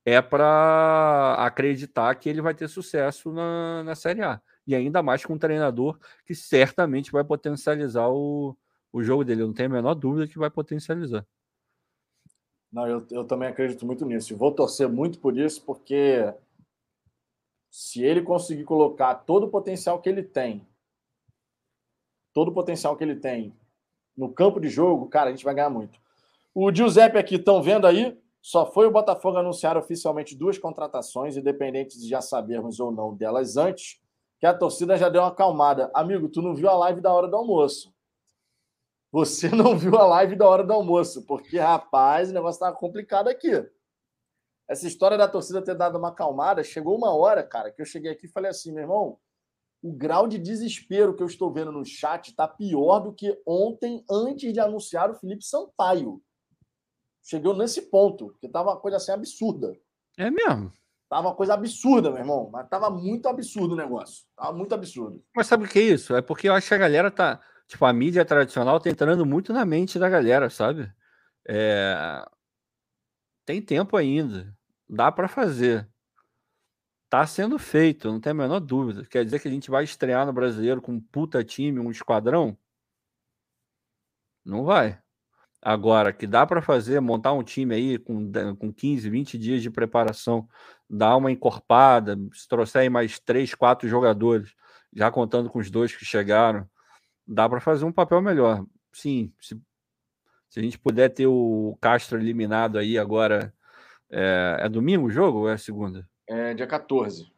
é para acreditar que ele vai ter sucesso na, na Série A. E ainda mais com um treinador que certamente vai potencializar o, o jogo dele. Eu não tenho a menor dúvida que vai potencializar. Não, eu, eu também acredito muito nisso. Vou torcer muito por isso, porque se ele conseguir colocar todo o potencial que ele tem todo o potencial que ele tem no campo de jogo, cara, a gente vai ganhar muito. O Giuseppe aqui, estão vendo aí? Só foi o Botafogo anunciar oficialmente duas contratações, independente de já sabermos ou não delas antes, que a torcida já deu uma acalmada. Amigo, tu não viu a live da hora do almoço. Você não viu a live da hora do almoço, porque, rapaz, o negócio estava complicado aqui. Essa história da torcida ter dado uma acalmada, chegou uma hora, cara, que eu cheguei aqui e falei assim, meu irmão, o grau de desespero que eu estou vendo no chat está pior do que ontem, antes de anunciar o Felipe Sampaio. Chegou nesse ponto, porque tava uma coisa assim absurda. É mesmo? Tava uma coisa absurda, meu irmão. Mas tava muito absurdo o negócio. Tava muito absurdo. Mas sabe o que é isso? É porque eu acho que a galera tá. Tipo, a mídia tradicional tá entrando muito na mente da galera, sabe? É... Tem tempo ainda. Dá para fazer. Tá sendo feito, não tem a menor dúvida. Quer dizer que a gente vai estrear no brasileiro com um puta time, um esquadrão? Não vai. Agora, que dá para fazer, montar um time aí com, com 15, 20 dias de preparação, dar uma encorpada, se trouxer aí mais três, quatro jogadores, já contando com os dois que chegaram, dá para fazer um papel melhor. Sim, se, se, a gente puder ter o Castro eliminado aí agora. É, é domingo o jogo ou é segunda? É dia 14.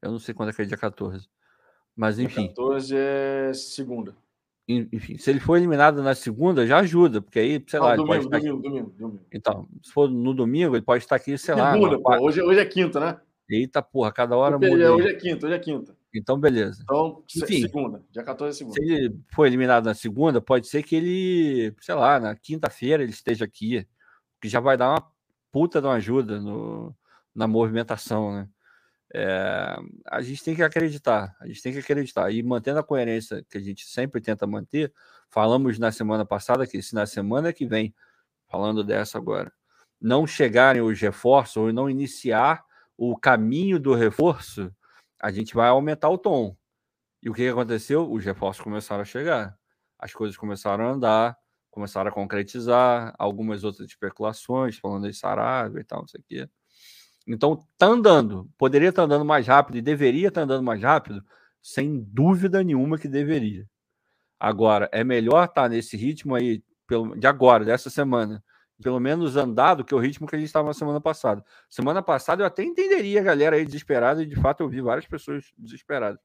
Eu não sei quando é que é dia 14. Mas enfim. Dia 14 é segunda enfim, se ele for eliminado na segunda, já ajuda, porque aí, sei Não, lá. Domingo, domingo, domingo, domingo, Então, se for no domingo, ele pode estar aqui, sei lá. Pô, hoje, hoje é quinta, né? Eita, porra, cada hora muda. Aí. Hoje é quinta, hoje é quinta. Então, beleza. Então, Enfim, segunda, dia 14 é segunda. Se ele for eliminado na segunda, pode ser que ele, sei lá, na quinta-feira ele esteja aqui, que já vai dar uma puta de uma ajuda no, na movimentação, né? É, a gente tem que acreditar, a gente tem que acreditar. E mantendo a coerência que a gente sempre tenta manter, falamos na semana passada que se na semana que vem, falando dessa agora, não chegarem os reforços ou não iniciar o caminho do reforço, a gente vai aumentar o tom. E o que aconteceu? Os reforços começaram a chegar, as coisas começaram a andar, começaram a concretizar, algumas outras especulações, falando de Saraiva e tal, não sei o quê. Então, tá andando. Poderia estar tá andando mais rápido e deveria estar tá andando mais rápido, sem dúvida nenhuma que deveria. Agora, é melhor estar tá nesse ritmo aí, pelo, de agora, dessa semana, pelo menos andado, que o ritmo que a gente estava na semana passada. Semana passada eu até entenderia a galera aí desesperada, e de fato eu vi várias pessoas desesperadas.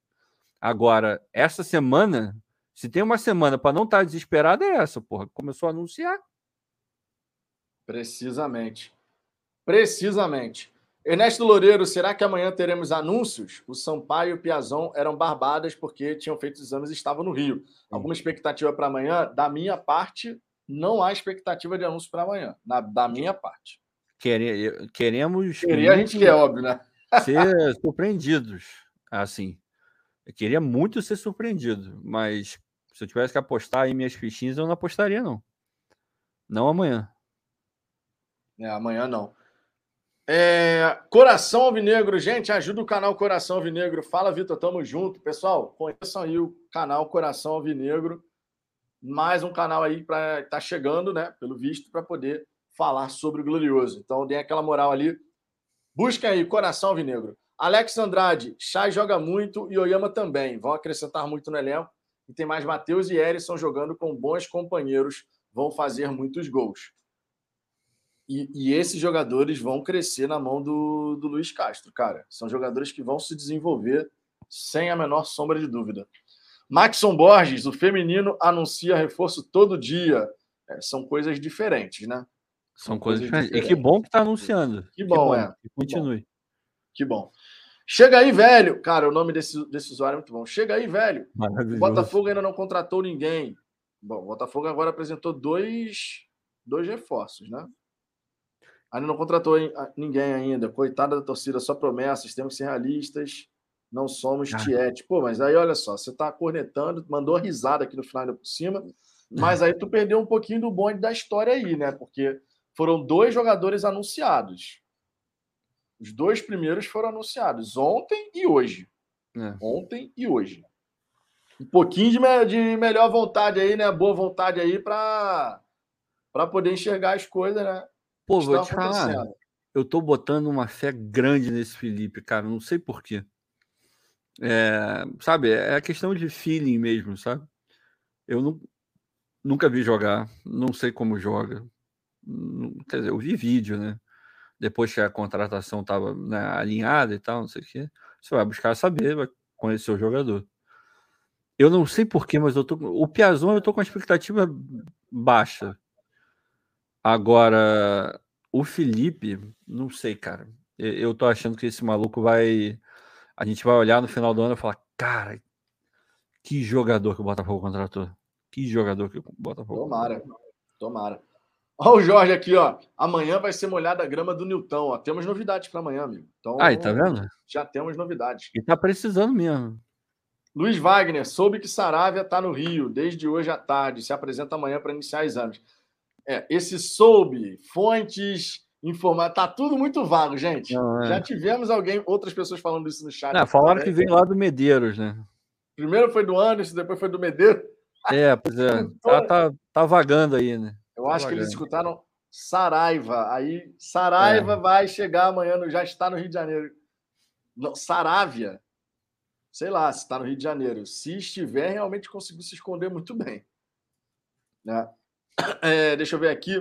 Agora, essa semana, se tem uma semana para não estar desesperada, é essa, porra. Começou a anunciar. Precisamente. Precisamente. Ernesto Loureiro, será que amanhã teremos anúncios? O Sampaio e o Piazon eram barbadas porque tinham feito exames e estavam no Rio. Alguma expectativa para amanhã? Da minha parte, não há expectativa de anúncio para amanhã. Na, da minha parte. Quere, queremos. Queria a gente que é óbvio, né? ser surpreendidos. Assim. Eu queria muito ser surpreendido, mas se eu tivesse que apostar em minhas fichinhas, eu não apostaria, não. Não amanhã. É, amanhã não. É, Coração Alvinegro, gente, ajuda o canal Coração Alvinegro. Fala, Vitor, tamo junto. Pessoal, conheçam aí o canal Coração Alvinegro. Mais um canal aí para tá chegando, né? Pelo visto, para poder falar sobre o Glorioso. Então, dê aquela moral ali. Busquem aí, Coração Alvinegro. Alex Andrade, Chay joga muito e Oyama também. Vão acrescentar muito no elenco. E tem mais Matheus e Erisson jogando com bons companheiros. Vão fazer muitos gols. E, e, esses jogadores vão crescer na mão do, do Luiz Castro, cara. São jogadores que vão se desenvolver sem a menor sombra de dúvida. Maxson Borges, o feminino anuncia reforço todo dia. É, são coisas diferentes, né? São, são coisas, coisas diferentes. E que bom que está anunciando. Que bom, que bom é. Que continue. Que bom. Chega aí, velho. Cara, o nome desse, desse usuário é muito bom. Chega aí, velho. O Botafogo ainda não contratou ninguém. Bom, o Botafogo agora apresentou dois, dois reforços, né? Ainda não contratou ninguém ainda. Coitada da torcida, só promessas. Temos que ser realistas. Não somos ah. tiete. Pô, mas aí olha só, você tá cornetando, mandou risada aqui no final ainda por cima, mas aí tu perdeu um pouquinho do bonde da história aí, né? Porque foram dois jogadores anunciados. Os dois primeiros foram anunciados ontem e hoje. É. Ontem e hoje. Um pouquinho de, me de melhor vontade aí, né? Boa vontade aí para poder enxergar as coisas, né? Pô, vou te falar. Eu tô botando uma fé grande nesse Felipe, cara. Não sei porquê. É, sabe, é a questão de feeling mesmo, sabe? Eu não, nunca vi jogar, não sei como joga. Quer dizer, eu vi vídeo, né? Depois que a contratação estava né, alinhada e tal, não sei o quê. Você vai buscar saber, vai conhecer o jogador. Eu não sei porquê, mas eu tô. O Piazon eu tô com a expectativa baixa. Agora, o Felipe, não sei, cara. Eu tô achando que esse maluco vai. A gente vai olhar no final do ano e falar, cara, que jogador que o Botafogo contratou. Que jogador que o Botafogo. Tomara, tomara. Olha o Jorge aqui, ó. Amanhã vai ser molhada a grama do Nilton. Ó. Temos novidades para amanhã, amigo. Então, Aí, tá vendo? Já temos novidades. E tá precisando mesmo. Luiz Wagner, soube que Saravia está no Rio desde hoje à tarde. Se apresenta amanhã para iniciar exames. É, esse soube, fontes, informar, tá tudo muito vago, gente. Não, é. Já tivemos alguém, outras pessoas falando isso no chat. Não, falaram que vem lá do Medeiros, né? Primeiro foi do Anderson, depois foi do Medeiros. É, pois é. [laughs] Tá, tá, tá vagando aí, né? Eu tá acho vagando. que eles escutaram Saraiva. Aí, Saraiva é. vai chegar amanhã, já está no Rio de Janeiro. Não, Saravia. Sei lá se está no Rio de Janeiro. Se estiver, realmente conseguiu se esconder muito bem. Né? [coughs] É, deixa eu ver aqui.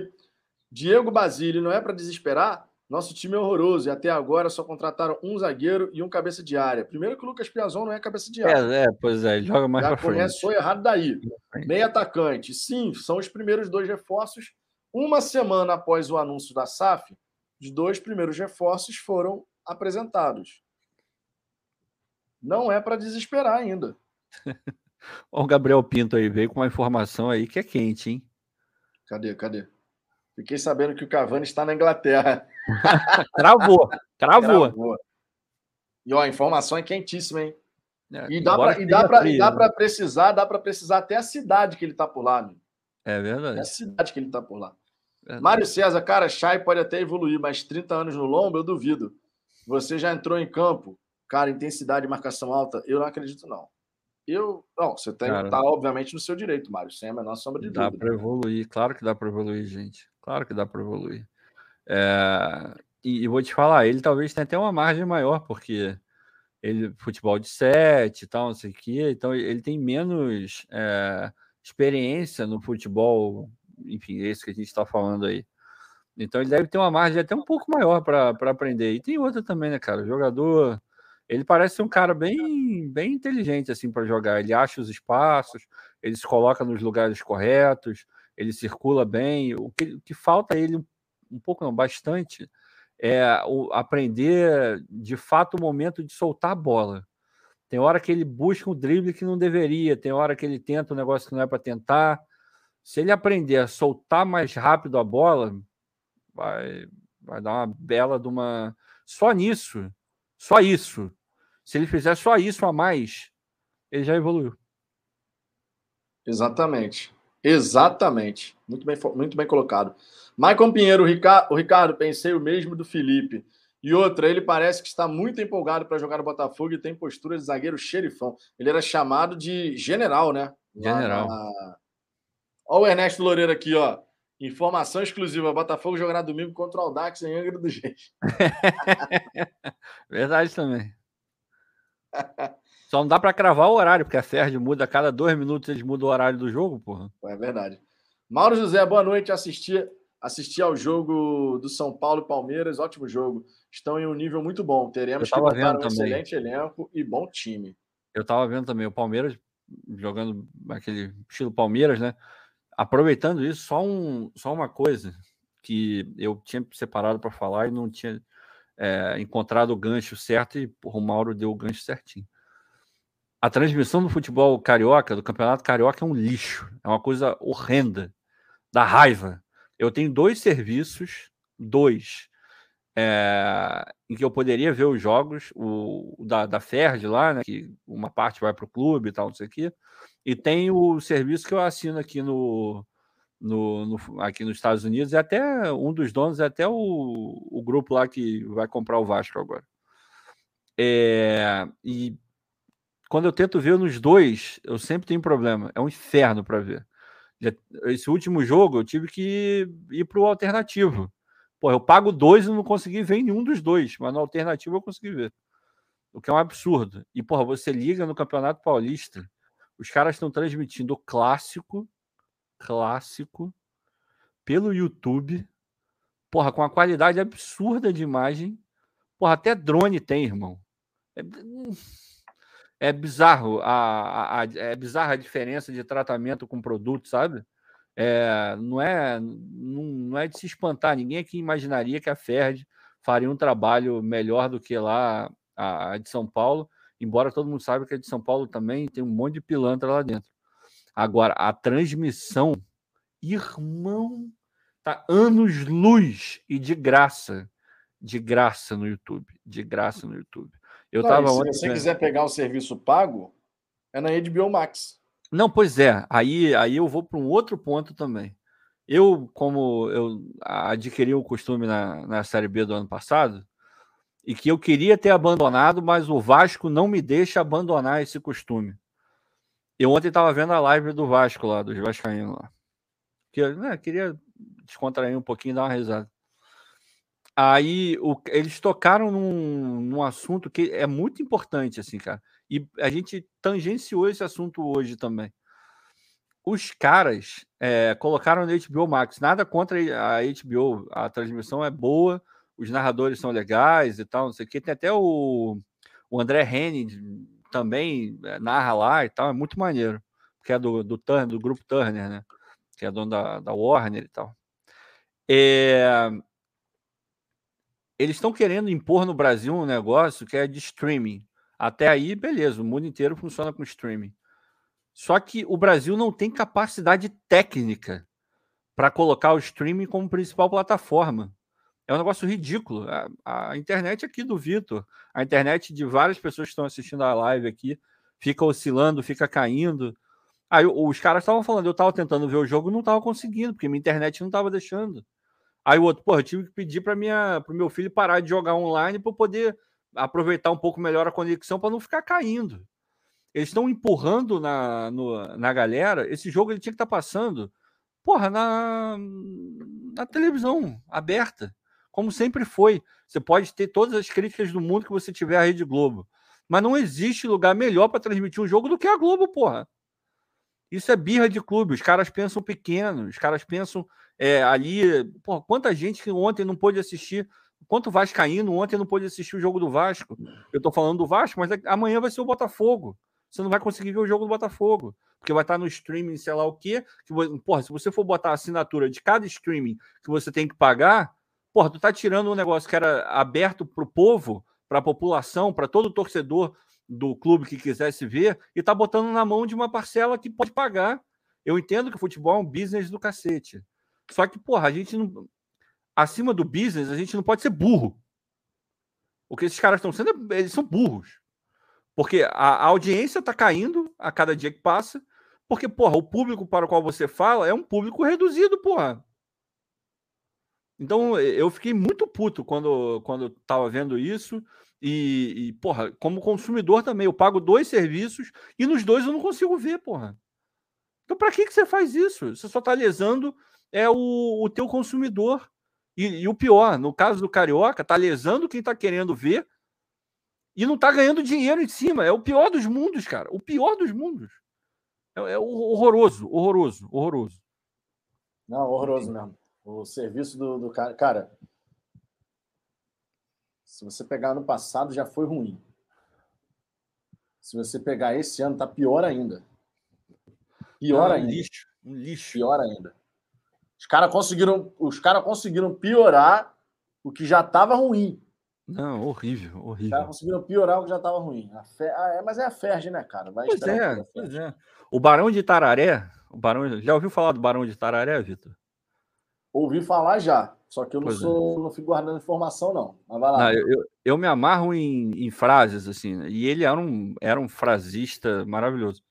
Diego Basílio, não é para desesperar? Nosso time é horroroso e até agora só contrataram um zagueiro e um cabeça de área. Primeiro que o Lucas Piazon não é cabeça de área. É, é pois é, joga mais Já pra frente. começou errado daí. Meio atacante. Sim, são os primeiros dois reforços. Uma semana após o anúncio da SAF, os dois primeiros reforços foram apresentados. Não é para desesperar ainda. [laughs] o Gabriel Pinto aí veio com uma informação aí que é quente, hein? Cadê? Cadê? Fiquei sabendo que o Cavani está na Inglaterra. [laughs] Travou, travou. travou. E ó, a informação é quentíssima, hein? É, e dá para precisar, dá para precisar até a cidade que ele está por lá, amigo. É verdade. É a cidade que ele está por lá. Verdade. Mário César, cara, Chay pode até evoluir, mas 30 anos no lombo, eu duvido. Você já entrou em campo, cara, intensidade e marcação alta, eu não acredito, não. Eu, não, você tem, Cara, tá obviamente no seu direito, Mário, sem a menor sombra de dá dúvida. Dá para evoluir, claro que dá para evoluir, gente. Claro que dá para evoluir. É, e, e, vou te falar, ele talvez tenha até uma margem maior, porque ele futebol de sete e tal, não sei o quê, então ele tem menos é, experiência no futebol, enfim, esse que a gente está falando aí. Então ele deve ter uma margem até um pouco maior para aprender. E tem outra também, né, cara? O jogador ele parece ser um cara bem, bem inteligente assim para jogar. Ele acha os espaços, ele se coloca nos lugares corretos, ele circula bem. O que, o que falta a ele um, pouco, não, bastante, é o, aprender de fato o momento de soltar a bola. Tem hora que ele busca um drible que não deveria, tem hora que ele tenta um negócio que não é para tentar. Se ele aprender a soltar mais rápido a bola, vai, vai dar uma bela de uma. Só nisso, só isso, se ele fizer só isso a mais, ele já evoluiu. Exatamente. Exatamente. Muito bem, muito bem colocado. Maicon Pinheiro, o Ricardo, o Ricardo, pensei o mesmo do Felipe. E outra, ele parece que está muito empolgado para jogar no Botafogo e tem postura de zagueiro xerifão. Ele era chamado de general, né? General. Na... Olha o Ernesto Loureiro aqui, ó. Informação exclusiva: Botafogo jogará domingo contra o Aldax em Angra do Reis. [laughs] Verdade também. [laughs] Só não dá para cravar o horário, porque a Sérgio muda a cada dois minutos, eles mudam o horário do jogo, porra. É verdade. Mauro José, boa noite. Assisti, assisti ao jogo do São Paulo e Palmeiras, ótimo jogo. Estão em um nível muito bom. Teremos que botar um também. excelente elenco e bom time. Eu tava vendo também o Palmeiras jogando aquele estilo Palmeiras, né? Aproveitando isso, só, um, só uma coisa que eu tinha separado para falar e não tinha é, encontrado o gancho certo e porra, o Mauro deu o gancho certinho. A transmissão do futebol carioca, do campeonato carioca, é um lixo. É uma coisa horrenda. Da raiva. Eu tenho dois serviços, dois, é, em que eu poderia ver os jogos, o, da, da Ferd lá, né, que uma parte vai para o clube e tal, não sei o quê. E tem o serviço que eu assino aqui no, no, no, aqui nos Estados Unidos, e até um dos donos é até o, o grupo lá que vai comprar o Vasco agora. É, e quando eu tento ver nos dois, eu sempre tenho problema. É um inferno para ver. Esse último jogo eu tive que ir para o alternativo. Pô, eu pago dois e não consegui ver nenhum dos dois, mas no alternativo eu consegui ver. O que é um absurdo. E, porra, você liga no Campeonato Paulista, Os caras estão transmitindo o clássico, clássico, pelo YouTube, porra, com uma qualidade absurda de imagem. Porra, até drone tem, irmão. É, é bizarro a, a, a, é bizarra a diferença de tratamento com produto, sabe? É, não, é, não, não é de se espantar. Ninguém aqui imaginaria que a Ferd faria um trabalho melhor do que lá a, a de São Paulo, embora todo mundo saiba que a de São Paulo também tem um monte de pilantra lá dentro. Agora, a transmissão, irmão, tá anos luz e de graça. De graça no YouTube. De graça no YouTube. Eu Não, tava se ontem, você né? quiser pegar o serviço pago, é na HBO Max. Não, pois é. Aí, aí eu vou para um outro ponto também. Eu, como eu adquiri o costume na, na Série B do ano passado, e que eu queria ter abandonado, mas o Vasco não me deixa abandonar esse costume. Eu ontem estava vendo a live do Vasco lá, dos Vascaínos lá. Que, eu, né, queria descontrair um pouquinho e dar uma risada. Aí o, eles tocaram num, num assunto que é muito importante, assim, cara. E a gente tangenciou esse assunto hoje também. Os caras é, colocaram no HBO Max. Nada contra a HBO. A transmissão é boa, os narradores são legais e tal, não sei o quê. Tem até o, o André Henning também é, narra lá e tal. É muito maneiro. Que é do, do, Turner, do grupo Turner, né? Que é dono da, da Warner e tal. É, eles estão querendo impor no Brasil um negócio que é de streaming. Até aí, beleza, o mundo inteiro funciona com streaming. Só que o Brasil não tem capacidade técnica para colocar o streaming como principal plataforma. É um negócio ridículo. A, a internet aqui do Vitor, a internet de várias pessoas que estão assistindo a live aqui, fica oscilando, fica caindo. Aí os caras estavam falando, eu estava tentando ver o jogo, não estava conseguindo, porque minha internet não estava deixando. Aí o outro, porra, eu tive que pedir para o meu filho parar de jogar online para poder aproveitar um pouco melhor a conexão para não ficar caindo. Eles estão empurrando na, no, na galera. Esse jogo ele tinha que estar tá passando, porra, na, na televisão aberta, como sempre foi. Você pode ter todas as críticas do mundo que você tiver à Rede Globo, mas não existe lugar melhor para transmitir um jogo do que a Globo, porra. Isso é birra de clube. Os caras pensam pequeno, os caras pensam é, ali. Porra, quanta gente que ontem não pôde assistir. Quanto Vascaíno ontem não pôde assistir o jogo do Vasco. Eu tô falando do Vasco, mas amanhã vai ser o Botafogo. Você não vai conseguir ver o jogo do Botafogo. Porque vai estar no streaming, sei lá o quê. Que, porra, se você for botar a assinatura de cada streaming que você tem que pagar, porra, tu tá tirando um negócio que era aberto pro povo, para a população, para todo torcedor do clube que quisesse ver e tá botando na mão de uma parcela que pode pagar. Eu entendo que o futebol é um business do cacete. Só que, porra, a gente não. Acima do business, a gente não pode ser burro. O que esses caras estão sendo, eles são burros. Porque a, a audiência tá caindo a cada dia que passa. Porque, porra, o público para o qual você fala é um público reduzido, porra. Então, eu fiquei muito puto quando, quando tava vendo isso. E, e, porra, como consumidor também, eu pago dois serviços e nos dois eu não consigo ver, porra. Então, para que, que você faz isso? Você só está lesando é o, o teu consumidor. E, e, o pior, no caso do Carioca, tá lesando quem tá querendo ver e não tá ganhando dinheiro em cima. É o pior dos mundos, cara. O pior dos mundos. É, é horroroso, horroroso, horroroso. Não, horroroso mesmo. O serviço do, do cara. Cara, se você pegar no passado, já foi ruim. Se você pegar esse ano, tá pior ainda. Pior ainda. Um lixo, um lixo. Pior ainda. Os caras conseguiram, os cara conseguiram piorar o que já estava ruim. Não, horrível, Os horrível. caras conseguiram piorar o que já estava ruim. Fe... ah, é, mas é a Ferg, né, cara? Vai Pois é, pois é. O Barão de Tararé, o Barão, já ouviu falar do Barão de Tararé, Vitor? Ouvi falar já, só que eu não Pois é. sou, não fico guardando informação, não. Mas vai lá. Não, eu, eu, eu me amarro em, em frases, assim, né? e ele era um, era um frasista maravilhoso.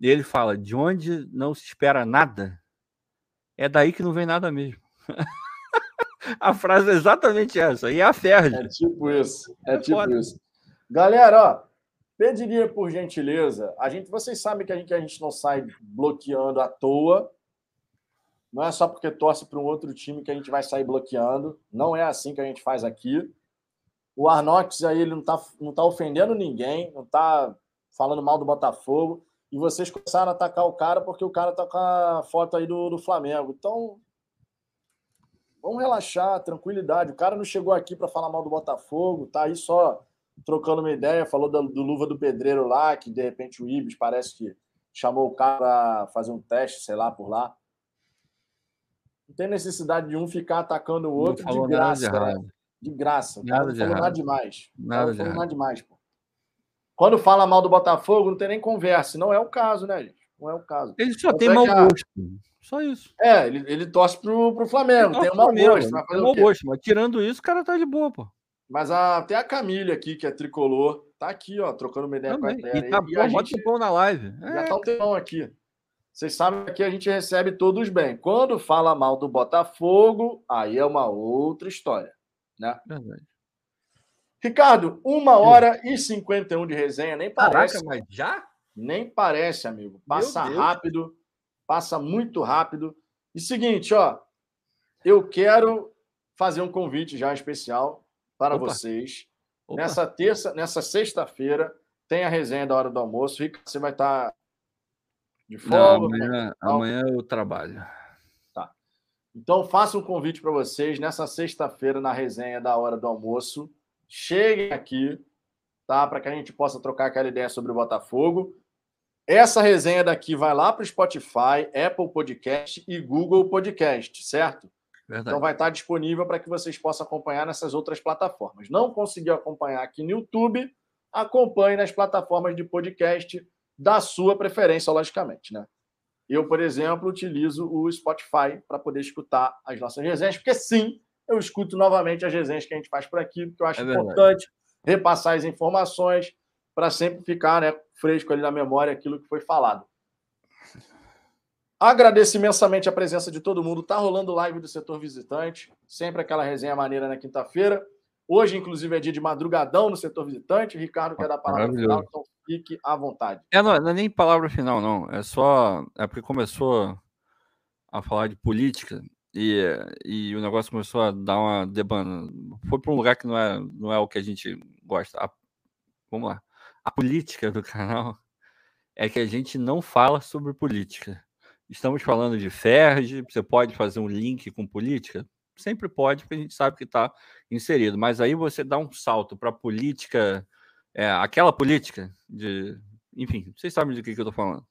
E ele fala: de onde não se espera nada, é daí que não vem nada mesmo. [laughs] a frase é exatamente essa, e é a Ferdi. É tipo isso. É, É tipo foda. isso. Galera, ó, pediria por gentileza. A gente, vocês sabem que a gente, que a gente não sai bloqueando à toa. Não é só porque torce para um outro time que a gente vai sair bloqueando. Não é assim que a gente faz aqui. O Arnox aí ele não está não tá ofendendo ninguém, não está falando mal do Botafogo. E vocês começaram a atacar o cara porque o cara tá com a foto aí do, do Flamengo. Então, vamos relaxar, tranquilidade. O cara não chegou aqui para falar mal do Botafogo, tá aí só trocando uma ideia, falou do, do Luva do Pedreiro lá, que de repente o Ibis parece que chamou o cara para fazer um teste, sei lá, por lá. Não tem necessidade de um ficar atacando o outro de graça. De, de, graça. O nada falou nada demais. Nada de nada demais, pô. Quando fala mal do Botafogo, não tem nem conversa. Não é o caso, né, gente? Não é o caso. Ele só Tanto tem é mau gosto. Só isso. É, ele, ele torce pro, pro Flamengo. Tem um mau gosto. Tem o mau gosto, mas tirando isso, o cara tá de boa, pô. Mas a, tem a Camille aqui, que é tricolor. Tá aqui, ó, trocando uma ideia Também. com a galera. E tá. E a gente tempão na live. já É, tá um tempão aqui. Vocês sabem que a gente recebe todos bem. Quando fala mal do Botafogo, aí é uma outra história. Né? verdade. Ricardo, uma hora e 51 de resenha, nem parece. Caraca, mas já? Nem parece, amigo. Passa rápido, passa muito rápido. E seguinte, ó, eu quero fazer um convite já especial para Opa. vocês. Opa. Nessa terça, nessa sexta-feira, tem a resenha da hora do almoço. Ricardo, você vai estar de Não, folga. amanhã, Não. amanhã eu trabalho. Então, faço um convite para vocês nessa sexta-feira na resenha da hora do almoço. Cheguem aqui, tá? Para que a gente possa trocar aquela ideia sobre o Botafogo. Essa resenha daqui vai lá para o Spotify, Apple Podcast e Google Podcast, certo? Verdade. Então vai estar disponível para que vocês possam acompanhar nessas outras plataformas. Não conseguiu acompanhar aqui no YouTube? Acompanhe nas plataformas de podcast da sua preferência, logicamente, né? Eu, por exemplo, utilizo o Spotify para poder escutar as nossas resenhas, porque sim, eu escuto novamente as resenhas que a gente faz por aqui, porque eu acho É importante repassar as informações para sempre ficar né, fresco ali na memória aquilo que foi falado. Agradeço imensamente a presença de todo mundo. Tá rolando live do setor visitante, sempre aquela resenha maneira na quinta-feira. Hoje, inclusive, é dia de madrugadão no setor visitante. O Ricardo quer dar a palavra final, então fique à vontade. É, não, não é nem palavra final, não. É só. É porque começou a falar de política e, e o negócio começou a dar uma debanda. Foi para um lugar que não é, não é o que a gente gosta. A- vamos lá. A política do [laughs] canal é que a gente não fala sobre política. Estamos falando de Ferge, você pode fazer um link com política? Sempre pode, porque a gente sabe que está inserido. Mas aí você dá um salto para política, é, aquela política de. Enfim, vocês sabem do que, que eu estou falando.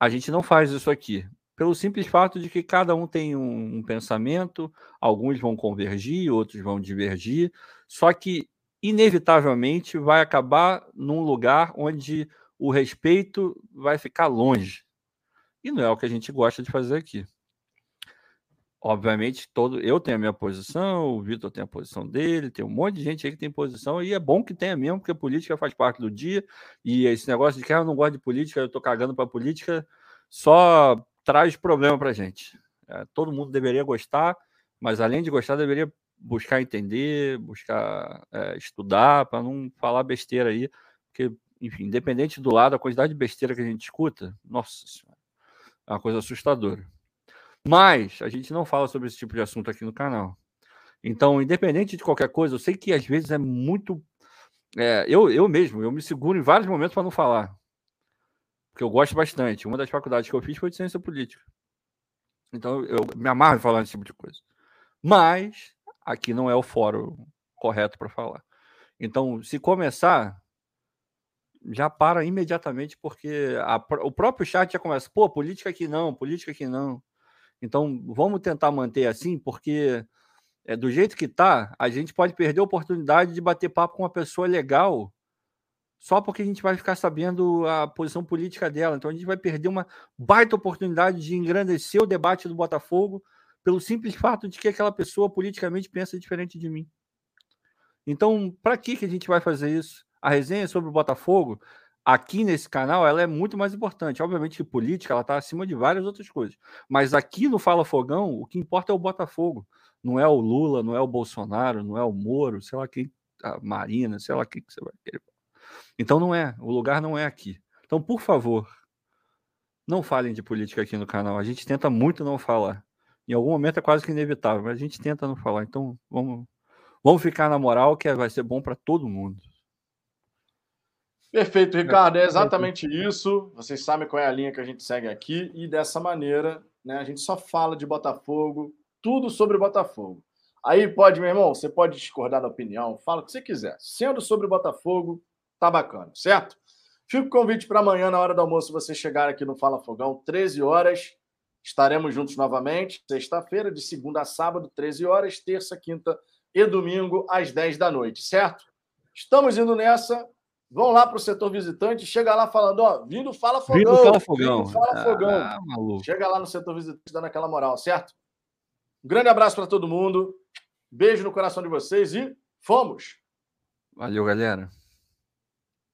A gente não faz isso aqui. Pelo simples fato de que cada um tem um, um pensamento, alguns vão convergir, outros vão divergir, só que, inevitavelmente, vai acabar num lugar onde o respeito vai ficar longe. E não é o que a gente gosta de fazer aqui. Obviamente, todo eu tenho a minha posição, o Vitor tem a posição dele, tem um monte de gente aí que tem posição, e é bom que tenha mesmo, porque a política faz parte do dia, e esse negócio de que ah, eu não gosto de política, eu tô cagando para política, só traz problema para gente. É, todo mundo deveria gostar, mas além de gostar, deveria buscar entender, buscar é, estudar, para não falar besteira aí, porque, enfim, independente do lado, a quantidade de besteira que a gente escuta, nossa senhora, é uma coisa assustadora. Mas a gente não fala sobre esse tipo de assunto aqui no canal. Então, independente de qualquer coisa, eu sei que às vezes é muito. é, eu, eu mesmo, eu me seguro em vários momentos para não falar. Porque eu gosto bastante. Uma das faculdades que eu fiz foi de ciência política. Então, eu me amarro em falar desse tipo de coisa. Mas aqui não é o fórum correto para falar. Então, se começar, já para imediatamente, porque a o próprio chat já começa, pô, política aqui não, política aqui não. Então, vamos tentar manter assim, porque é, do jeito que tá, a gente pode perder a oportunidade de bater papo com uma pessoa legal só porque a gente vai ficar sabendo a posição política dela. Então, a gente vai perder uma baita oportunidade de engrandecer o debate do Botafogo pelo simples fato de que aquela pessoa politicamente pensa diferente de mim. Então, para que, que a gente vai fazer isso? A resenha sobre o Botafogo, aqui nesse canal, ela é muito mais importante. Obviamente que política, ela está acima de várias outras coisas. Mas aqui no Fala Fogão, o que importa é o Botafogo. Não é o Lula, não é o Bolsonaro, não é o Moro, sei lá quem, a Marina, sei lá o que que você vai querer. Então não é, o lugar não é aqui. Então, por favor, não falem de política aqui no canal. A gente tenta muito não falar. Em algum momento é quase que inevitável, mas a gente tenta não falar. Então, vamos, vamos ficar na moral, que vai ser bom para todo mundo. Perfeito, Ricardo. É exatamente isso. Vocês sabem qual é a linha que a gente segue aqui. E dessa maneira, né, a gente só fala de Botafogo, tudo sobre Botafogo. Aí pode, meu irmão, você pode discordar da opinião, fala o que você quiser. Sendo sobre Botafogo, tá bacana, certo? Fica o convite para amanhã, na hora do almoço, você chegar aqui no Fala Fogão, 13 horas. Estaremos juntos novamente, sexta-feira, de segunda a sábado, 13 horas, terça, quinta e domingo, às 10 da noite, certo? Estamos indo nessa. Vão lá para o setor visitante, chega lá falando, ó, vindo Fala Fogão. Vindo Fala Fogão. Vindo Fala Fogão. Ah, maluco. Chega lá no setor visitante dando aquela moral, certo? Um grande abraço para todo mundo. Beijo no coração de vocês e fomos! Valeu, galera.